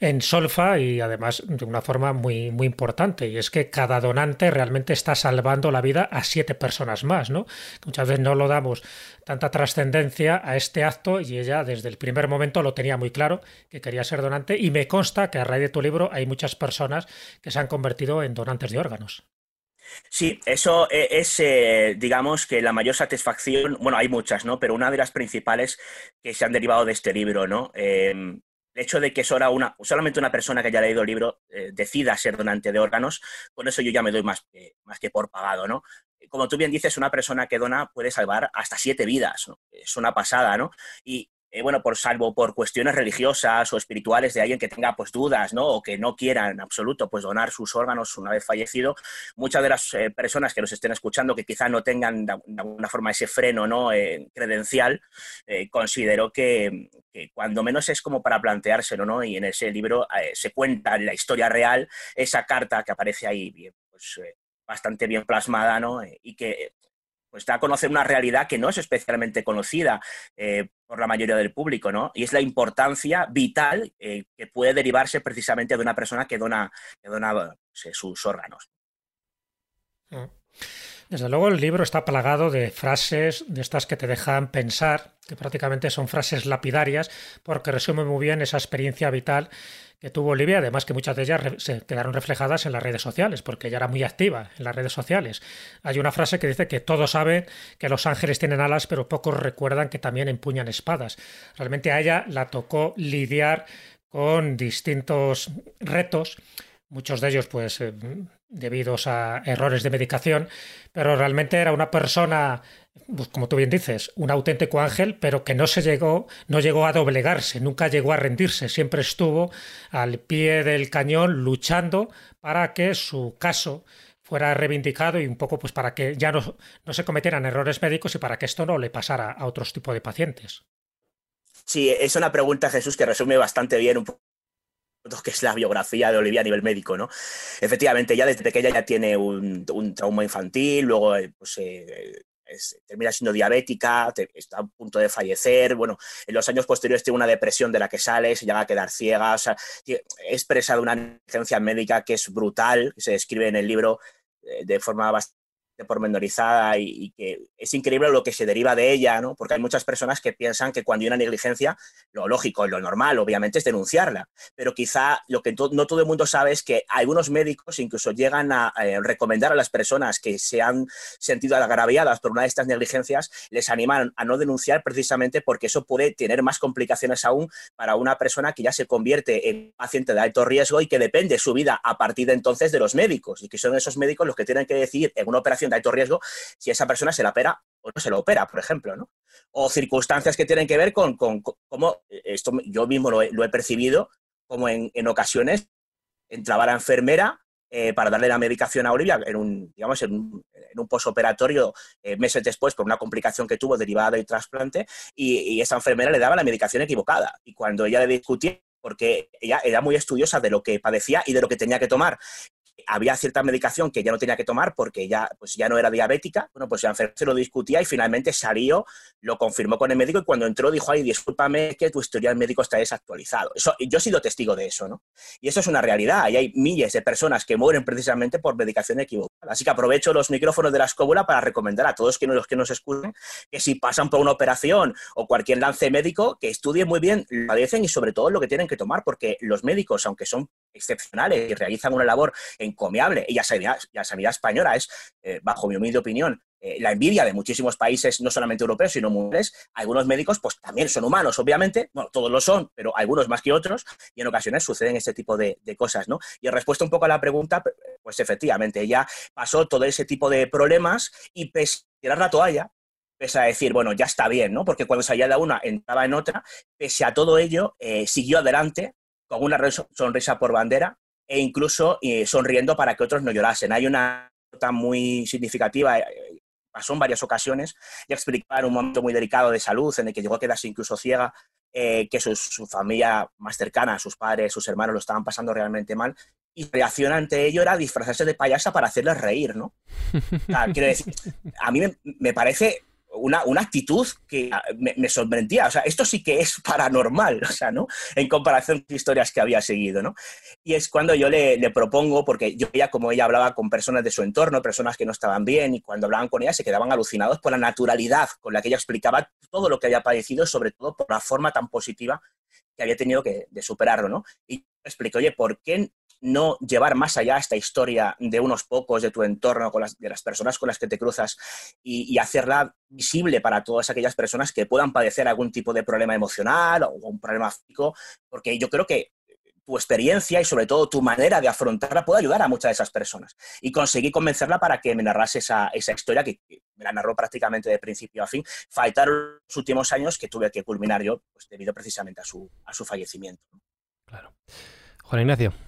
en solfa y además de una forma muy, muy importante. Y es que cada donante realmente está salvando la vida a siete personas más, ¿no? Muchas veces no lo damos tanta trascendencia a este acto y ella desde el primer momento lo tenía muy claro que quería ser donante y me consta que a raíz de tu libro hay muchas personas que se han convertido en donantes de órganos. Sí, eso e, es, eh, digamos, que la mayor satisfacción, bueno, hay muchas, ¿no? Pero una de las principales que se han derivado de este libro, ¿no? Em, el hecho de que una, solamente una persona que haya leído el libro eh, decida ser donante de órganos, con eso yo ya me doy más, más que por pagado, ¿no? Como tú bien dices, una persona que dona puede salvar hasta siete vidas, ¿no? Es una pasada, ¿no? Y eh, bueno, por salvo por cuestiones religiosas o espirituales de alguien que tenga pues dudas, ¿no? O que no quiera en absoluto pues donar sus órganos una vez fallecido, muchas de las eh, personas que nos estén escuchando que quizá no tengan de, alguna forma ese freno, ¿no? Eh, credencial, considero que, cuando menos es como para planteárselo, ¿no? Y en ese libro se cuenta en la historia real esa carta que aparece ahí, pues bastante bien plasmada, ¿no? y que pues da a conocer una realidad que no es especialmente conocida por la mayoría del público, ¿no? Y es la importancia vital eh, que puede derivarse precisamente de una persona que dona, que dona pues, eh, sus órganos. Mm. Desde luego el libro está plagado de frases de estas que te dejan pensar, que prácticamente son frases lapidarias, porque resumen muy bien esa experiencia vital que tuvo Olivia, además que muchas de ellas se quedaron reflejadas en las redes sociales, porque ella era muy activa en las redes sociales. Hay una frase que dice que todos saben que los ángeles tienen alas, pero pocos recuerdan que también empuñan espadas. Realmente a ella la tocó lidiar con distintos retos, muchos de ellos pues eh, debidos a errores de medicación, pero realmente era una persona pues, como tú bien dices, un auténtico ángel, pero que no se llegó, no llegó a doblegarse, nunca llegó a rendirse, siempre estuvo al pie del cañón luchando para que su caso fuera reivindicado y un poco pues para que ya no, no se cometieran errores médicos y para que esto no le pasara a otros tipos de pacientes. Sí, es una pregunta, Jesús, que resume bastante bien un poco que es la biografía de Olivia a nivel médico, ¿no? Efectivamente, ya desde pequeña ya tiene un, trauma infantil, luego eh, pues, eh, termina siendo diabética, está a punto de fallecer, bueno, en los años posteriores tiene una depresión de la que sale, se llega a quedar ciega, o sea, expresa de una negligencia médica que es brutal, que se describe en el libro eh, de forma bastante pormenorizada y, y, que es increíble lo que se deriva de ella, ¿no? Porque hay muchas personas que piensan que cuando hay una negligencia, lo lógico y lo normal, obviamente, es denunciarla. Pero quizá lo que no todo el mundo sabe es que algunos médicos incluso llegan a eh, recomendar a las personas que se han sentido agraviadas por una de estas negligencias, les animan a no denunciar precisamente porque eso puede tener más complicaciones aún para una persona que ya se convierte en paciente de alto riesgo y que depende su vida a partir de entonces de los médicos y que son esos médicos los que tienen que decidir en una operación de alto riesgo si esa persona se la opera o no se lo opera, por ejemplo, ¿no? O circunstancias que tienen que ver con, cómo, esto yo mismo lo he, percibido, como en, ocasiones entraba la enfermera eh, para darle la medicación a Olivia en un, digamos, en un, en posoperatorio eh, meses después por una complicación que tuvo derivada del trasplante y, y, esa enfermera le daba la medicación equivocada. Y cuando ella le discutía, porque ella era muy estudiosa de lo que padecía y de lo que tenía que tomar había cierta medicación que ya no tenía que tomar porque ya, pues ya no era diabética. Bueno, pues se lo discutía y finalmente salió, lo confirmó con el médico y cuando entró dijo, ay, discúlpame que tu historial médico está desactualizado. Eso, yo he sido testigo de eso, ¿no? Y eso es una realidad hay miles de personas que mueren precisamente por medicación equivocada. Así que aprovecho los micrófonos de la escóbula para recomendar a todos los que nos escuchen que si pasan por una operación o cualquier lance médico, que estudien muy bien lo padecen y sobre todo lo que tienen que tomar, porque los médicos, aunque son excepcionales y realizan una labor encomiable. Y la sanidad, sanidad española es, eh, bajo mi humilde opinión, eh, la envidia de muchísimos países, no solamente europeos, sino mundiales. Algunos médicos, pues también son humanos, obviamente, bueno, todos lo son, pero algunos más que otros, y en ocasiones suceden este tipo de, cosas, ¿no? Y en respuesta un poco a la pregunta, pues efectivamente, ella pasó todo ese tipo de problemas y pese a tirar la toalla, pese a decir, bueno, ya está bien, ¿no? Porque cuando salía de una, entraba en otra, pese a todo ello, eh, siguió adelante con una sonrisa por bandera e incluso eh, sonriendo para que otros no llorasen. Hay una nota muy significativa pasó en varias ocasiones, y explicar un momento muy delicado de salud en el que llegó a quedarse incluso ciega, eh, que su, familia más cercana, sus padres, sus hermanos lo estaban pasando realmente mal, y su reacción ante ello era disfrazarse de payasa para hacerles reír, ¿no? decir, a mí me parece una, actitud que ah, me, sorprendía. O sea, esto sí que es paranormal, o sea, ¿no? En comparación con historias que había seguido, ¿no? Y es cuando yo le, propongo, porque yo veía como ella hablaba con personas de su entorno, personas que no estaban bien, y cuando hablaban con ella se quedaban alucinados por la naturalidad con la que ella explicaba todo lo que había padecido, sobre todo por la forma tan positiva que había tenido que de superarlo, ¿no? Y expliqué, oye, ¿por qué no llevar más allá esta historia de unos pocos, de tu entorno, con las, de las personas con las que te cruzas y, hacerla visible para todas aquellas personas que puedan padecer algún tipo de problema emocional o un problema físico, porque yo creo que tu experiencia y sobre todo tu manera de afrontarla puede ayudar a muchas de esas personas. Y conseguí convencerla para que me narrase esa, historia que, me la narró prácticamente de principio a fin. Faltaron los últimos años que tuve que culminar yo pues, debido precisamente a su, a su fallecimiento. Claro. Juan Ignacio.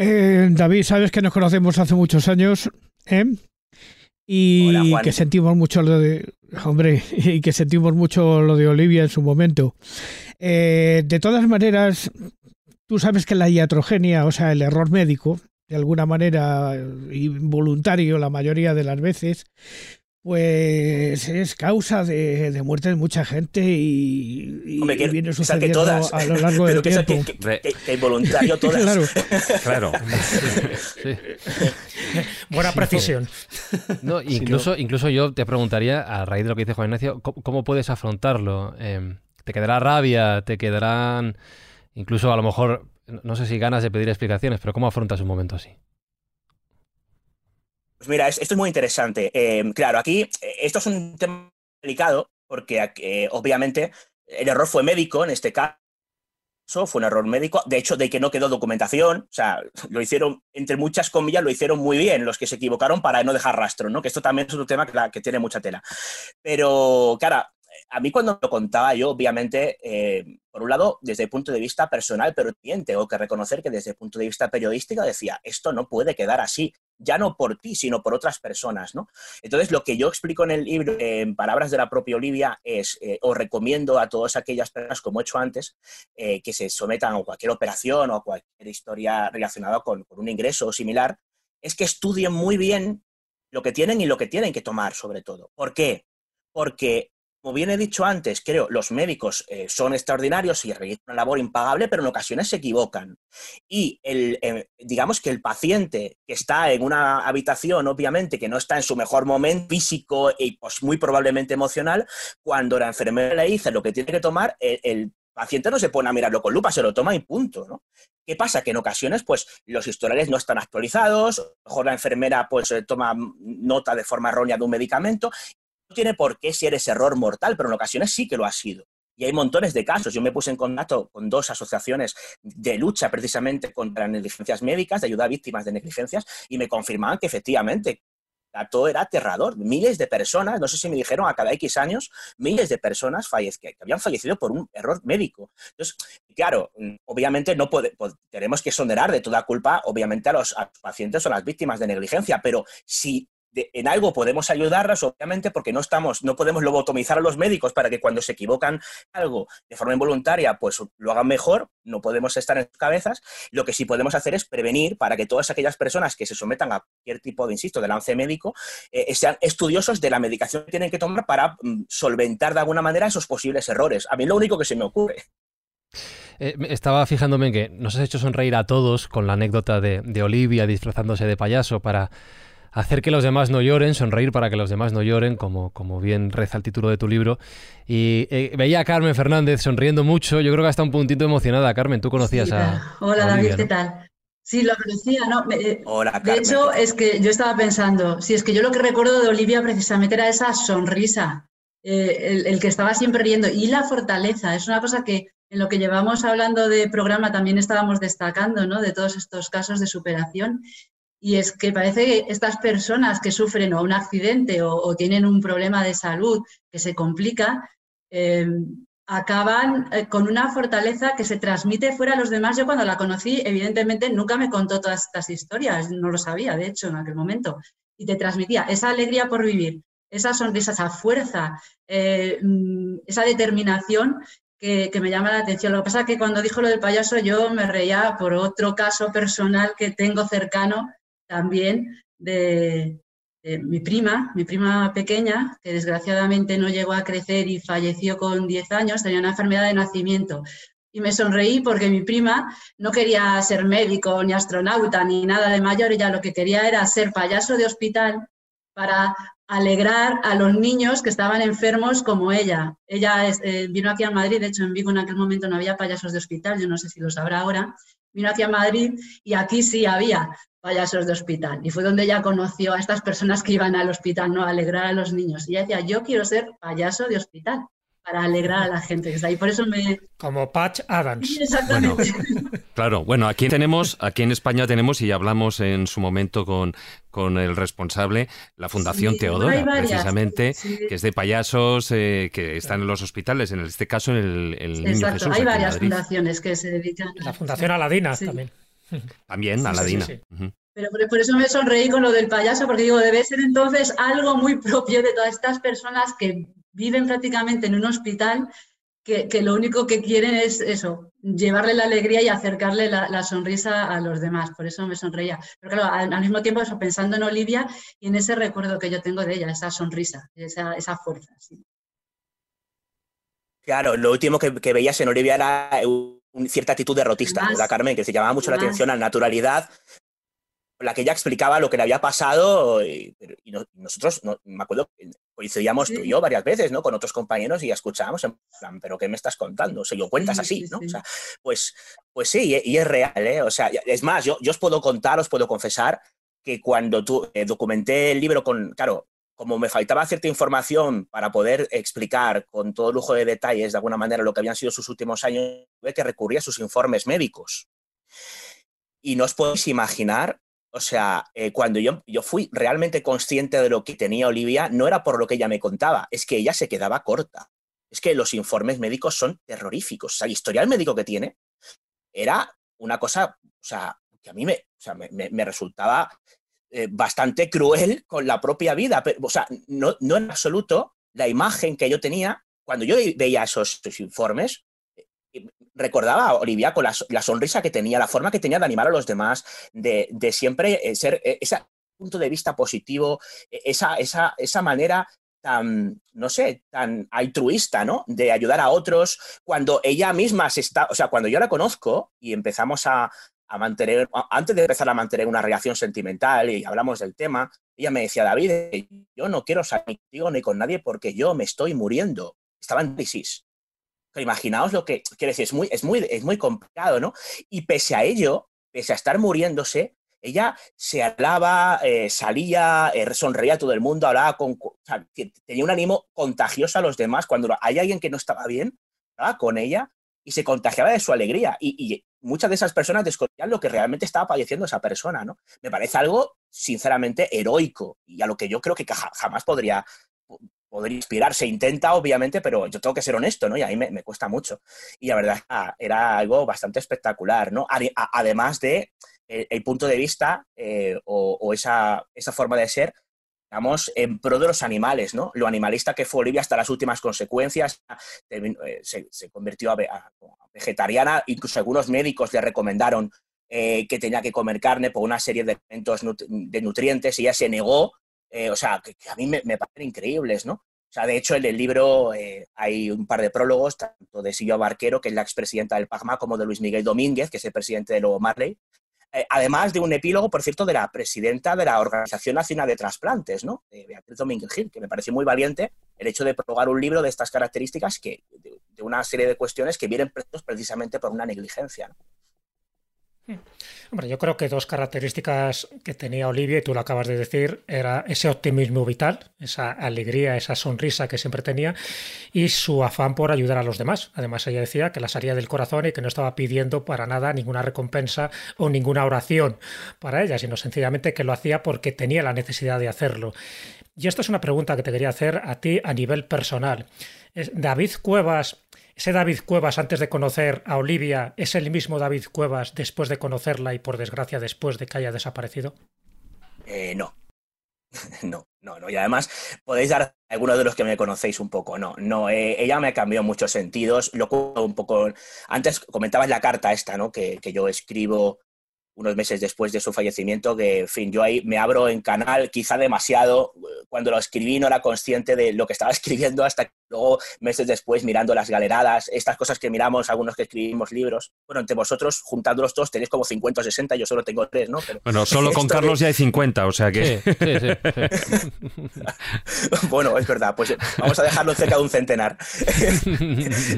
Eh, David, sabes que nos conocemos hace muchos años, ¿eh? Y que sentimos mucho lo de. Hombre, y que sentimos mucho lo de Olivia en su momento. Eh, de todas maneras, tú sabes que la iatrogenia, o sea, el error médico, de alguna manera involuntario la mayoría de las veces, pues es causa de, muerte de mucha gente y, viene sucediendo a lo largo del tiempo. Que, que, voluntario todas. claro. claro. Buena precisión. No, incluso, incluso yo te preguntaría, a raíz de lo que dice Juan Ignacio, ¿cómo, puedes afrontarlo? Em, ¿Te quedará rabia? ¿Te quedarán incluso a lo mejor, no sé si ganas de pedir explicaciones, pero ¿cómo afrontas un momento así? Pues mira, esto es muy interesante. Eh, claro, aquí eh, esto es un tema delicado porque eh, obviamente el error fue médico en este caso, fue un error médico, de hecho de que no quedó documentación, o sea, lo hicieron, entre muchas comillas, lo hicieron muy bien los que se equivocaron para no dejar rastro, ¿no? Que esto también es otro tema que, tiene mucha tela. Pero, claro, a mí cuando lo contaba yo, obviamente, por un lado, desde el punto de vista personal, pero también tengo que reconocer que desde el punto de vista periodístico decía, esto no puede quedar así, ya no por ti, sino por otras personas, ¿no? Entonces, lo que yo explico en el libro, en palabras de la propia Olivia, es, eh, os recomiendo a todas aquellas personas, como he hecho antes, eh, que se sometan a cualquier operación o a cualquier historia relacionada con, con un ingreso o similar, es que estudien muy bien lo que tienen y lo que tienen que tomar, sobre todo. ¿Por qué? Porque como bien he dicho antes, creo, los médicos eh, son extraordinarios y realizan una labor impagable, pero en ocasiones se equivocan. Y el, eh, digamos que el paciente que está en una habitación, obviamente, que no está en su mejor momento físico y pues, muy probablemente emocional, cuando la enfermera le dice lo que tiene que tomar, el, paciente no se pone a mirarlo con lupa, se lo toma y punto, ¿no? ¿Qué pasa? Que en ocasiones, pues, los historiales no están actualizados, a lo mejor la enfermera, pues, eh, toma nota de forma errónea de un medicamento tiene por qué ser ese error mortal, pero en ocasiones sí que lo ha sido. Y hay montones de casos. Yo me puse en contacto con dos asociaciones de lucha precisamente contra negligencias médicas, de ayuda a víctimas de negligencias, y me confirmaban que efectivamente todo era aterrador. Miles de personas, no sé si me dijeron a cada X años, miles de personas que habían fallecido por un error médico. Entonces, claro, obviamente no tenemos que exonerar de toda culpa, obviamente, a los, a los pacientes o a las víctimas de negligencia, pero si en algo podemos ayudarlas, obviamente, porque no estamos, no podemos lobotomizar a los médicos para que cuando se equivocan algo de forma involuntaria, pues lo hagan mejor, no podemos estar en sus cabezas. Lo que sí podemos hacer es prevenir para que todas aquellas personas que se sometan a cualquier tipo de, insisto, de lance médico, eh, sean estudiosos de la medicación que tienen que tomar para mm, solventar de alguna manera esos posibles errores. A mí lo único que se me ocurre. Eh, estaba fijándome en que nos has hecho sonreír a todos con la anécdota de Olivia disfrazándose de payaso para hacer que los demás no lloren, sonreír para que los demás no lloren, como, como bien reza el título de tu libro. Y eh, veía a Carmen Fernández sonriendo mucho, yo creo que hasta un puntito emocionada. Carmen, tú conocías a... Hola David, ¿qué tal? Sí, lo conocía, ¿no? Eh, de hecho, es que yo estaba pensando, si es que yo lo que recuerdo de Olivia precisamente era esa sonrisa, eh, el, que estaba siempre riendo y la fortaleza. Es una cosa que en lo que llevamos hablando de programa también estábamos destacando, ¿no? De todos estos casos de superación. Y es que parece que estas personas que sufren o un accidente o, tienen un problema de salud que se complica, eh, acaban eh, con una fortaleza que se transmite fuera a los demás. Yo cuando la conocí, evidentemente, nunca me contó todas estas historias, no lo sabía, de hecho, en aquel momento. Y te transmitía esa alegría por vivir, esa sonrisa, esa fuerza, eh, mm, esa determinación que, me llama la atención. Lo que pasa es que cuando dijo lo del payaso, yo me reía por otro caso personal que tengo cercano también de, mi prima, mi prima pequeña, que desgraciadamente no llegó a crecer y falleció con 10 años, tenía una enfermedad de nacimiento. Y me sonreí porque mi prima no quería ser médico, ni astronauta, ni nada de mayor. Ella lo que quería era ser payaso de hospital para alegrar a los niños que estaban enfermos como ella. Ella eh, vino aquí a Madrid, de hecho en Vigo en aquel momento no había payasos de hospital, yo no sé si lo sabrá ahora. Vino aquí a Madrid y aquí sí había payasos de hospital. Y fue donde ella conoció a estas personas que iban al hospital, ¿no? A alegrar a los niños. Y ella decía, yo quiero ser payaso de hospital para alegrar a la gente que está ahí. Por eso me... Como Patch Adams. exactamente. claro, bueno, aquí tenemos, aquí en España tenemos, y hablamos en su momento con, con el responsable, la Fundación Teodora, precisamente, que es de payasos eh, que están en los hospitales, en este caso el, el Exacto, hay varias fundaciones que se dedican. La Fundación Aladina también. También, Aladina. Pero por, eso me sonreí con lo del payaso, porque digo, debe ser entonces algo muy propio de todas estas personas que viven prácticamente en un hospital, que, lo único que quieren es eso, llevarle la alegría y acercarle la, sonrisa a los demás. Por eso me sonreía. Pero claro, al, mismo tiempo eso, pensando en Olivia y en ese recuerdo que yo tengo de ella, esa sonrisa, esa, esa fuerza. Claro, lo último que, que veías en Olivia era cierta actitud derrotista, ¿verdad, Carmen? Que se llamaba mucho la atención a la naturalidad con la que ella explicaba lo que le había pasado y, nosotros, me acuerdo, coincidíamos tú y yo varias veces, ¿no? Con otros compañeros y escuchábamos en plan, pero ¿qué me estás contando? O sea, yo cuentas así, ¿no? O sea, pues, pues sí, y es real, ¿eh? O sea, es más, yo, yo os puedo contar, os puedo confesar que cuando tú eh, documenté el libro con, claro, como me faltaba cierta información para poder explicar con todo lujo de detalles, de alguna manera, lo que habían sido sus últimos años, tuve que recurrir a sus informes médicos. Y no os podéis imaginar, o sea, eh, cuando yo, yo fui realmente consciente de lo que tenía Olivia, no era por lo que ella me contaba, es que ella se quedaba corta. Es que los informes médicos son terroríficos. O sea, el historial médico que tiene era una cosa, o sea, que a mí me, me resultaba eh, bastante cruel con la propia vida. O sea, no, en absoluto la imagen que yo tenía cuando yo veía esos, informes. Eh, recordaba a Olivia con la, sonrisa que tenía, la forma que tenía de animar a los demás, de, siempre eh, ser ese punto de vista positivo, esa, esa, esa manera tan, no sé, tan altruista, ¿no? De ayudar a otros, cuando ella misma se está, o sea, cuando yo la conozco y empezamos a, a mantener, antes de empezar a mantener una relación sentimental y hablamos del tema, ella me decía, David, yo no quiero salir contigo ni con nadie porque yo me estoy muriendo. Estaba en crisis. imaginaos lo que, quiere decir, es muy, es, muy, es muy complicado, ¿no? Y pese a ello, pese a estar muriéndose, ella se hablaba, eh, salía, eh, sonreía a todo el mundo, hablaba con, tenía un ánimo contagioso a los demás. Cuando hay alguien que no estaba bien, hablaba con ella y se contagiaba de su alegría. Y, muchas de esas personas desconocían lo que realmente estaba padeciendo esa persona, ¿no? Me parece algo, sinceramente, heroico y a lo que yo creo que jamás podría, podría inspirar. Se intenta, obviamente, pero yo tengo que ser honesto, ¿no? Y ahí me, cuesta mucho. Y la verdad era algo bastante espectacular, ¿no? Además de eh, el, punto de vista eh, o, esa, esa forma de ser digamos, en pro de los animales, ¿no? Lo animalista que fue Olivia hasta las últimas consecuencias, eh, se, convirtió a, vegetariana, incluso algunos médicos le recomendaron eh, que tenía que comer carne por una serie de elementos de nutrientes y ella se negó, eh, o sea, que, a mí me, parecen increíbles, ¿no? O sea, de hecho, en el libro hay un par de prólogos, tanto de Silvia Barquero, que es la expresidenta del PAGMA, como de Luis Miguel Domínguez, que es el presidente de Lobo Marley, eh, además de un epílogo, por cierto, de la presidenta de la Organización Nacional de Trasplantes, ¿no? de Beatriz Domínguez Gil, que me pareció muy valiente el hecho de probar un libro de estas características, que, de, una serie de cuestiones que vienen precisamente por una negligencia. Hombre, yo creo que dos características que tenía Olivia, y tú lo acabas de decir, era ese optimismo vital, esa alegría, esa sonrisa que siempre tenía, y su afán por ayudar a los demás. Además, ella decía que la salía del corazón y que no estaba pidiendo para nada ninguna recompensa o ninguna oración para ella, sino sencillamente que lo hacía porque tenía la necesidad de hacerlo. Y esto es una pregunta que te quería hacer a ti a nivel personal. David Cuevas ¿Ese David Cuevas antes de conocer a Olivia es el mismo David Cuevas después de conocerla y por desgracia después de que haya desaparecido? Eh, no. no, no, no. Y además podéis dar algunos de los que me conocéis un poco. No, no. Eh, ella me cambió muchos sentidos. Lo un poco. Antes comentabas la carta esta, ¿no? Que, que yo escribo unos meses después de su fallecimiento, que, en fin, yo ahí me abro en canal, quizá demasiado, cuando lo escribí no era consciente de lo que estaba escribiendo hasta luego, meses después, mirando las galeradas, estas cosas que miramos algunos que escribimos libros. Bueno, entre vosotros, juntándolos todos, tenéis como 50 o 60, yo solo tengo tres, ¿no? bueno, solo con Carlos ya hay 50, o sea que... bueno, es verdad, pues vamos a dejarlo cerca de un centenar.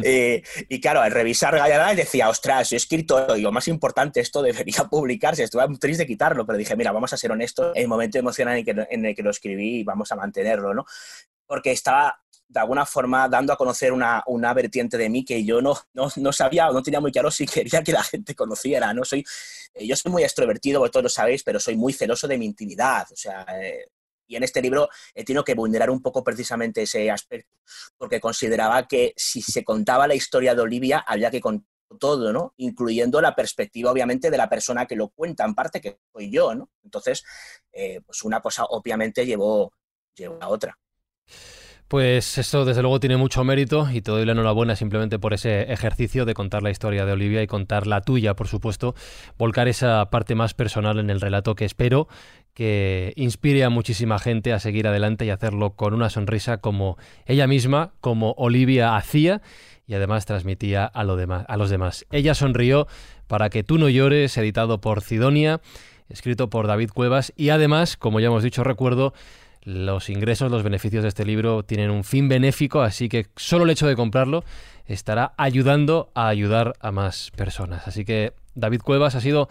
Eh, y claro, al revisar galeradas decía, ostras, yo he escrito, y lo más importante, esto debería publicarse, estuve triste de quitarlo, pero dije, mira, vamos a ser honestos, el momento emocional en, que, en el que lo escribí, vamos a mantenerlo, ¿no? Porque estaba de alguna forma dando a conocer una, una vertiente de mí que yo no, no, sabía o no tenía muy claro si quería que la gente conociera. ¿no? Soy, eh, yo soy muy extrovertido, vosotros lo sabéis, pero soy muy celoso de mi intimidad. O sea, eh, y en este libro he tenido que vulnerar un poco precisamente ese aspecto, porque consideraba que si se contaba la historia de Olivia, había que contar todo, ¿no? Incluyendo la perspectiva, obviamente, de la persona que lo cuenta, en parte, que soy yo, ¿no? Entonces, eh, pues una cosa obviamente llevó, llevó a otra. Pues esto desde luego tiene mucho mérito y te doy la enhorabuena simplemente por ese ejercicio de contar la historia de Olivia y contar la tuya, por supuesto, volcar esa parte más personal en el relato que espero que inspire a muchísima gente a seguir adelante y hacerlo con una sonrisa como ella misma, como Olivia hacía y además transmitía a, lo demás, a los demás. Ella sonrió para que tú no llores, editado por Sidonia, escrito por David Cuevas y además, como ya hemos dicho, recuerdo, los ingresos, los beneficios de este libro tienen un fin benéfico, así que solo el hecho de comprarlo estará ayudando a ayudar a más personas. Así que David Cuevas ha sido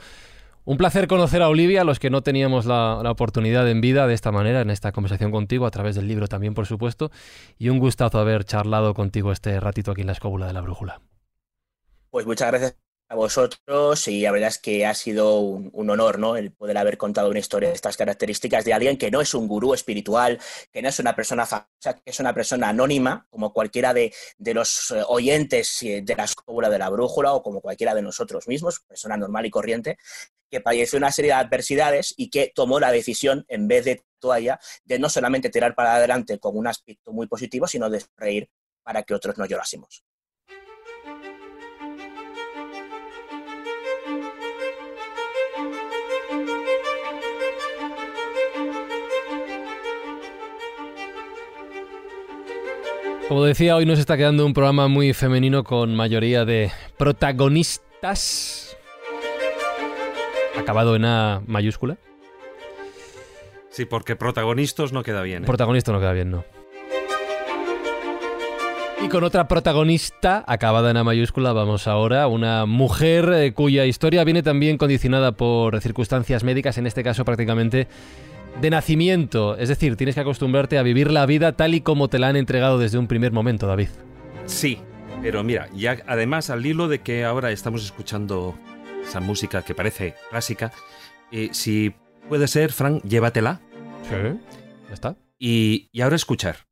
un placer conocer a Olivia, los que no teníamos la, oportunidad en vida de esta manera, en esta conversación contigo, a través del libro también, por supuesto, y un gustazo haber charlado contigo este ratito aquí en la escóbula de la brújula. Pues muchas gracias a vosotros y la verdad es que ha sido un, honor ¿no? el poder haber contado una historia de estas características de alguien que no es un gurú espiritual, que no es una persona famosa, que es una persona anónima, como cualquiera de, los eh, oyentes de la escóbula de la brújula o como cualquiera de nosotros mismos, persona normal y corriente, que padeció una serie de adversidades y que tomó la decisión, en vez de toalla, de no solamente tirar para adelante con un aspecto muy positivo, sino de reír para que otros no llorásemos. Como decía, hoy nos está quedando un programa muy femenino con mayoría de protagonistas. Acabado en A mayúscula. Sí, porque protagonistas no queda bien. ¿eh? Protagonista no queda bien, no. Y con otra protagonista, acabada en A mayúscula, vamos ahora, una mujer eh, cuya historia viene también condicionada por circunstancias médicas, en este caso prácticamente de nacimiento. Es decir, tienes que acostumbrarte a vivir la vida tal y como te la han entregado desde un primer momento, David. Sí, pero mira, ya además al hilo de que ahora estamos escuchando esa música que parece clásica, eh, si puede ser, Frank, llévatela. Sí, ya está. Y, y ahora escuchar.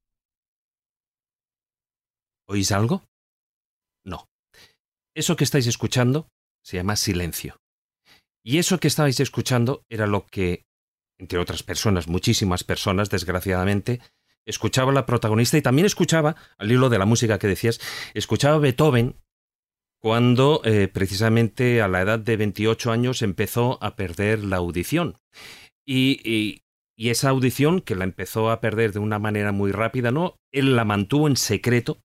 ¿Oís algo? No. Eso que estáis escuchando se llama silencio. Y eso que estabais escuchando era lo que entre otras personas, muchísimas personas, desgraciadamente, escuchaba a la protagonista y también escuchaba, al hilo de la música que decías, escuchaba a Beethoven cuando eh, precisamente a la edad de 28 años empezó a perder la audición. Y, y, esa audición, que la empezó a perder de una manera muy rápida, ¿no? Él la mantuvo en secreto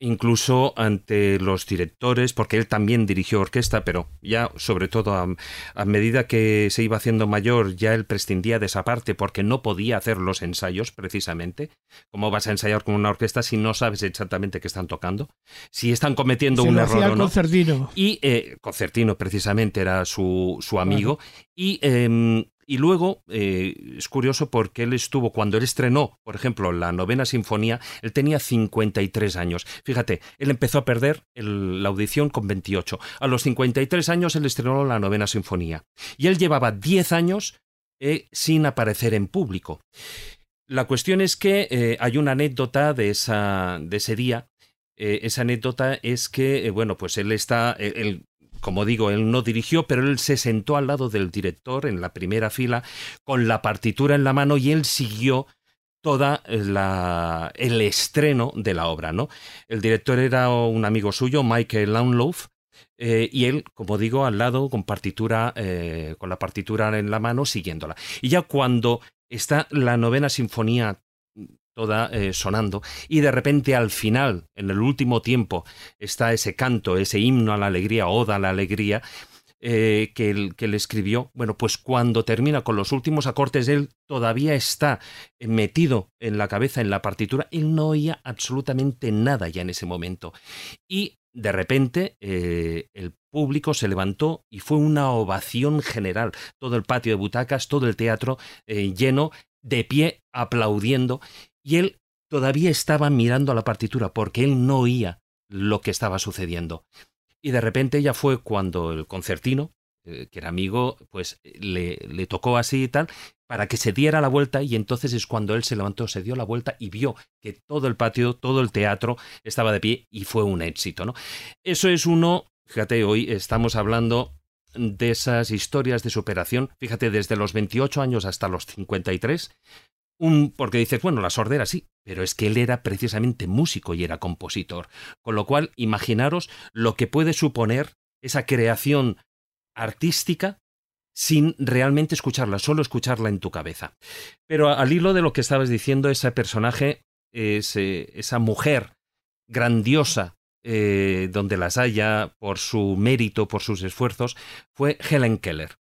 incluso ante los directores, porque él también dirigió orquesta, pero ya sobre todo a, medida que se iba haciendo mayor, ya él prescindía de esa parte porque no podía hacer los ensayos precisamente. ¿Cómo vas a ensayar con una orquesta si no sabes exactamente qué están tocando? Si están cometiendo un error o no. Concertino. Y eh, Concertino precisamente era su, su amigo. Y em, y luego eh, es curioso porque él estuvo, cuando él estrenó, por ejemplo, la novena sinfonía, él tenía 53 años. Fíjate, él empezó a perder la audición con 28. A los 53 años él estrenó la novena sinfonía. Y él llevaba 10 años eh, sin aparecer en público. La cuestión es que eh, hay una anécdota de, esa, de ese día. esa anécdota es que, bueno, pues él está, como digo, él no dirigió, pero él se sentó al lado del director en la primera fila con la partitura en la mano y él siguió toda la, el estreno de la obra, ¿no? El director era un amigo suyo, Michael Launlof, eh, y él, como digo, al lado con partitura, eh, con la partitura en la mano, siguiéndola. Y ya cuando está la novena sinfonía toda eh, sonando, y de repente al final, en el último tiempo, está ese canto, ese himno a la alegría, oda a la alegría, eh, que, él, que escribió. Bueno, pues cuando termina con los últimos acordes, él todavía está metido en la cabeza, en la partitura, él no oía absolutamente nada ya en ese momento. Y de repente eh, el público se levantó y fue una ovación general. Todo el patio de butacas, todo el teatro lleno, de pie, aplaudiendo y él todavía estaba mirando a la partitura porque él no oía lo que estaba sucediendo. Y de repente ya fue cuando el concertino, eh, que era amigo, pues le, le tocó así y tal, para que se diera la vuelta y entonces es cuando él se levantó, se dio la vuelta y vio que todo el patio, todo el teatro estaba de pie y fue un éxito, ¿no? Eso es uno, fíjate, hoy estamos hablando de esas historias de superación, fíjate, desde los 28 años hasta los 53, porque dices, bueno, la sordera sí, pero es que él era precisamente músico y era compositor. Con lo cual, imaginaros lo que puede suponer esa creación artística sin realmente escucharla, solo escucharla en tu cabeza. Pero al hilo de lo que estabas diciendo, ese personaje, esa mujer grandiosa, eh, donde las haya por su mérito, por sus esfuerzos, fue Helen Keller.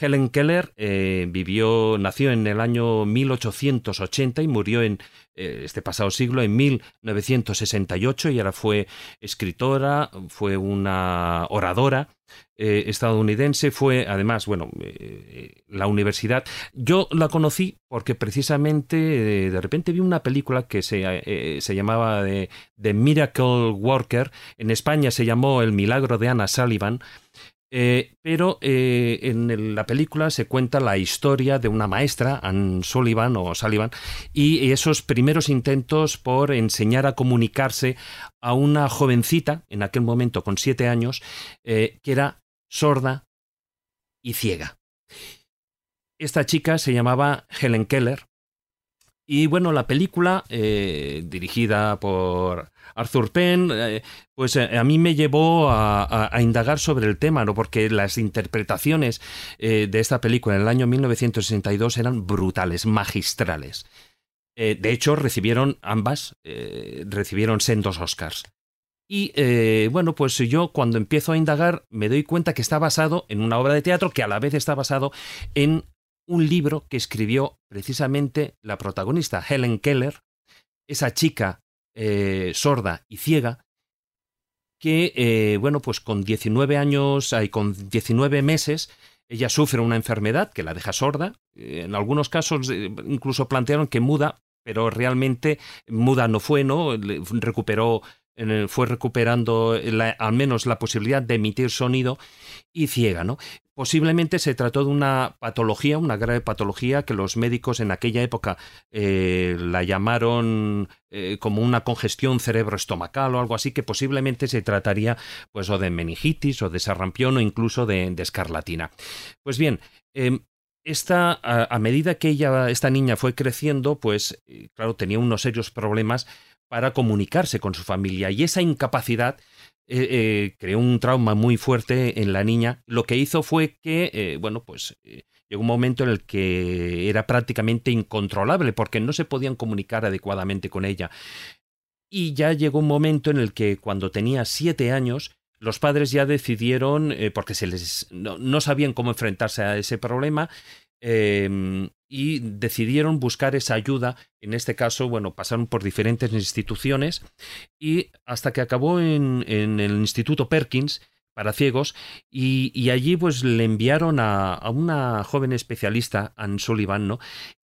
Helen Keller eh, vivió, nació en el año 1880 y murió en eh, este pasado siglo, en 1968, y ahora fue escritora, fue una oradora eh, estadounidense, fue además, bueno, la universidad. Yo la conocí porque precisamente de repente vi una película que se, se llamaba The Miracle Worker, en España se llamó El Milagro de Anna Sullivan, eh, pero eh, en la película se cuenta la historia de una maestra, Anne Sullivan o Sullivan, y esos primeros intentos por enseñar a comunicarse a una jovencita, en aquel momento con siete años, eh, que era sorda y ciega. Esta chica se llamaba Helen Keller. Y bueno, la película, dirigida por Arthur Penn, eh, pues eh, a mí me llevó a, indagar sobre el tema, ¿no? porque las interpretaciones eh, de esta película en el año 1962 eran brutales, magistrales. de hecho, recibieron ambas, recibieron sendos Oscars. Y bueno, pues yo cuando empiezo a indagar me doy cuenta que está basado en una obra de teatro que a la vez está basado en un libro que escribió precisamente la protagonista, Helen Keller, esa chica eh, sorda y ciega, que, eh, bueno, pues con 19 años y con 19 meses, ella sufre una enfermedad que la deja sorda. Eh, en algunos casos incluso plantearon que muda, pero realmente muda no fue, ¿no? Recuperó fue recuperando al menos la posibilidad de emitir sonido y ciega, ¿no? Posiblemente se trató de una patología, una grave patología que los médicos en aquella época eh, la llamaron eh, como una congestión cerebroestomacal o algo así, que posiblemente se trataría pues o de meningitis o de sarampión o incluso de, escarlatina. Pues bien, em, esta, a, medida que ella, esta niña fue creciendo, pues eh, claro, tenía unos serios problemas para comunicarse con su familia y esa incapacidad eh, eh, creó un trauma muy fuerte en la niña. Lo que hizo fue que, eh, bueno, pues llegó un momento en el que era prácticamente incontrolable porque no se podían comunicar adecuadamente con ella. y ya llegó un momento en el que cuando tenía siete años, los padres ya decidieron, porque se les, no, sabían cómo enfrentarse a ese problema, em, y decidieron buscar esa ayuda. En este caso, bueno, pasaron por diferentes instituciones y hasta que acabó en, el Instituto Perkins para ciegos y, allí pues le enviaron a, a, una joven especialista, Anne Sullivan, ¿no?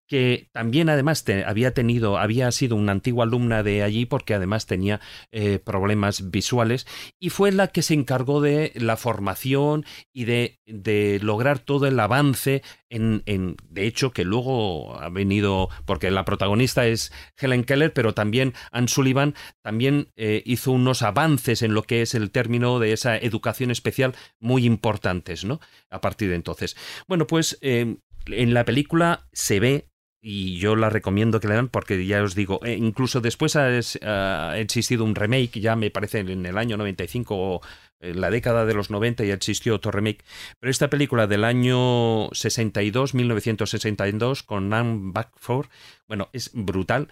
Que también además había tenido, había sido una antigua alumna de allí porque además tenía eh, problemas visuales y fue la que se encargó de la formación y de, de lograr todo el avance en, en, de hecho que luego ha venido, porque la protagonista es Helen Keller, pero también Anne Sullivan también eh, hizo unos avances en lo que es el término de esa educación especial muy importantes, ¿no? A partir de entonces. Bueno, pues eh, en la película se ve y yo la recomiendo que la vean porque ya os digo, eh, incluso después ha, existido un remake, ya me parece en el año 95 o en la década de los 90 ya existió otro remake, pero esta película del año 62, 1962, con Anne Backford, bueno, es brutal.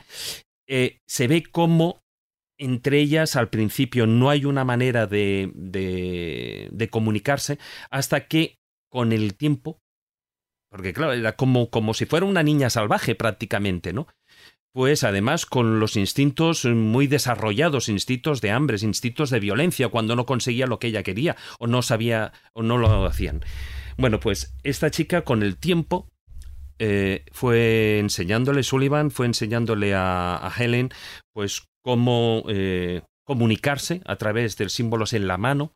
Eh, se ve como entre ellas al principio no hay una manera de, de comunicarse hasta que con el tiempo porque claro, era como, como si fuera una niña salvaje prácticamente, ¿no? Pues además con los instintos muy desarrollados, instintos de hambre, instintos de violencia, cuando no conseguía lo que ella quería, o no sabía, o no lo hacían. Bueno, pues esta chica con el tiempo eh, fue enseñándole, Sullivan fue enseñándole a, Helen, pues cómo eh, comunicarse a través de símbolos en la mano,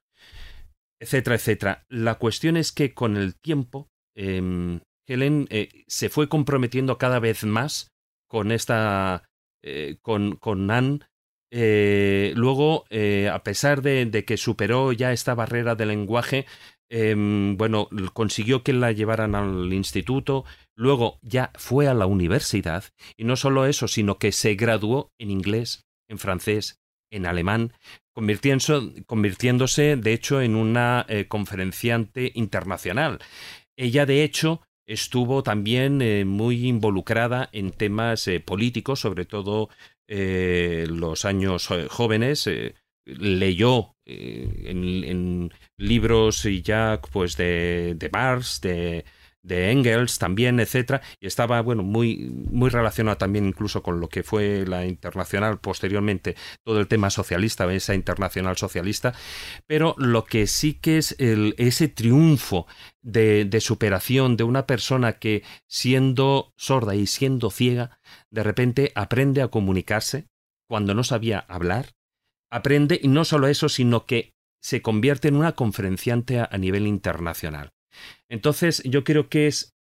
etcétera, etcétera. La cuestión es que con el tiempo em, Helen eh, se fue comprometiendo cada vez más con esta. Eh, con, con. Eh, luego, a pesar de, que superó ya esta barrera del lenguaje, em, bueno, consiguió que la llevaran al instituto, luego ya fue a la universidad, y no solo eso, sino que se graduó en inglés, en francés, en alemán, convirtiéndose, convirtiéndose de hecho en una conferenciante internacional. Ella, de hecho, estuvo también eh, muy involucrada en temas eh, políticos, sobre todo eh, los años jóvenes. leyó en, libros ya pues de, de Marx, de, de Engels también, etcétera, y estaba bueno muy muy relacionado también incluso con lo que fue la internacional posteriormente todo el tema socialista, esa internacional socialista, pero lo que sí que es el, ese triunfo de, de superación de una persona que siendo sorda y siendo ciega, de repente aprende a comunicarse cuando no sabía hablar, aprende y no solo eso, sino que se convierte en una conferenciante a nivel internacional. Entonces, yo creo que es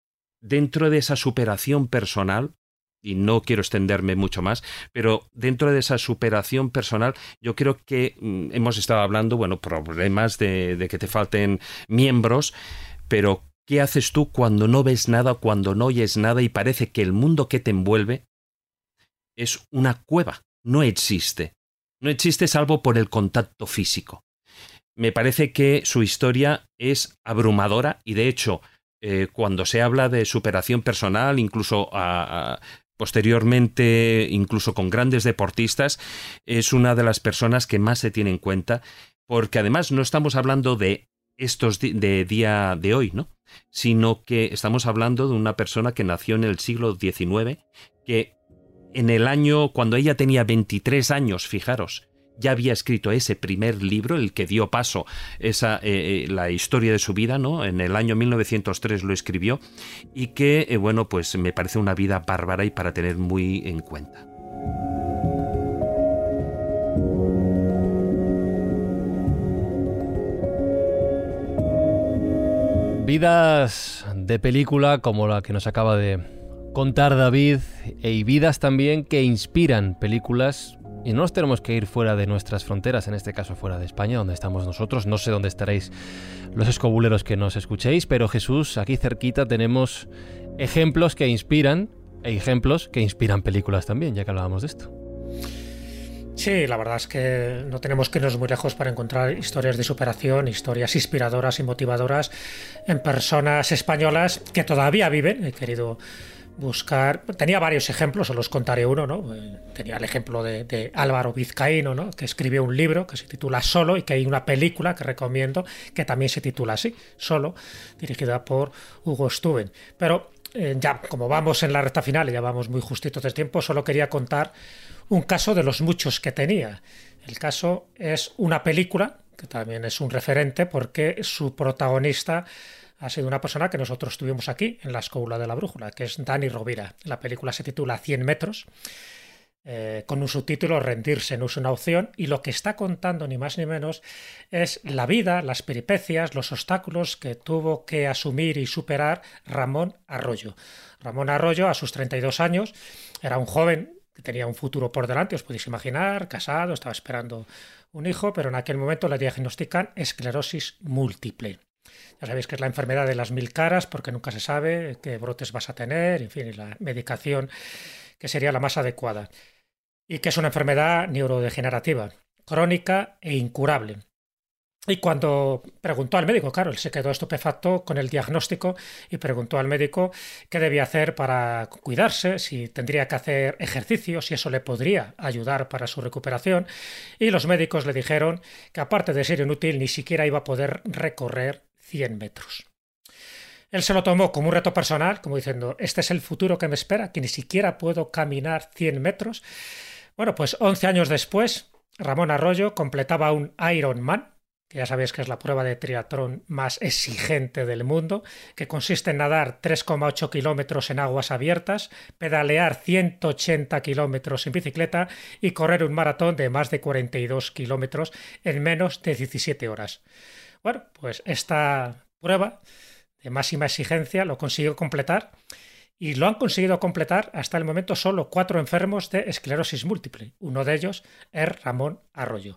dentro de esa superación personal, y no quiero extenderme mucho más, pero dentro de esa superación personal, yo creo que mm, hemos estado hablando, bueno, problemas de, de que te falten miembros, pero ¿qué haces tú cuando no ves nada, cuando no oyes nada y parece que el mundo que te envuelve es una cueva? No existe. No existe salvo por el contacto físico me parece que su historia es abrumadora y de hecho eh, cuando se habla de superación personal, incluso posteriormente, incluso con grandes deportistas, es una de las personas que más se tiene en cuenta, porque además no estamos hablando de estos de día de hoy, ¿no? Sino que estamos hablando de una persona que nació en el siglo XIX, que en el año, cuando ella tenía 23 años, fijaros, ya había escrito ese primer libro, el que dio paso esa eh, eh, la historia de su vida, ¿no? En el año 1903 lo escribió y que eh, bueno, pues me parece una vida bárbara y para tener muy en cuenta. Vidas de película como la que nos acaba de contar David y vidas también que inspiran películas y no nos tenemos que ir fuera de nuestras fronteras, en este caso fuera de España, donde estamos nosotros. No sé dónde estaréis los escobuleros que nos escuchéis, pero Jesús, aquí cerquita tenemos ejemplos que inspiran e ejemplos que inspiran películas también, ya que hablábamos de esto. Sí, la verdad es que no tenemos que irnos muy lejos para encontrar historias de superación, historias inspiradoras y motivadoras en personas españolas que todavía viven. He querido buscar. Tenía varios ejemplos, os los contaré uno, ¿no? Eh, tenía el ejemplo de, Álvaro Vizcaíno, ¿no? Que escribió un libro que se titula Solo y que hay una película que recomiendo que también se titula así, Solo, dirigida por Hugo Stuben. Pero eh, ya, como vamos en la recta final y ya vamos muy justitos de tiempo, solo quería contar un caso de los muchos que tenía. El caso es una película, que también es un referente, porque su protagonista ha sido una persona que nosotros tuvimos aquí en la Escuela de la Brújula, que es Dani Rovira. La película se titula 100 metros, eh, con un subtítulo Rendirse no es una opción, y lo que está contando ni más ni menos es la vida, las peripecias, los obstáculos que tuvo que asumir y superar Ramón Arroyo. Ramón Arroyo, a sus 32 años, era un joven que tenía un futuro por delante, os podéis imaginar, casado, estaba esperando un hijo, pero en aquel momento le diagnostican esclerosis múltiple. Ya sabéis que es la enfermedad de las mil caras porque nunca se sabe qué brotes vas a tener, en fin, y la medicación que sería la más adecuada. Y que es una enfermedad neurodegenerativa, crónica e incurable. Y cuando preguntó al médico, claro, él se quedó estupefacto con el diagnóstico y preguntó al médico qué debía hacer para cuidarse, si tendría que hacer ejercicio, si eso le podría ayudar para su recuperación. Y los médicos le dijeron que aparte de ser inútil, ni siquiera iba a poder recorrer 100 metros. Él se lo tomó como un reto personal, como diciendo, este es el futuro que me espera, que ni siquiera puedo caminar 100 metros. Bueno, pues 11 años después, Ramón Arroyo completaba un Ironman, que ya sabéis que es la prueba de triatlón más exigente del mundo, que consiste en nadar 3,8 kilómetros en aguas abiertas, pedalear 180 kilómetros en bicicleta y correr un maratón de más de 42 kilómetros en menos de 17 horas. Bueno, pues esta prueba de máxima exigencia lo consiguió completar y lo han conseguido completar hasta el momento solo cuatro enfermos de esclerosis múltiple. Uno de ellos es Ramón Arroyo.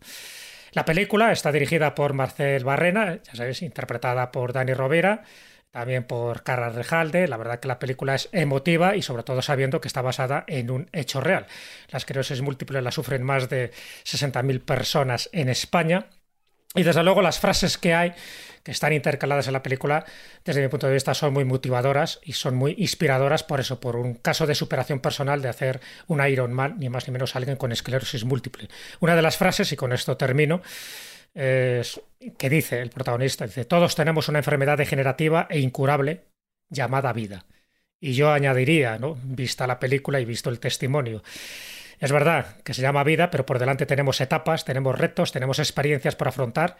La película está dirigida por Marcel Barrena, ya sabéis, interpretada por Dani Rovera, también por Carla Rejalde. La verdad que la película es emotiva y sobre todo sabiendo que está basada en un hecho real. La esclerosis múltiple la sufren más de 60.000 personas en España y desde luego las frases que hay, que están intercaladas en la película, desde mi punto de vista son muy motivadoras y son muy inspiradoras por eso, por un caso de superación personal de hacer un Iron Man, ni más ni menos alguien con esclerosis múltiple. Una de las frases, y con esto termino, es que dice el protagonista, dice, todos tenemos una enfermedad degenerativa e incurable llamada vida. Y yo añadiría, ¿no? vista la película y visto el testimonio, es verdad que se llama vida, pero por delante tenemos etapas, tenemos retos, tenemos experiencias por afrontar,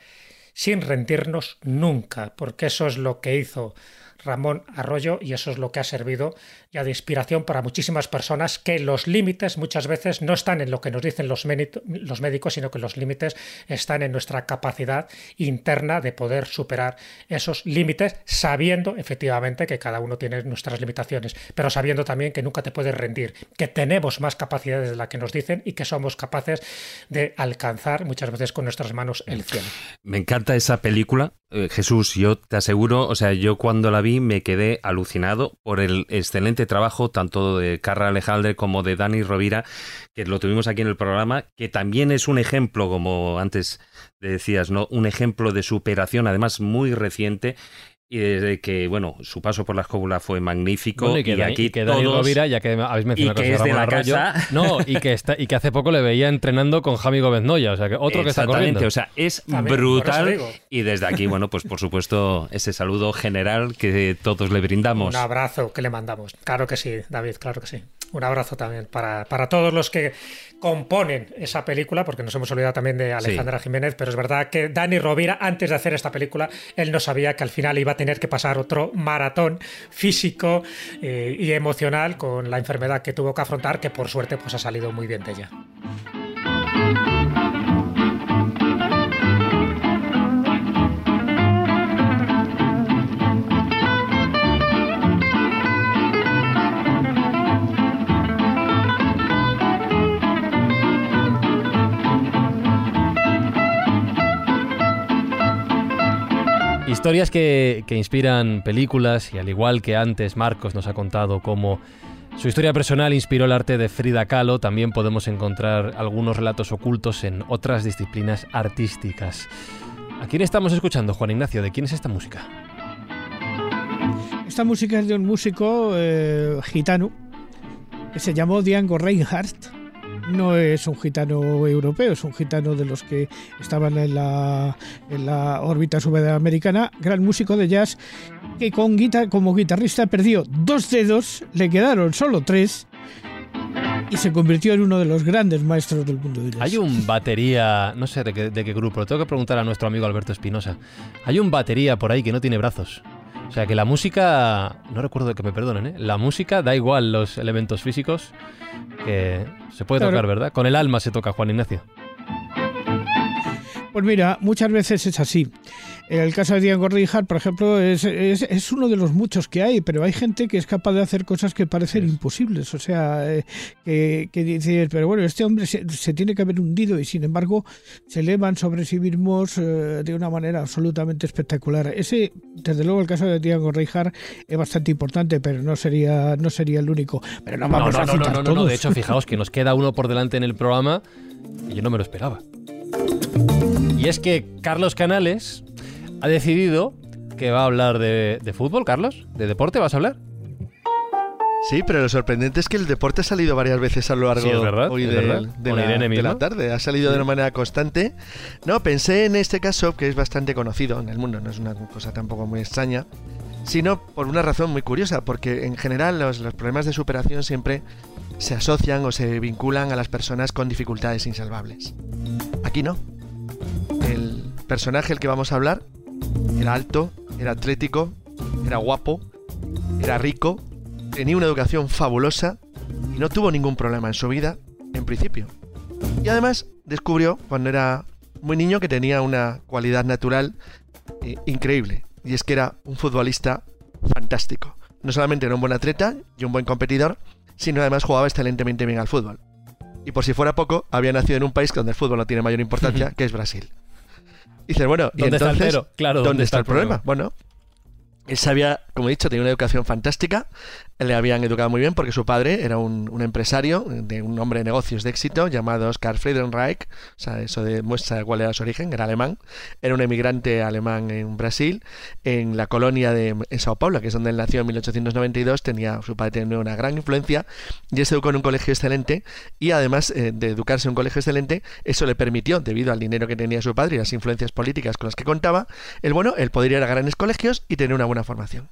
sin rendirnos nunca, porque eso es lo que hizo Ramón Arroyo y eso es lo que ha servido ya de inspiración para muchísimas personas que los límites muchas veces no están en lo que nos dicen los, médicos, sino que los límites están en nuestra capacidad interna de poder superar esos límites, sabiendo efectivamente que cada uno tiene nuestras limitaciones, pero sabiendo también que nunca te puedes rendir, que tenemos más capacidades de las que nos dicen y que somos capaces de alcanzar muchas veces con nuestras manos el cielo. Me encanta esa película, eh, Jesús, yo te aseguro, o sea, yo cuando la vi me quedé alucinado por el excelente trabajo tanto de Carra Alejandre como de Dani Rovira, que lo tuvimos aquí en el programa, que también es un ejemplo, como antes decías, ¿no? Un ejemplo de superación, además muy reciente y desde que, bueno, su paso por la escóbula fue magnífico. y, que aquí que Dani Rovira, ya que habéis mencionado y que es de la casa. No, y que, está, y que hace poco le veía entrenando con Javi Gómez Noya, o sea, que otro que está corriendo. o sea, es brutal. Y desde aquí, bueno, pues por supuesto, ese saludo general que todos le brindamos. Un abrazo que le mandamos. Claro que sí, David, claro que sí. Un abrazo también para, para todos los que componen esa película, porque nos hemos olvidado también de Alejandra Jiménez, pero es verdad que Dani Rovira, antes de hacer esta película, él no sabía que al final iba a tener que pasar otro maratón físico eh, y emocional con la enfermedad que tuvo que afrontar, que por suerte pues ha salido muy bien de ella. Historias que, inspiran películas y al igual que antes Marcos nos ha contado cómo su historia personal inspiró el arte de Frida Kahlo, también podemos encontrar algunos relatos ocultos en otras disciplinas artísticas. ¿A quién estamos escuchando, Juan Ignacio? ¿De quién es esta música? Esta música es de un músico eh, gitano que se llamó Django Reinhardt. No es un gitano europeo, es un gitano de los que estaban en la, en la órbita sudamericana, gran músico de jazz que con como guitarrista perdió dos dedos, le quedaron solo tres y se convirtió en uno de los grandes maestros del mundo Hay un batería, no sé de qué, de qué grupo, tengo que preguntar a nuestro amigo Alberto Espinosa. Hay un batería por ahí que no tiene brazos. O sea que la música, no recuerdo que me perdonen, ¿eh? la música da igual los elementos físicos, que se puede tocar, ¿verdad? Con el alma se toca, Juan Ignacio. Pues mira, muchas veces es así. El caso de Diego Rijal, por ejemplo, es, es, uno de los muchos que hay, pero hay gente que es capaz de hacer cosas que parecen imposibles. O sea, eh, que, que dices, pero bueno, este hombre se, tiene que haber hundido y sin embargo se elevan sobre sí mismos eh, de una manera absolutamente espectacular. Ese, desde luego, el caso de Diego Rijal es bastante importante, pero no sería, no sería el único. Pero no vamos a citar no, no, de hecho, fijaos que nos queda uno por delante en el programa y yo no me lo esperaba. Y es que Carlos Canales ha decidido que va a hablar de, fútbol, Carlos. ¿De deporte vas a hablar? Sí, pero lo sorprendente es que el deporte ha salido varias veces a lo largo hoy de, la, tarde. Ha salido de una manera constante. No, pensé en este caso, que es bastante conocido en el mundo, no es una cosa tampoco muy extraña, sino por una razón muy curiosa, porque en general los problemas de superación siempre se asocian o se vinculan a las personas con dificultades insalvables. Aquí no el personaje el que vamos a hablar era alto, era atlético, era guapo, era rico, tenía una educación fabulosa y no tuvo ningún problema en su vida, en principio. Y además descubrió cuando era muy niño que tenía una cualidad natural eh, increíble, y es que era un futbolista fantástico. No solamente era un buen atleta y un buen competidor, sino además jugaba excelentemente bien al fútbol. Y por si fuera poco, había nacido en un país donde el fútbol no tiene mayor importancia, que es Brasil. Dices, bueno, ¿y ¿Dónde entonces, está el Claro, ¿dónde, está, el problema? Bueno, él sabía, como he dicho, tenía una educación fantástica, le habían educado muy bien porque su padre era un, empresario, de un hombre de negocios de éxito llamado Oscar Friedenreich, o sea, eso demuestra cuál era su origen, era alemán, era un emigrante alemán en Brasil, en la colonia de Sao Paulo, que es donde él nació en 1892, tenía, su padre tenía una gran influencia y se educó en un colegio excelente y además eh, de educarse en un colegio excelente, eso le permitió, debido al dinero que tenía su padre y las influencias políticas con las que contaba, el bueno, él podría ir a grandes colegios y tener una buena formación.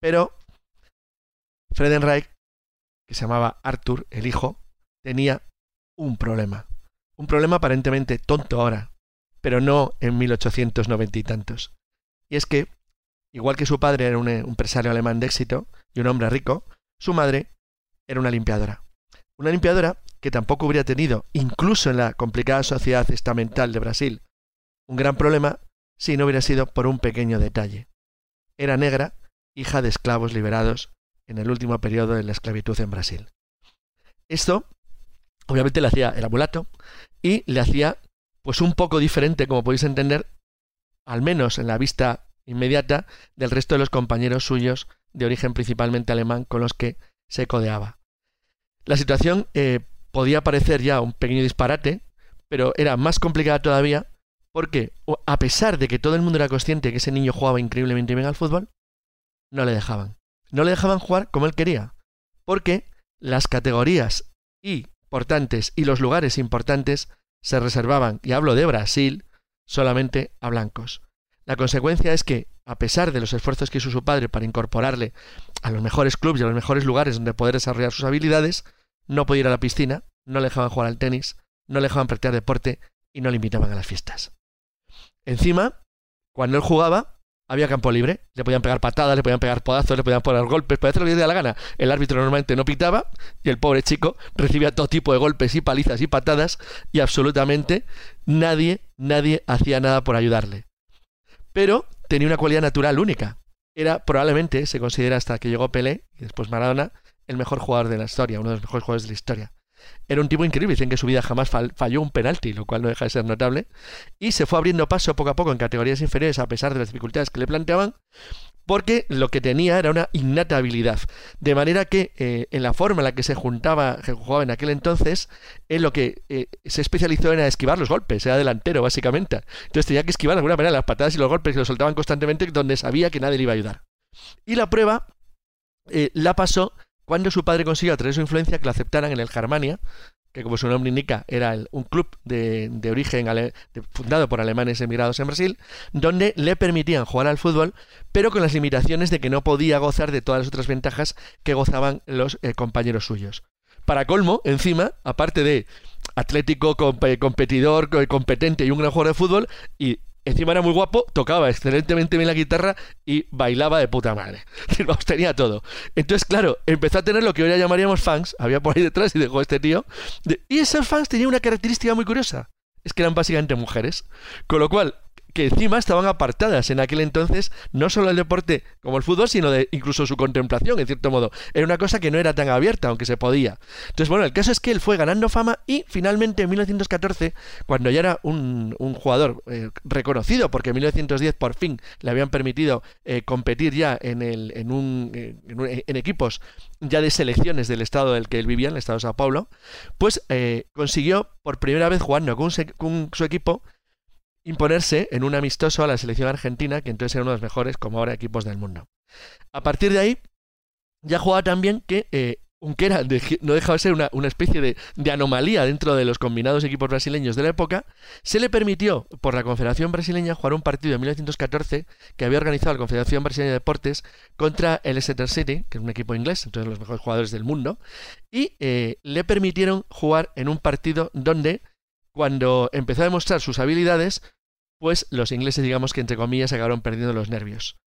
Pero Fredenreich, que se llamaba Arthur, el hijo, tenía un problema. Un problema aparentemente tonto ahora, pero no en 1890 y tantos. Y es que, igual que su padre era un empresario alemán de éxito y un hombre rico, su madre era una limpiadora. Una limpiadora que tampoco hubiera tenido, incluso en la complicada sociedad estamental de Brasil, un gran problema si no hubiera sido por un pequeño detalle. Era negra, hija de esclavos liberados en el último periodo de la esclavitud en Brasil. Esto, obviamente, le hacía el amulato y le hacía, pues, un poco diferente, como podéis entender, al menos en la vista inmediata, del resto de los compañeros suyos de origen principalmente alemán con los que se codeaba. La situación eh, podía parecer ya un pequeño disparate, pero era más complicada todavía porque, a pesar de que todo el mundo era consciente que ese niño jugaba increíblemente bien al fútbol, no le dejaban no le dejaban jugar como él quería, porque las categorías importantes y los lugares importantes se reservaban, y hablo de Brasil, solamente a blancos. La consecuencia es que, a pesar de los esfuerzos que hizo su padre para incorporarle a los mejores clubes y a los mejores lugares donde poder desarrollar sus habilidades, no podía ir a la piscina, no le dejaban jugar al tenis, no le dejaban practicar deporte y no le invitaban a las fiestas. Encima, cuando él jugaba, había campo libre, le podían pegar patadas, le podían pegar podazos, le podían poner golpes, podía hacer lo que la gana. El árbitro normalmente no pitaba y el pobre chico recibía todo tipo de golpes y palizas y patadas y absolutamente nadie, nadie hacía nada por ayudarle. Pero tenía una cualidad natural única. Era probablemente, se considera hasta que llegó Pelé y después Maradona, el mejor jugador de la historia, uno de los mejores jugadores de la historia. Era un tipo increíble, dicen que su vida jamás falló un penalti, lo cual no deja de ser notable. Y se fue abriendo paso poco a poco en categorías inferiores a pesar de las dificultades que le planteaban, porque lo que tenía era una innata habilidad. De manera que eh, en la forma en la que se juntaba, jugaba en aquel entonces, en lo que eh, se especializó era esquivar los golpes, era delantero básicamente. Entonces tenía que esquivar de alguna manera las patadas y los golpes que lo soltaban constantemente donde sabía que nadie le iba a ayudar. Y la prueba eh, la pasó cuando su padre consiguió a través de su influencia que la aceptaran en el Germania, que como su nombre indica era un club de, origen fundado por alemanes emigrados en Brasil, donde le permitían jugar al fútbol, pero con las limitaciones de que no podía gozar de todas las otras ventajas que gozaban los eh, compañeros suyos. Para colmo, encima, aparte de atlético, competidor, competente y un gran jugador de fútbol, y Encima era muy guapo, tocaba excelentemente bien la guitarra y bailaba de puta madre. tenía todo. Entonces, claro, empezó a tener lo que hoy llamaríamos fans. Había por ahí detrás y dejó este tío. Y esos fans tenían una característica muy curiosa. Es que eran básicamente mujeres. Con lo cual, que encima estaban apartadas en aquel entonces no solo el deporte como el fútbol, sino de incluso su contemplación, en cierto modo. Era una cosa que no era tan abierta, aunque se podía. Entonces, bueno, el caso es que él fue ganando fama y finalmente en 1914, cuando ya era un, jugador eh, reconocido, porque en 1910 por fin le habían permitido eh, competir ya en, el, en, un, eh, en, equipos ya de selecciones del estado del que él vivía, en el estado de Sao Paulo, pues consiguió por primera vez jugando con su equipo imponerse en un amistoso a la selección argentina, que entonces era uno de los mejores, como ahora, equipos del mundo. A partir de ahí, ya jugaba también que, eh, aunque era no dejaba de ser una, especie de, anomalía dentro de los combinados equipos brasileños de la época, se le permitió por la Confederación Brasileña jugar un partido en 1914 que había organizado la Confederación Brasileña de Deportes contra el Exeter City, que es un equipo inglés, entonces los mejores jugadores del mundo, y eh, le permitieron jugar en un partido donde cuando empezó a demostrar sus habilidades, pues los ingleses, digamos que entre comillas, acabaron perdiendo los nervios.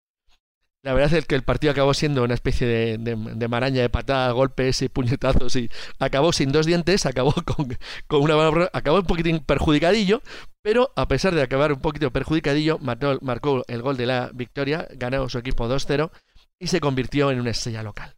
La verdad es que el partido acabó siendo una especie de, maraña de patadas, golpes y puñetazos y acabó sin dos dientes, acabó con, una acabó un poquitín perjudicadillo, pero a pesar de acabar un poquito perjudicadillo, marcó el gol de la victoria, ganó su equipo 2-0 y se convirtió en una estrella local.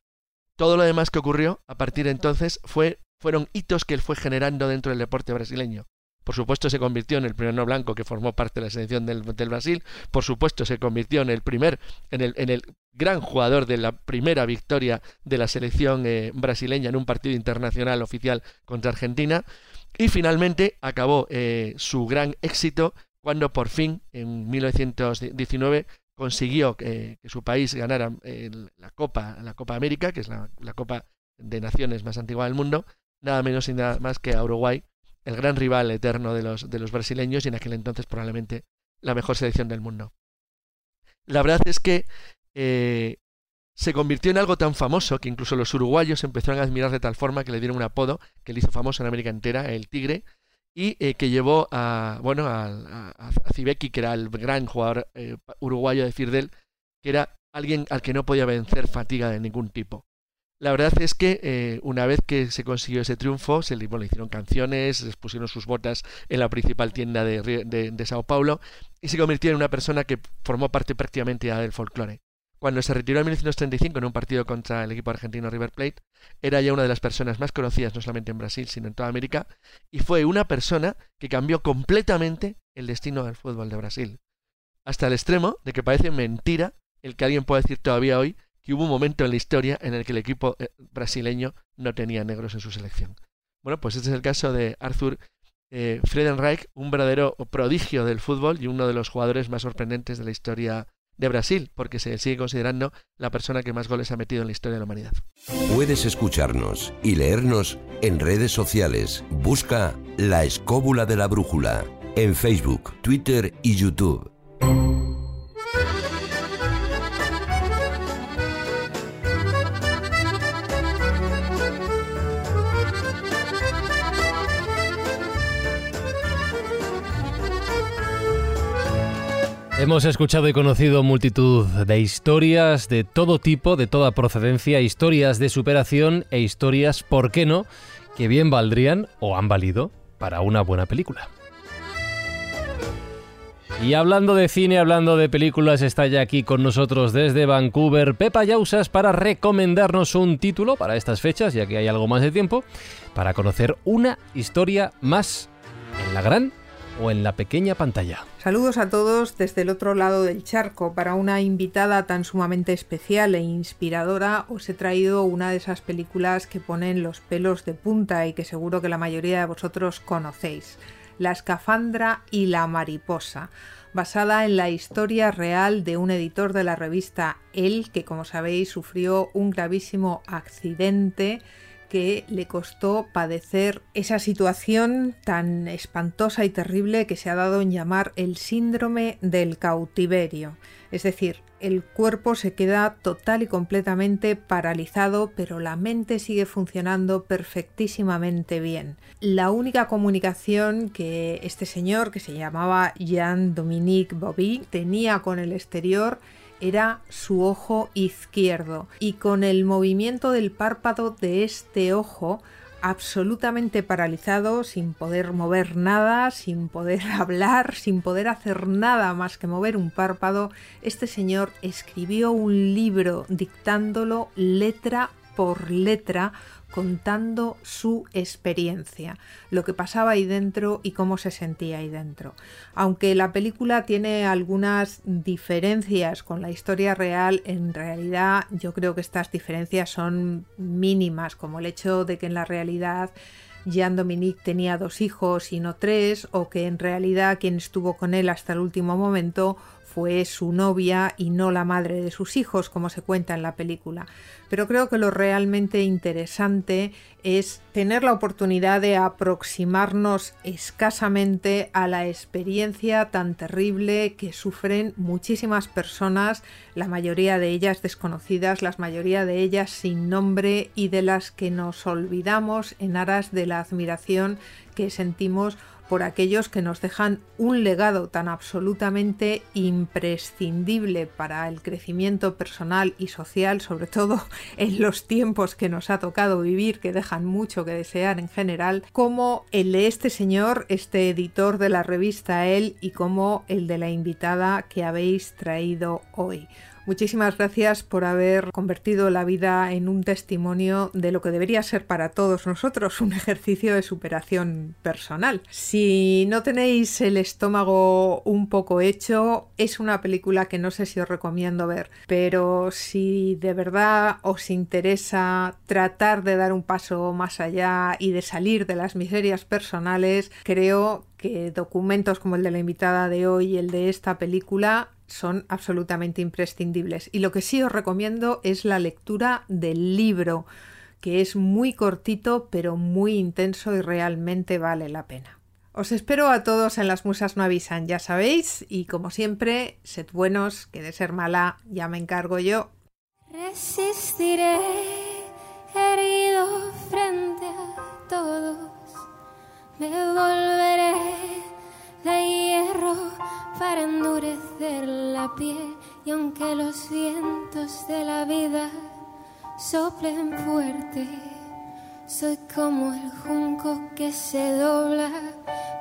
Todo lo demás que ocurrió a partir de entonces fue, fueron hitos que él fue generando dentro del deporte brasileño. Por supuesto se convirtió en el primer no blanco que formó parte de la selección del, Brasil. Por supuesto se convirtió en el primer, en el, en el gran jugador de la primera victoria de la selección eh, brasileña en un partido internacional oficial contra Argentina. Y finalmente acabó eh, su gran éxito cuando por fin, en 1919, consiguió que su país ganara eh, la Copa, la Copa América, que es la, la Copa de Naciones más antigua del mundo, nada menos y nada más que a Uruguay el gran rival eterno de los, de los brasileños y en aquel entonces probablemente la mejor selección del mundo. La verdad es que eh, se convirtió en algo tan famoso que incluso los uruguayos empezaron a admirar de tal forma que le dieron un apodo que le hizo famoso en América entera, el Tigre, y eh, que llevó a, bueno, a, a, Zibeki, que era el gran jugador eh, uruguayo de Firdel, que era alguien al que no podía vencer fatiga de ningún tipo. La verdad es que eh, una vez que se consiguió ese triunfo, se le, hicieron canciones, les pusieron sus botas en la principal tienda de, Sao Paulo y se convirtió en una persona que formó parte prácticamente ya del folclore. Cuando se retiró en 1935 en un partido contra el equipo argentino River Plate, era ya una de las personas más conocidas no solamente en Brasil, sino en toda América, y fue una persona que cambió completamente el destino del fútbol de Brasil. Hasta el extremo de que parece mentira el que alguien pueda decir todavía hoy que hubo un momento en la historia en el que el equipo eh, brasileño no tenía negros en su selección. Bueno, pues este es el caso de Arthur eh, Friedenreich, un verdadero prodigio del fútbol y uno de los jugadores más sorprendentes de la historia de Brasil, porque se sigue considerando la persona que más goles ha metido en la historia de la humanidad. Puedes escucharnos y leernos en redes sociales. Busca La Escóbula de la Brújula en Facebook, Twitter y YouTube. Hemos escuchado y conocido multitud de historias de todo tipo, de toda procedencia, historias de superación e historias, ¿por qué no?, que bien valdrían o han valido para una buena película. Y hablando de cine, hablando de películas, está ya aquí con nosotros desde Vancouver Pepa Yausas para recomendarnos un título para estas fechas, ya que hay algo más de tiempo, para conocer una historia más en la gran o en la pequeña pantalla. Saludos a todos desde el otro lado del charco. Para una invitada tan sumamente especial e inspiradora os he traído una de esas películas que ponen los pelos de punta y que seguro que la mayoría de vosotros conocéis. La escafandra y la mariposa, basada en la historia real de un editor de la revista El, que como sabéis sufrió un gravísimo accidente que le costó padecer esa situación tan espantosa y terrible que se ha dado en llamar el síndrome del cautiverio. Es decir, el cuerpo se queda total y completamente paralizado, pero la mente sigue funcionando perfectísimamente bien. La única comunicación que este señor, que se llamaba Jean-Dominique Bobby, tenía con el exterior era su ojo izquierdo y con el movimiento del párpado de este ojo absolutamente paralizado, sin poder mover nada, sin poder hablar, sin poder hacer nada más que mover un párpado, este señor escribió un libro dictándolo letra por letra contando su experiencia, lo que pasaba ahí dentro y cómo se sentía ahí dentro. Aunque la película tiene algunas diferencias con la historia real, en realidad yo creo que estas diferencias son mínimas, como el hecho de que en la realidad Jean Dominique tenía dos hijos y no tres, o que en realidad quien estuvo con él hasta el último momento fue su novia y no la madre de sus hijos, como se cuenta en la película. Pero creo que lo realmente interesante es tener la oportunidad de aproximarnos escasamente a la experiencia tan terrible que sufren muchísimas personas, la mayoría de ellas desconocidas, la mayoría de ellas sin nombre y de las que nos olvidamos en aras de la admiración que sentimos por aquellos que nos dejan un legado tan absolutamente imprescindible para el crecimiento personal y social, sobre todo en los tiempos que nos ha tocado vivir, que dejan mucho que desear en general, como el de este señor, este editor de la revista Él, y como el de la invitada que habéis traído hoy. Muchísimas gracias por haber convertido la vida en un testimonio de lo que debería ser para todos nosotros un ejercicio de superación personal. Si no tenéis el estómago un poco hecho, es una película que no sé si os recomiendo ver, pero si de verdad os interesa tratar de dar un paso más allá y de salir de las miserias personales, creo que documentos como el de la invitada de hoy y el de esta película son absolutamente imprescindibles. Y lo que sí os recomiendo es la lectura del libro, que es muy cortito pero muy intenso y realmente vale la pena. Os espero a todos en las musas no avisan, ya sabéis, y como siempre, sed buenos, que de ser mala ya me encargo yo. Resistiré herido frente a todos, me volveré de hierro para endurecer la piel y aunque los vientos de la vida soplen fuerte, soy como el junco que se dobla,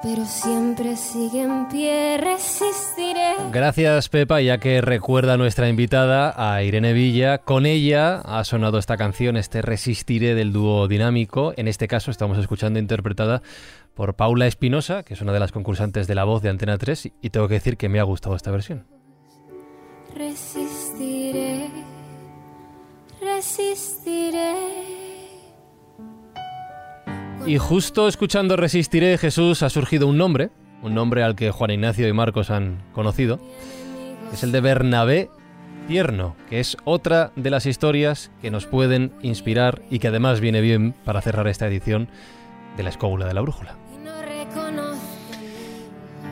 pero siempre sigue en pie, resistiré. Gracias Pepa, ya que recuerda a nuestra invitada, a Irene Villa. Con ella ha sonado esta canción, este Resistiré del dúo dinámico. En este caso estamos escuchando interpretada por Paula Espinosa, que es una de las concursantes de La Voz de Antena 3, y tengo que decir que me ha gustado esta versión. Resistiré, resistiré. Y justo escuchando Resistiré, Jesús, ha surgido un nombre, un nombre al que Juan Ignacio y Marcos han conocido, es el de Bernabé Tierno, que es otra de las historias que nos pueden inspirar y que además viene bien para cerrar esta edición de la escóbula de la brújula.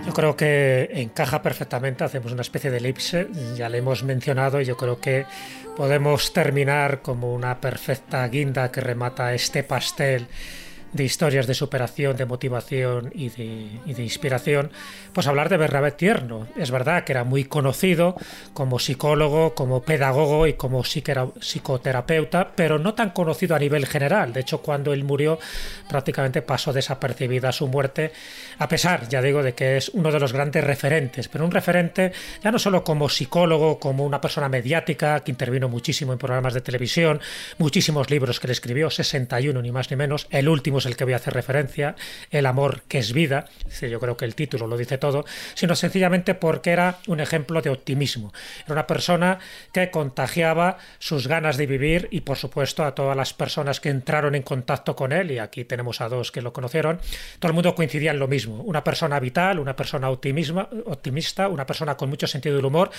Yo creo que encaja perfectamente, hacemos una especie de elipse, ya le hemos mencionado y yo creo que podemos terminar como una perfecta guinda que remata este pastel de historias de superación, de motivación y de, inspiración, pues hablar de Bernabé Tierno. Es verdad que era muy conocido como psicólogo, como pedagogo y como psicoterapeuta, pero no tan conocido a nivel general. De hecho, cuando él murió, prácticamente pasó desapercibida su muerte, a pesar, ya digo, de que es uno de los grandes referentes, pero un referente ya no solo como psicólogo, como una persona mediática que intervino muchísimo en programas de televisión, muchísimos libros que le escribió, 61 ni más ni menos, el último el que voy a hacer referencia, el amor que es vida, yo creo que el título lo dice todo, sino sencillamente porque era un ejemplo de optimismo. Era una persona que contagiaba sus ganas de vivir y por supuesto a todas las personas que entraron en contacto con él, y aquí tenemos a dos que lo conocieron, todo el mundo coincidía en lo mismo. Una persona vital, una persona optimista, una persona con mucho sentido del humor,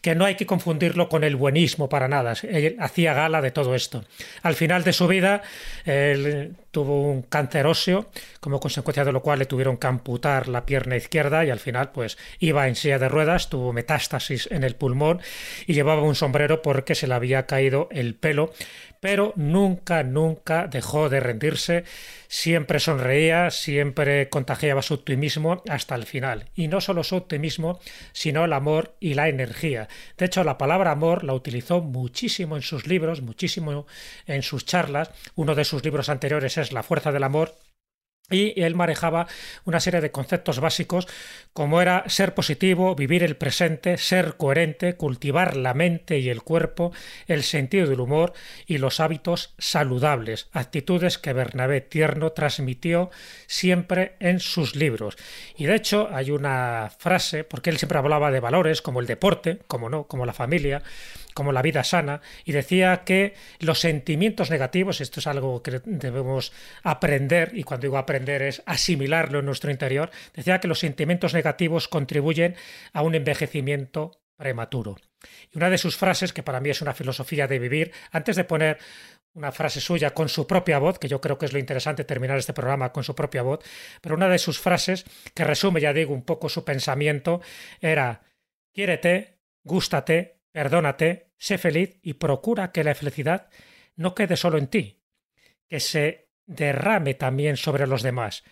que no hay que confundirlo con el buenismo para nada. Él hacía gala de todo esto. Al final de su vida, tuvo un cáncer óseo, como consecuencia de lo cual le tuvieron que amputar la pierna izquierda y al final pues iba en silla de ruedas, tuvo metástasis en el pulmón y llevaba un sombrero porque se le había caído el pelo, pero nunca, nunca dejó de rendirse, siempre sonreía, siempre contagiaba su optimismo hasta el final. Y no solo su optimismo, sino el amor y la energía. De hecho, la palabra amor la utilizó muchísimo en sus libros, muchísimo en sus charlas. Uno de sus libros anteriores es La fuerza del amor y él manejaba una serie de conceptos básicos como era ser positivo, vivir el presente, ser coherente, cultivar la mente y el cuerpo, el sentido del humor y los hábitos saludables, actitudes que Bernabé Tierno transmitió siempre en sus libros. Y de hecho hay una frase, porque él siempre hablaba de valores como el deporte, como no, como la familia, como la vida sana, y decía que los sentimientos negativos, esto es algo que debemos aprender, y cuando digo aprender es asimilarlo en nuestro interior, decía que los sentimientos negativos contribuyen a un envejecimiento prematuro. Y una de sus frases, que para mí es una filosofía de vivir, antes de poner una frase suya con su propia voz, que yo creo que es lo interesante terminar este programa con su propia voz, pero una de sus frases, que resume, ya digo, un poco su pensamiento, era, quiérete, gústate, Perdónate, sé feliz y procura que la felicidad no quede solo en ti, que se derrame también sobre los demás.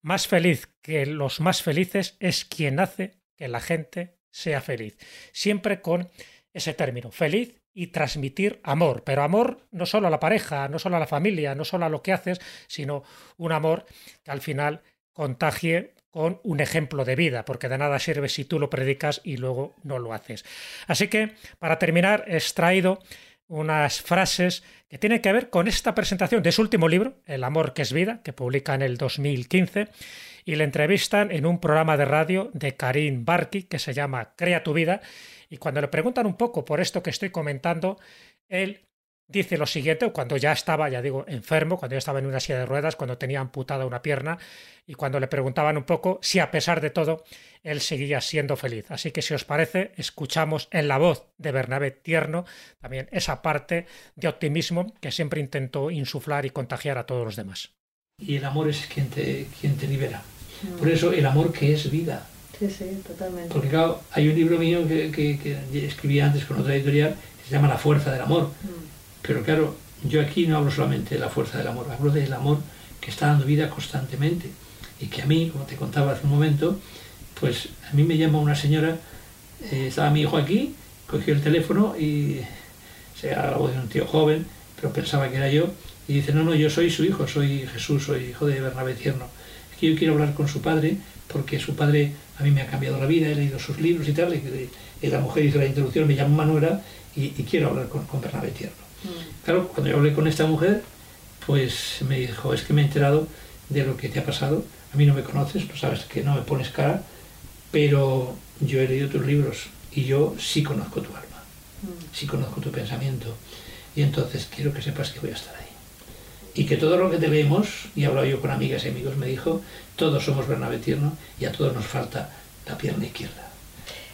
Más feliz que los más felices es quien hace que la gente sea feliz. Siempre con ese término, feliz y transmitir amor. Pero amor no solo a la pareja, no solo a la familia, no solo a lo que haces, sino un amor que al final contagie con un ejemplo de vida, porque de nada sirve si tú lo predicas y luego no lo haces. Así que, para terminar, he extraído unas frases que tienen que ver con esta presentación de su último libro, El amor que es vida, que publica en el 2015, y le entrevistan en un programa de radio de Karim Barki que se llama Crea tu vida, y cuando le preguntan un poco por esto que estoy comentando, él dice lo siguiente, cuando ya estaba, ya digo, enfermo, cuando ya estaba en una silla de ruedas, cuando tenía amputada una pierna y cuando le preguntaban un poco si a pesar de todo él seguía siendo feliz. Así que si os parece, escuchamos en la voz de Bernabé Tierno también esa parte de optimismo que siempre intentó insuflar y contagiar a todos los demás. Y el amor es quien te, quien te libera. Por eso el amor que es vida. Sí, sí, totalmente. Porque claro, hay un libro mío que, que, escribí antes con otra editorial que se llama La fuerza del amor. Mm. Pero claro, yo aquí no hablo solamente de la fuerza del amor, hablo del amor que está dando vida constantemente. Y que a mí, como te contaba hace un momento, pues a mí me llama una señora, eh, estaba mi hijo aquí, cogió el teléfono y se la voz de un tío joven, pero pensaba que era yo, y dice, no, no, yo soy su hijo, soy Jesús, soy hijo de Bernabé Tierno. Es que yo quiero hablar con su padre, porque su padre a mí me ha cambiado la vida, he leído sus libros y tal, y, la mujer hizo la introducción, me llama Manuela, y, quiero hablar con Bernabé Tierno. Claro, cuando yo hablé con esta mujer, pues me dijo, es que me he enterado de lo que te ha pasado. A mí no me conoces, pues sabes que no me pones cara, pero yo he leído tus libros y yo sí conozco tu alma, mm. sí conozco tu pensamiento. Y entonces quiero que sepas que voy a estar ahí. Y que todo lo que debemos, y he hablado yo con amigas y amigos, me dijo, todos somos Bernabé Tierno y a todos nos falta la pierna izquierda.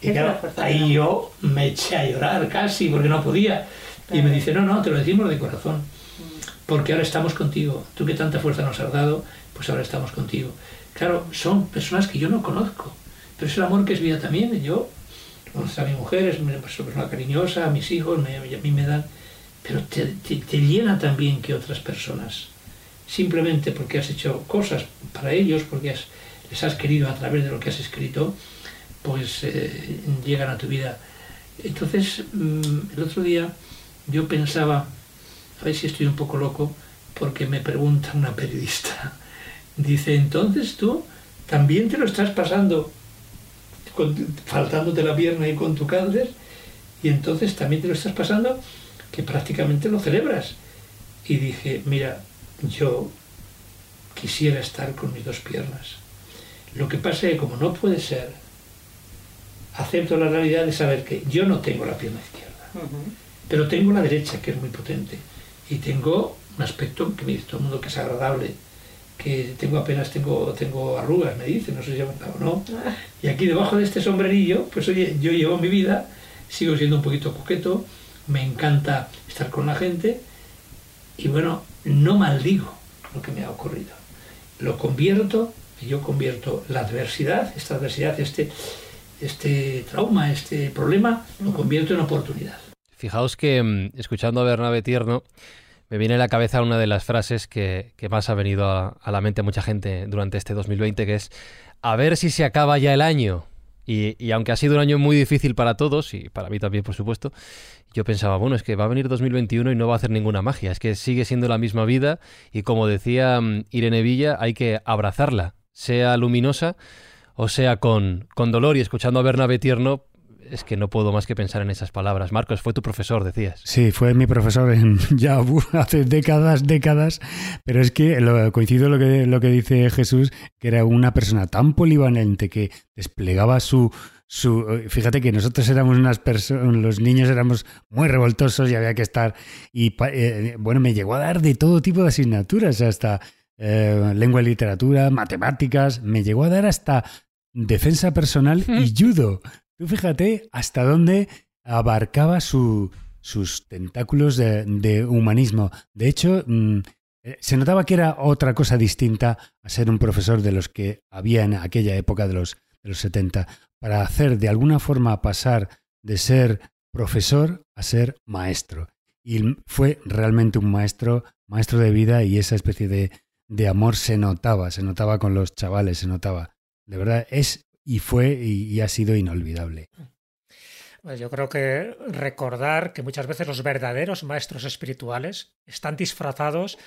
Y claro, ahí yo me eché a llorar casi porque no podía. Y me dice, no, no, te lo decimos de corazón, porque ahora estamos contigo. Tú que tanta fuerza nos has dado, pues ahora estamos contigo. Claro, son personas que yo no conozco, pero es el amor que es vida también. Yo conozco a mi mujer, es una persona cariñosa, a mis hijos, me, a mí me dan, pero te, te, llena también que otras personas, simplemente porque has hecho cosas para ellos, porque les has querido a través de lo que has escrito, pues eh, llegan a tu vida. Entonces, mm, el otro día yo pensaba, a ver si estoy un poco loco, porque me pregunta una periodista, dice, entonces tú también te lo estás pasando faltándote la pierna y con tu cáncer, y entonces también te lo estás pasando que prácticamente lo celebras. Y dije, mira, yo quisiera estar con mis dos piernas. Lo que pasa es que como no puede ser, acepto la realidad de saber que yo no tengo la pierna izquierda, pero tengo la derecha, que es muy potente, y tengo un aspecto que me dice todo el mundo que es agradable, que tengo apenas tengo, tengo arrugas, me dice, no sé si ha o no. Ah. Y aquí debajo de este sombrerillo, pues oye, yo llevo mi vida, sigo siendo un poquito coqueto, me encanta estar con la gente y bueno, no maldigo lo que me ha ocurrido. Lo convierto, yo convierto la adversidad, esta adversidad, este, este trauma, este problema, lo convierto en oportunidad. Fijaos que mm, escuchando a Bernabé Tierno, me viene a la cabeza una de las frases que, más ha venido a, la mente a mucha gente durante este 2020, que es, a ver si se acaba ya el año. Y, aunque ha sido un año muy difícil para todos, y para mí también, por supuesto, yo pensaba, bueno, es que va a venir 2021 y no va a hacer ninguna magia, es que sigue siendo la misma vida y como decía mm, Irene Villa, hay que abrazarla, sea luminosa o sea con, con dolor. Y escuchando a Bernabé Tierno, es que no puedo más que pensar en esas palabras. Marcos, fue tu profesor, decías. Sí, fue mi profesor en, ya hace décadas, décadas, pero es que lo, coincido lo que, lo que dice Jesús, que era una persona tan polivalente que desplegaba su, su, fíjate que nosotros éramos unas personas, los niños éramos muy revoltosos y había que estar, y eh, bueno, me llegó a dar de todo tipo de asignaturas, hasta eh, lengua y literatura, matemáticas, me llegó a dar hasta defensa personal y judo. Tú fíjate hasta dónde abarcaba sus tentáculos de, humanismo. De hecho, mm, eh, se notaba que era otra cosa distinta a ser un profesor de los que había en aquella época de los, de los 70, para hacer de alguna forma pasar de ser profesor a ser maestro. Y fue realmente un maestro, maestro de vida y esa especie de, de amor se notaba, se notaba con los chavales, se notaba. De verdad, es y fue y, ha sido inolvidable. Pues yo creo que recordar que muchas veces los verdaderos maestros espirituales están disfrazados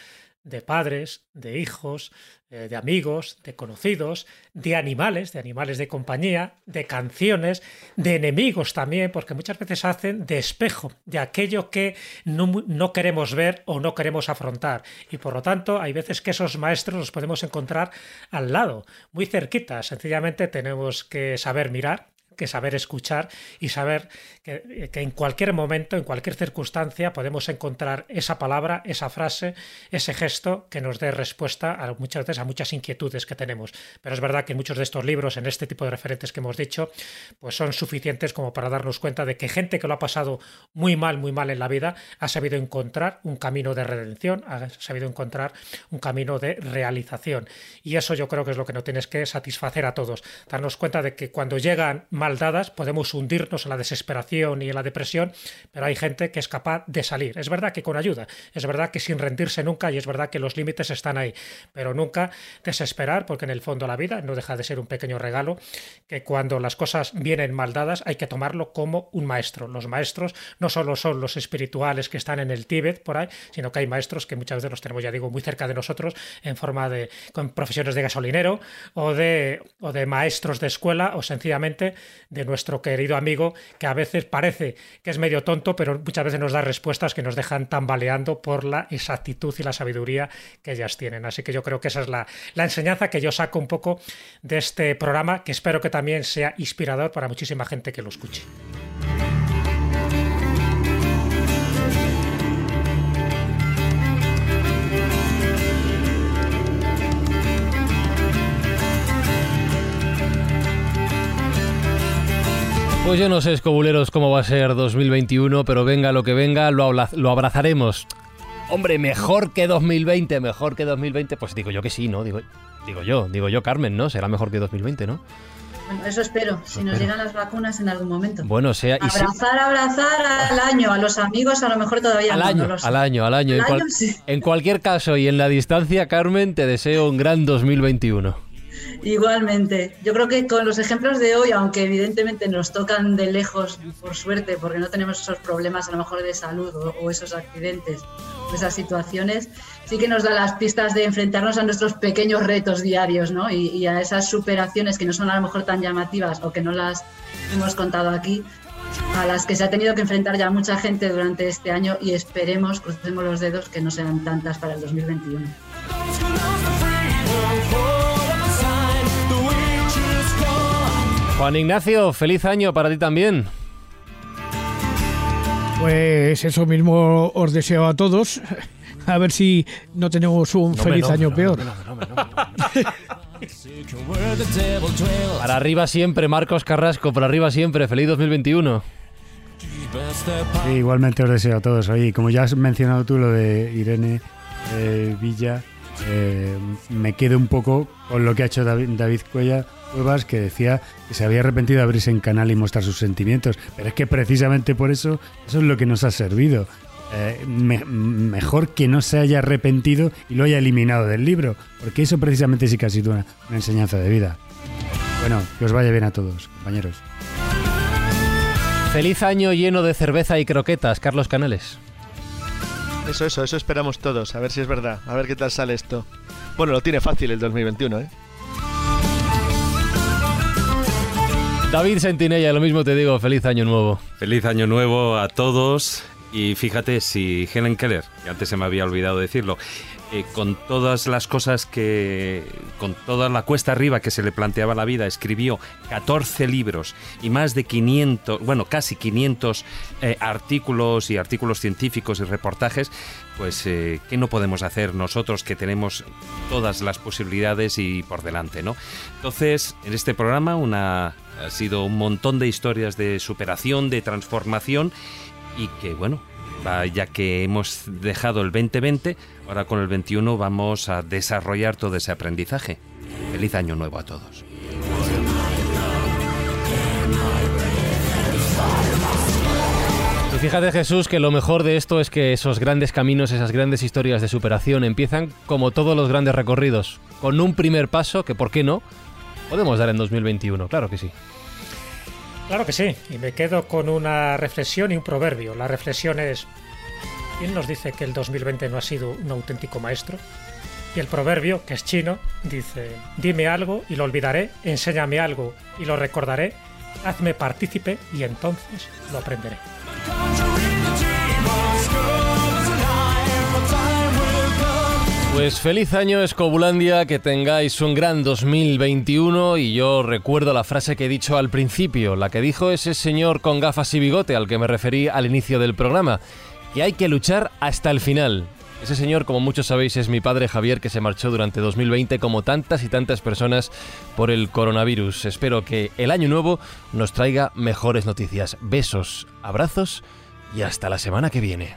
de padres, de hijos, eh, de amigos, de conocidos, de animales, de animales de compañía, de canciones, de enemigos también, porque muchas veces hacen de espejo de aquello que no, no, queremos ver o no queremos afrontar. Y por lo tanto, hay veces que esos maestros los podemos encontrar al lado, muy cerquita. Sencillamente tenemos que saber mirar que saber escuchar y saber que, en cualquier momento, en cualquier circunstancia, podemos encontrar esa palabra, esa frase, ese gesto que nos dé respuesta a muchas veces a muchas inquietudes que tenemos. Pero es verdad que muchos de estos libros, en este tipo de referentes que hemos dicho, pues son suficientes como para darnos cuenta de que gente que lo ha pasado muy mal, muy mal en la vida, ha sabido encontrar un camino de redención, ha sabido encontrar un camino de realización. Y eso yo creo que es lo que nos tienes que satisfacer a todos. Darnos cuenta de que cuando llegan mal dadas, podemos hundirnos en la desesperación y en la depresión, pero hay gente que es capaz de salir. Es verdad que con ayuda, es verdad que sin rendirse nunca y es verdad que los límites están ahí, pero nunca desesperar, porque en el fondo la vida no deja de ser un pequeño regalo que cuando las cosas vienen mal dadas hay que tomarlo como un maestro. Los maestros no solo son los espirituales que están en el Tíbet por ahí, sino que hay maestros que muchas veces los tenemos, ya digo, muy cerca de nosotros en forma de con profesiones de gasolinero o de, o de maestros de escuela o sencillamente de nuestro querido amigo, que a veces parece que es medio tonto, pero muchas veces nos da respuestas que nos dejan tambaleando por la exactitud y la sabiduría que ellas tienen. Así que yo creo que esa es la, la enseñanza que yo saco un poco de este programa, que espero que también sea inspirador para muchísima gente que lo escuche. Pues yo no sé, escobuleros, cómo va a ser 2021, pero venga lo que venga, lo, lo abrazaremos. Hombre, mejor que 2020, mejor que 2020. Pues digo yo que sí, ¿no? Digo, digo yo, digo yo, Carmen, ¿no? Será mejor que 2020, ¿no? Bueno, eso espero, si nos llegan las vacunas en algún momento. Bueno, sea. abrazar, abrazar al año, a los amigos a lo mejor todavía al no, año, al año, al año. en cualquier caso y en la distancia, Carmen, te deseo un gran 2021. Igualmente. Yo creo que con los ejemplos de hoy, aunque evidentemente nos tocan de lejos, por suerte, porque no tenemos esos problemas a lo mejor de salud o, esos accidentes, o esas situaciones, sí que nos da las pistas de enfrentarnos a nuestros pequeños retos diarios, ¿no? Y, y a esas superaciones que no son a lo mejor tan llamativas o que no las hemos contado aquí, a las que se ha tenido que enfrentar ya mucha gente durante este año y esperemos, crucemos los dedos, que no sean tantas para el 2021. Juan Ignacio, feliz año para ti también. Pues eso mismo os deseo a todos. A ver si no tenemos un feliz año peor. para arriba siempre, Marcos Carrasco, para arriba siempre, feliz 2021. igualmente os deseo a todos. Oye, como ya has mencionado tú lo de Irene eh, Villa, eh, me quedo un poco con lo que ha hecho David, David Cuella Cuevas, que decía que se había arrepentido de abrirse en canal y mostrar sus sentimientos. Pero es que precisamente por eso, eso es lo que nos ha servido. Eh, mejor que no se haya arrepentido y lo haya eliminado del libro, porque eso precisamente sí que ha sido una, una enseñanza de vida. Bueno, que os vaya bien a todos, compañeros. Feliz año lleno de cerveza y croquetas, Carlos Canales. Eso, eso, eso esperamos todos, a ver si es verdad, a ver qué tal sale esto. Bueno, lo tiene fácil el 2021, ¿eh? David Sentinella, lo mismo te digo, feliz año nuevo. Feliz año nuevo a todos. Y fíjate si Helen Keller, que antes se me había olvidado decirlo, eh, con todas las cosas que, con toda la cuesta arriba que se le planteaba la vida, escribió 14 libros y más de 500, bueno, casi 500 eh, artículos y artículos científicos y reportajes, pues eh, ¿qué no podemos hacer nosotros que tenemos todas las posibilidades y por delante, ¿no? Entonces, en este programa una, ha sido un montón de historias de superación, de transformación y que, bueno, ya que hemos dejado el 2020, ahora con el 21 vamos a desarrollar todo ese aprendizaje. Feliz año nuevo a todos. Y fíjate Jesús que lo mejor de esto es que esos grandes caminos, esas grandes historias de superación empiezan como todos los grandes recorridos, con un primer paso que, ¿por qué no? Podemos dar en 2021, claro que sí. Claro que sí, y me quedo con una reflexión y un proverbio. La reflexión es, ¿quién nos dice que el 2020 no ha sido un auténtico maestro? Y el proverbio, que es chino, dice, dime algo y lo olvidaré, enséñame algo y lo recordaré, hazme partícipe y entonces lo aprenderé. Pues feliz año Escobulandia, que tengáis un gran 2021 y yo recuerdo la frase que he dicho al principio, la que dijo ese señor con gafas y bigote al que me referí al inicio del programa, que hay que luchar hasta el final. Ese señor, como muchos sabéis, es mi padre Javier, que se marchó durante 2020 como tantas y tantas personas por el coronavirus. Espero que el año nuevo nos traiga mejores noticias. Besos, abrazos y hasta la semana que viene.